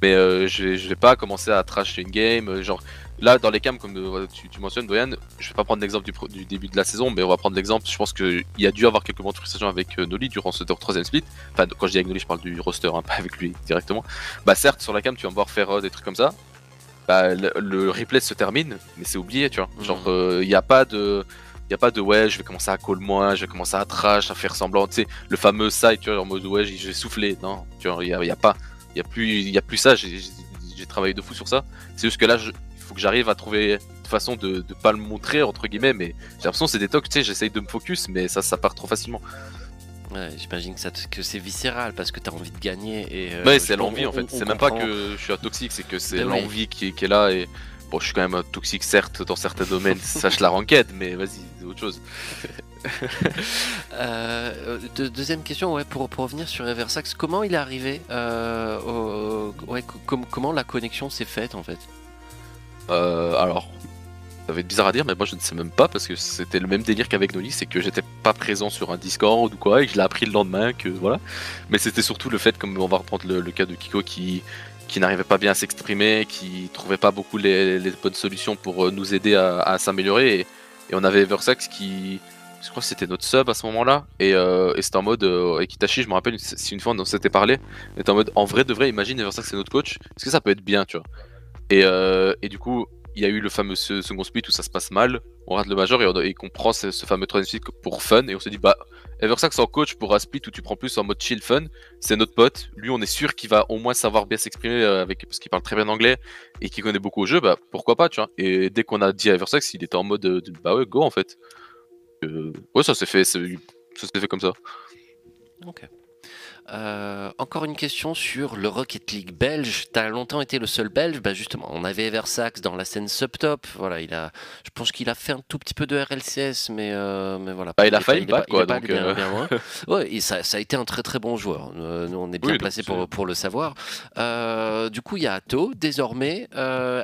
Mais euh, je, vais- je vais pas commencer à trash une game. Genre, là, dans les cams, comme euh, tu, tu mentionnes, Doyan, je vais pas prendre l'exemple du, début de la saison, mais on va prendre l'exemple. Je pense qu'il y a dû avoir quelques moments de frustration avec euh, Noli durant ce troisième split. Enfin, quand je dis avec Noli, je parle du roster, hein, pas avec lui directement. Bah, certes, sur la cam, tu vas me voir faire euh, des trucs comme ça. Bah, le, le replay se termine, mais c'est oublié, tu vois. Genre, il n'y a pas de. Y a pas de ouais, je vais commencer à call moins, je vais commencer à trash, à faire semblant, tu sais, le fameux side, tu vois, en mode ouais, j'ai soufflé. Non, tu vois, il y a, y a pas, il y a plus, il y a plus ça. J'ai- travaillé de fou sur ça. C'est juste que là, je- il faut que j'arrive à trouver une façon de, de pas le montrer entre guillemets, mais j'ai l'impression que c'est des tocs, tu sais, j'essaye de me focus, mais ça, ça part trop facilement. Ouais, j'imagine que, ça te- que c'est viscéral parce que tu as envie de gagner. Et, euh, ouais, je- c'est l'envie on- en fait. on- C'est même pas comprend. que je suis un toxique, c'est que c'est Ben oui. l'envie qui, est- qui est là. Et bon, je suis quand même un toxique certes dans certains domaines, sache la ranked, mais vas-y, c'est autre chose. Euh, de- deuxième question, ouais, pour, pour revenir sur Eversax, comment il est arrivé euh, au- ouais, co- com- Comment la connexion s'est faite en fait? Euh, alors, ça va être bizarre à dire, mais moi je ne sais même pas parce que c'était le même délire qu'avec Noli, c'est que j'étais pas présent sur un Discord ou quoi et que je l'ai appris le lendemain, que voilà. Mais c'était surtout le fait, comme on va reprendre le, cas de Kiko qui, n'arrivait pas bien à s'exprimer, qui trouvait pas beaucoup les, bonnes solutions pour euh, nous aider à, s'améliorer. Et, on avait Eversax qui. Je crois que c'était notre sub à ce moment-là. Et, euh, c'était en mode. Euh, et Kitachi, je me rappelle, si une fois on s'était parlé, était en mode en vrai de vrai, imagine Eversax c'est notre coach. Est-ce que ça peut être bien, tu vois? Et, euh, et du coup, il y a eu le fameux se- second split où ça se passe mal. On rate le major et on, prend ce, ce fameux troisième split pour fun. Et on se dit, bah, Eversax en coach pour un split où tu prends plus en mode chill fun. C'est notre pote. Lui, on est sûr qu'il va au moins savoir bien s'exprimer euh, avec, parce qu'il parle très bien anglais et qu'il connaît beaucoup au jeu. Bah, pourquoi pas, tu vois. Et dès qu'on a dit à Eversax, il était en mode, euh, bah ouais, go en fait. Ouais, ça s'est fait, ça s'est fait comme ça. Ok. Euh, encore une question sur le Rocket League belge. Tu as longtemps été le seul belge? Bah justement, on avait Eversax dans la scène subtop. Voilà, il a, je pense qu'il a fait un tout petit peu de RLCS, mais, euh, mais voilà. Bah, il a failli pas- quoi, donc, euh. Ouais, et ça, ça a été un très très bon joueur. Nous, on est bien Oui, placé pour, pour le savoir. Euh, du coup, il y a Atto désormais.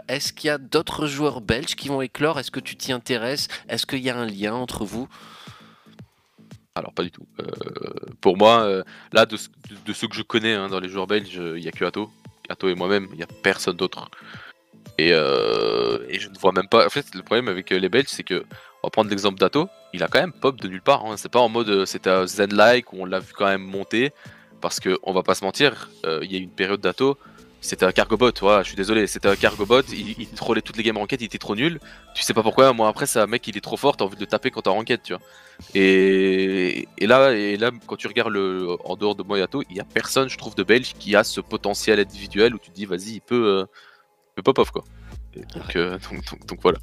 Est-ce qu'il y a d'autres joueurs belges qui vont éclore? Est-ce que tu t'y intéresses? Est-ce qu'il y a un lien entre vous? Alors pas du tout. Euh, pour moi, euh, là, de, ce- de- de ceux que je connais hein, dans les joueurs belges, il n'y a que Atto. Atto et moi-même, il n'y a personne d'autre. Et, euh, et je ne vois même pas. En fait, le problème avec les Belges, c'est que, on va prendre l'exemple d'Atto, il a quand même pop de nulle part. hein. C'est pas en mode c'était Zen-like où on l'a vu quand même monter. Parce que, on va pas se mentir, il y a une période d'Atto c'était un cargobot, ouais, je suis désolé, c'était un cargobot, il, il trollait toutes les games ranked, il était trop nul. Tu sais pas pourquoi, moi après, c'est un mec, il est trop fort, t'as envie de le taper quand t'es en tu vois. Et, là, et là, quand tu regardes le, en dehors de Moyato, il y a personne, je trouve, de Belge qui a ce potentiel individuel où tu te dis, vas-y, il peut, euh, il peut pop off quoi. Et donc, euh, donc, donc, donc voilà.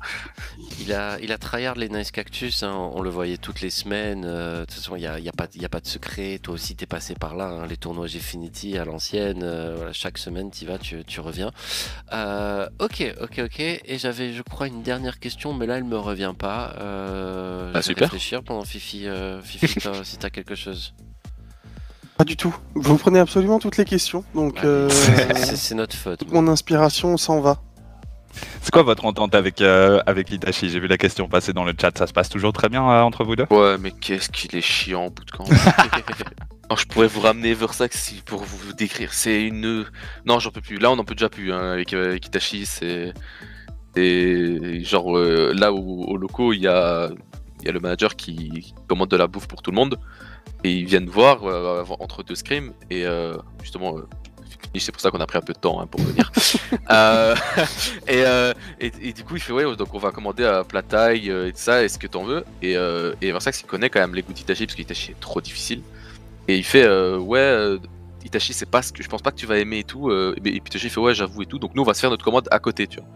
Il a, il a tryhard les Nice Cactus, hein, on le voyait toutes les semaines. euh, de toute façon, il n'y a, il y a, pas- il y a pas de secret. Toi aussi, t'es passé par là. hein, les tournois Gfinity à l'ancienne. euh, voilà, chaque semaine, tu vas, tu, tu reviens. Euh, ok, ok, ok. Et j'avais, je crois, une dernière question, mais là, elle me revient pas. Euh, Ah, je vais super. réfléchir pendant Fifi, euh, Fifi toi, si t'as quelque chose. Pas du tout. Vous prenez absolument toutes les questions, donc euh, c'est c'est notre faute. toute mon inspiration s'en va. C'est quoi votre entente avec, euh, avec Itachi J'ai vu la question passer dans le chat, ça se passe toujours très bien euh, entre vous deux? Ouais, mais qu'est-ce qu'il est chiant, bout de camp. Non, je pourrais vous ramener Versax si pour vous décrire. C'est une. Non, j'en peux plus. Là, on en peut déjà plus hein, avec, euh, avec Itachi. C'est. c'est Genre, euh, là où, au locaux, il y a... y a le manager qui... commande de la bouffe pour tout le monde. Et ils viennent voir entre deux scrims. Et euh, justement, c'est pour ça qu'on a pris un peu de temps hein, pour venir. Euh, et, euh, et, et du coup, il fait Ouais, donc on va commander à plat taille euh, et tout ça. Est-ce que t'en veux Et, euh, et Versax, il connaît quand même les goûts d'Itachi parce qu'Itachi est trop difficile. Et il fait ouais Itachi c'est pas ce que je pense pas que tu vas aimer et tout et puis Itachi il fait ouais j'avoue et tout donc nous on va se faire notre commande à côté tu vois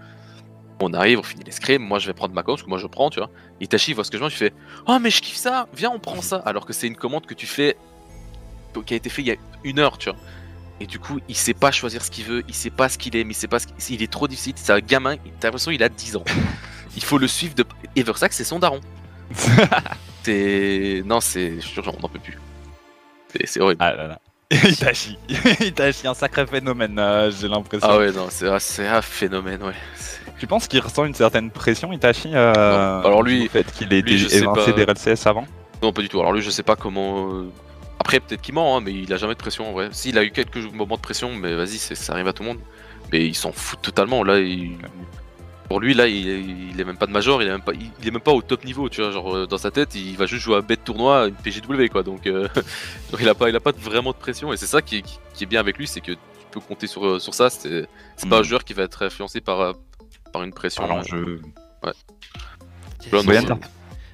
on arrive on finit les scrims moi je vais prendre ma commande parce que moi je prends tu vois Itachi voit ce que je mange il fait oh mais je kiffe ça viens on prend ça alors que c'est une commande que tu fais qui a été fait il y a une heure tu vois et du coup il sait pas choisir ce qu'il veut il sait pas ce qu'il aime il sait pas ce qu'il il est trop difficile c'est un gamin t'as l'impression il a 10 ans il faut le suivre de et Versax c'est son daron c'est non c'est je on n'en peut plus c'est c'est horrible Ah là là. Itachi. Itachi, un sacré phénomène, euh, j'ai l'impression. Ah ouais, non, c'est c'est un phénomène, ouais. C'est- Tu penses qu'il ressent une certaine pression, Itachi euh, Non. Alors lui- du fait qu'il ait lui, évincé pas. des LCS avant? Non, pas du tout. Alors lui, je sais pas comment. Après, peut-être qu'il ment, hein, mais il a jamais de pression en vrai. S'il a eu quelques moments de pression, mais vas-y, ça arrive à tout le monde. Mais il s'en fout totalement. Là, il- pour lui, là, il, il est même pas de major, il est même pas, il, est même pas au top niveau, tu vois. Genre, euh, dans sa tête, il va juste jouer à bête tournoi, une PGW, quoi. Donc, euh, donc il a pas, il a pas vraiment de pression. Et c'est ça qui est, qui est bien avec lui, c'est que tu peux compter sur, euh, sur ça. C'est c'est pas un Mhm. joueur qui va être influencé par, par une pression. Par l'enjeu. Brian,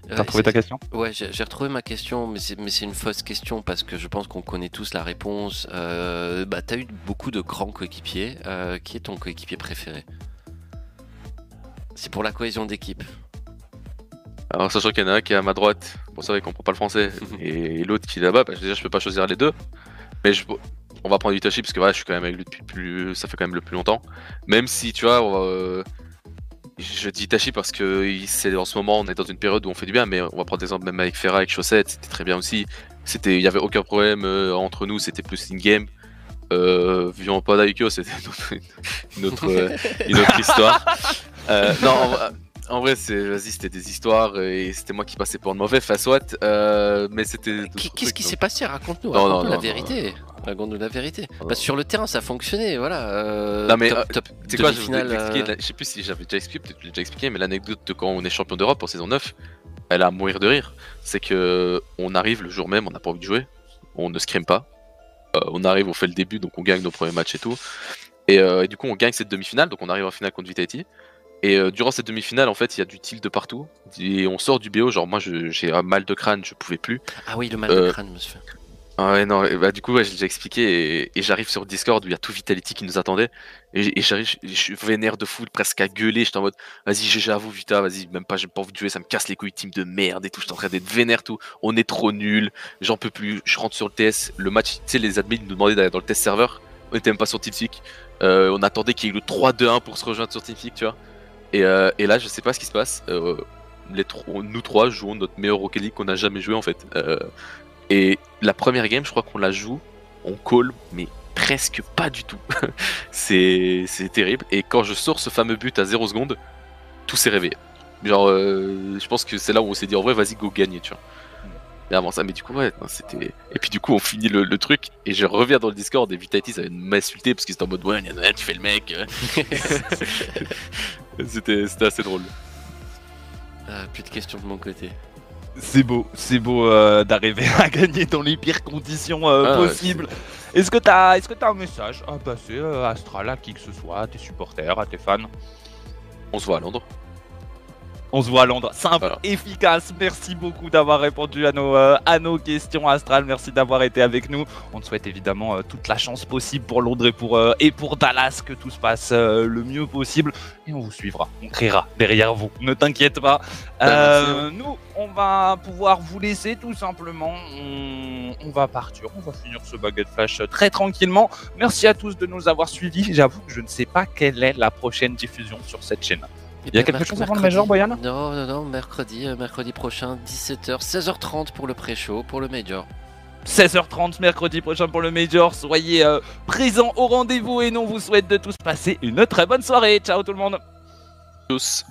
t'as retrouvé ta c'est- question? Ouais, j'ai retrouvé ma question, mais c'est c'est une fausse question parce que je pense qu'on connaît tous la réponse. Euh, bah, t'as eu beaucoup de grands coéquipiers. Euh, qui est ton coéquipier préféré? C'est pour la cohésion d'équipe. Alors sachant qu'il y en a un qui est à ma droite, pour ça il comprend pas le français, et l'autre qui est là-bas, bah, déjà je peux pas choisir les deux. Mais je- on va prendre Itachi parce que voilà, je suis quand même avec lui depuis plus, ça fait quand même le plus longtemps. Même si tu vois, on va, euh, je dis Itachi parce que c'est en ce moment on est dans une période où on fait du bien, mais on va prendre exemple même avec Ferra, avec Chaussette, c'était très bien aussi. C'était, il y avait aucun problème euh, entre nous, c'était plus in game. Euh, Vion pas d'Aikyo, c'était une autre, une autre, une autre histoire. Euh, non, en, vrai- c'est, vas-y, c'était des histoires et c'était moi qui passais pour le mauvais, face soit. Euh, mais c'était. Qu'est-ce qui s'est passé? Raconte-nous Non, non, raconte-nous la non, vérité. Raconte-nous la vérité. Que sur le terrain, ça fonctionnait, voilà. euh, Non, mais, top, euh, top C'est quoi, je expliquer, euh, sais plus si j'avais déjà expliqué, peut-être que je l'ai déjà expliqué, mais l'anecdote de quand on est champion d'Europe en saison 9, elle a à mourir de rire. C'est que on arrive le jour même, on n'a pas envie de jouer, on ne scrime pas. On arrive, on fait le début, donc on gagne nos premiers matchs et tout. Et, et du coup, on gagne cette demi-finale, donc on arrive en finale contre Vitality. Et euh, durant cette demi-finale, en fait, il y a du tilt de partout. Et on sort du BO, genre moi j'ai un mal de crâne, je pouvais plus. Ah oui, le mal de euh, crâne, monsieur. Ah ouais, non, et bah du coup, ouais, j'ai expliqué, et, et j'arrive sur Discord où il y a tout Vitality qui nous attendait, et, et j'arrive, je suis vénère de fou, presque à gueuler, j'étais en mode, vas-y, j'ai- j'avoue, Vita, vas-y, même pas, j'ai pas envie de jouer, ça me casse les couilles, team de merde et tout, j'étais en train d'être vénère, tout, on est trop nul, j'en peux plus, je rentre sur le TS, le match, tu sais, les admins nous demandaient d'aller dans le test serveur, on était même pas sur TeamSpeak, euh, on attendait qu'il y ait le 3-2-1 pour se rejoindre sur TeamSpeak, tu vois, et, euh, et là, je sais pas ce qui se passe, euh, nous trois jouons notre meilleur Rocket League qu'on a jamais joué en fait. Euh, et la première game, je crois qu'on la joue, on call, mais presque pas du tout. c'est terrible. Et quand je sors ce fameux but à 0 secondes, tout s'est réveillé. Genre, je pense que c'est là où on s'est dit en vrai, vas-y, go gagner, tu vois. Mais avant ça, mais du coup, ouais, non, c'était. Et puis du coup, on finit le, le truc, et je reviens dans le Discord, et Vitality, ça vient de m'insulter parce qu'ils étaient en mode, ouais, tu fais le mec. c'était c'était assez drôle. Ah, plus de questions de mon côté. C'est beau, c'est beau euh, d'arriver à gagner dans les pires conditions euh, Ah, ouais, possibles. Est-ce que t'as, est-ce que t'as un message à passer euh, à Astral, à qui que ce soit, à tes supporters, à tes fans? On se voit à Londres. On se voit à Londres. Simple, Voilà. efficace. Merci beaucoup d'avoir répondu à nos, euh, à nos questions, Astral. Merci d'avoir été avec nous. On te souhaite évidemment euh, toute la chance possible pour Londres et pour, euh, et pour Dallas, que tout se passe le mieux possible. Et on vous suivra, on criera derrière vous. Ne t'inquiète pas. Euh, nous, on va pouvoir vous laisser tout simplement. On, on va partir, on va finir ce baguette flash très tranquillement. Merci à tous de nous avoir suivis. J'avoue que je ne sais pas quelle est la prochaine diffusion sur cette chaîne. Il y a quelque chose avant le Major, Boyan? Non, non, non, mercredi, euh, mercredi prochain, 17h, 16h30 pour le pré-show, pour le Major. 16h30 mercredi prochain pour le Major. Soyez euh, présents au rendez-vous et nous on vous souhaite de tous passer une très bonne soirée. Ciao tout le monde Tous.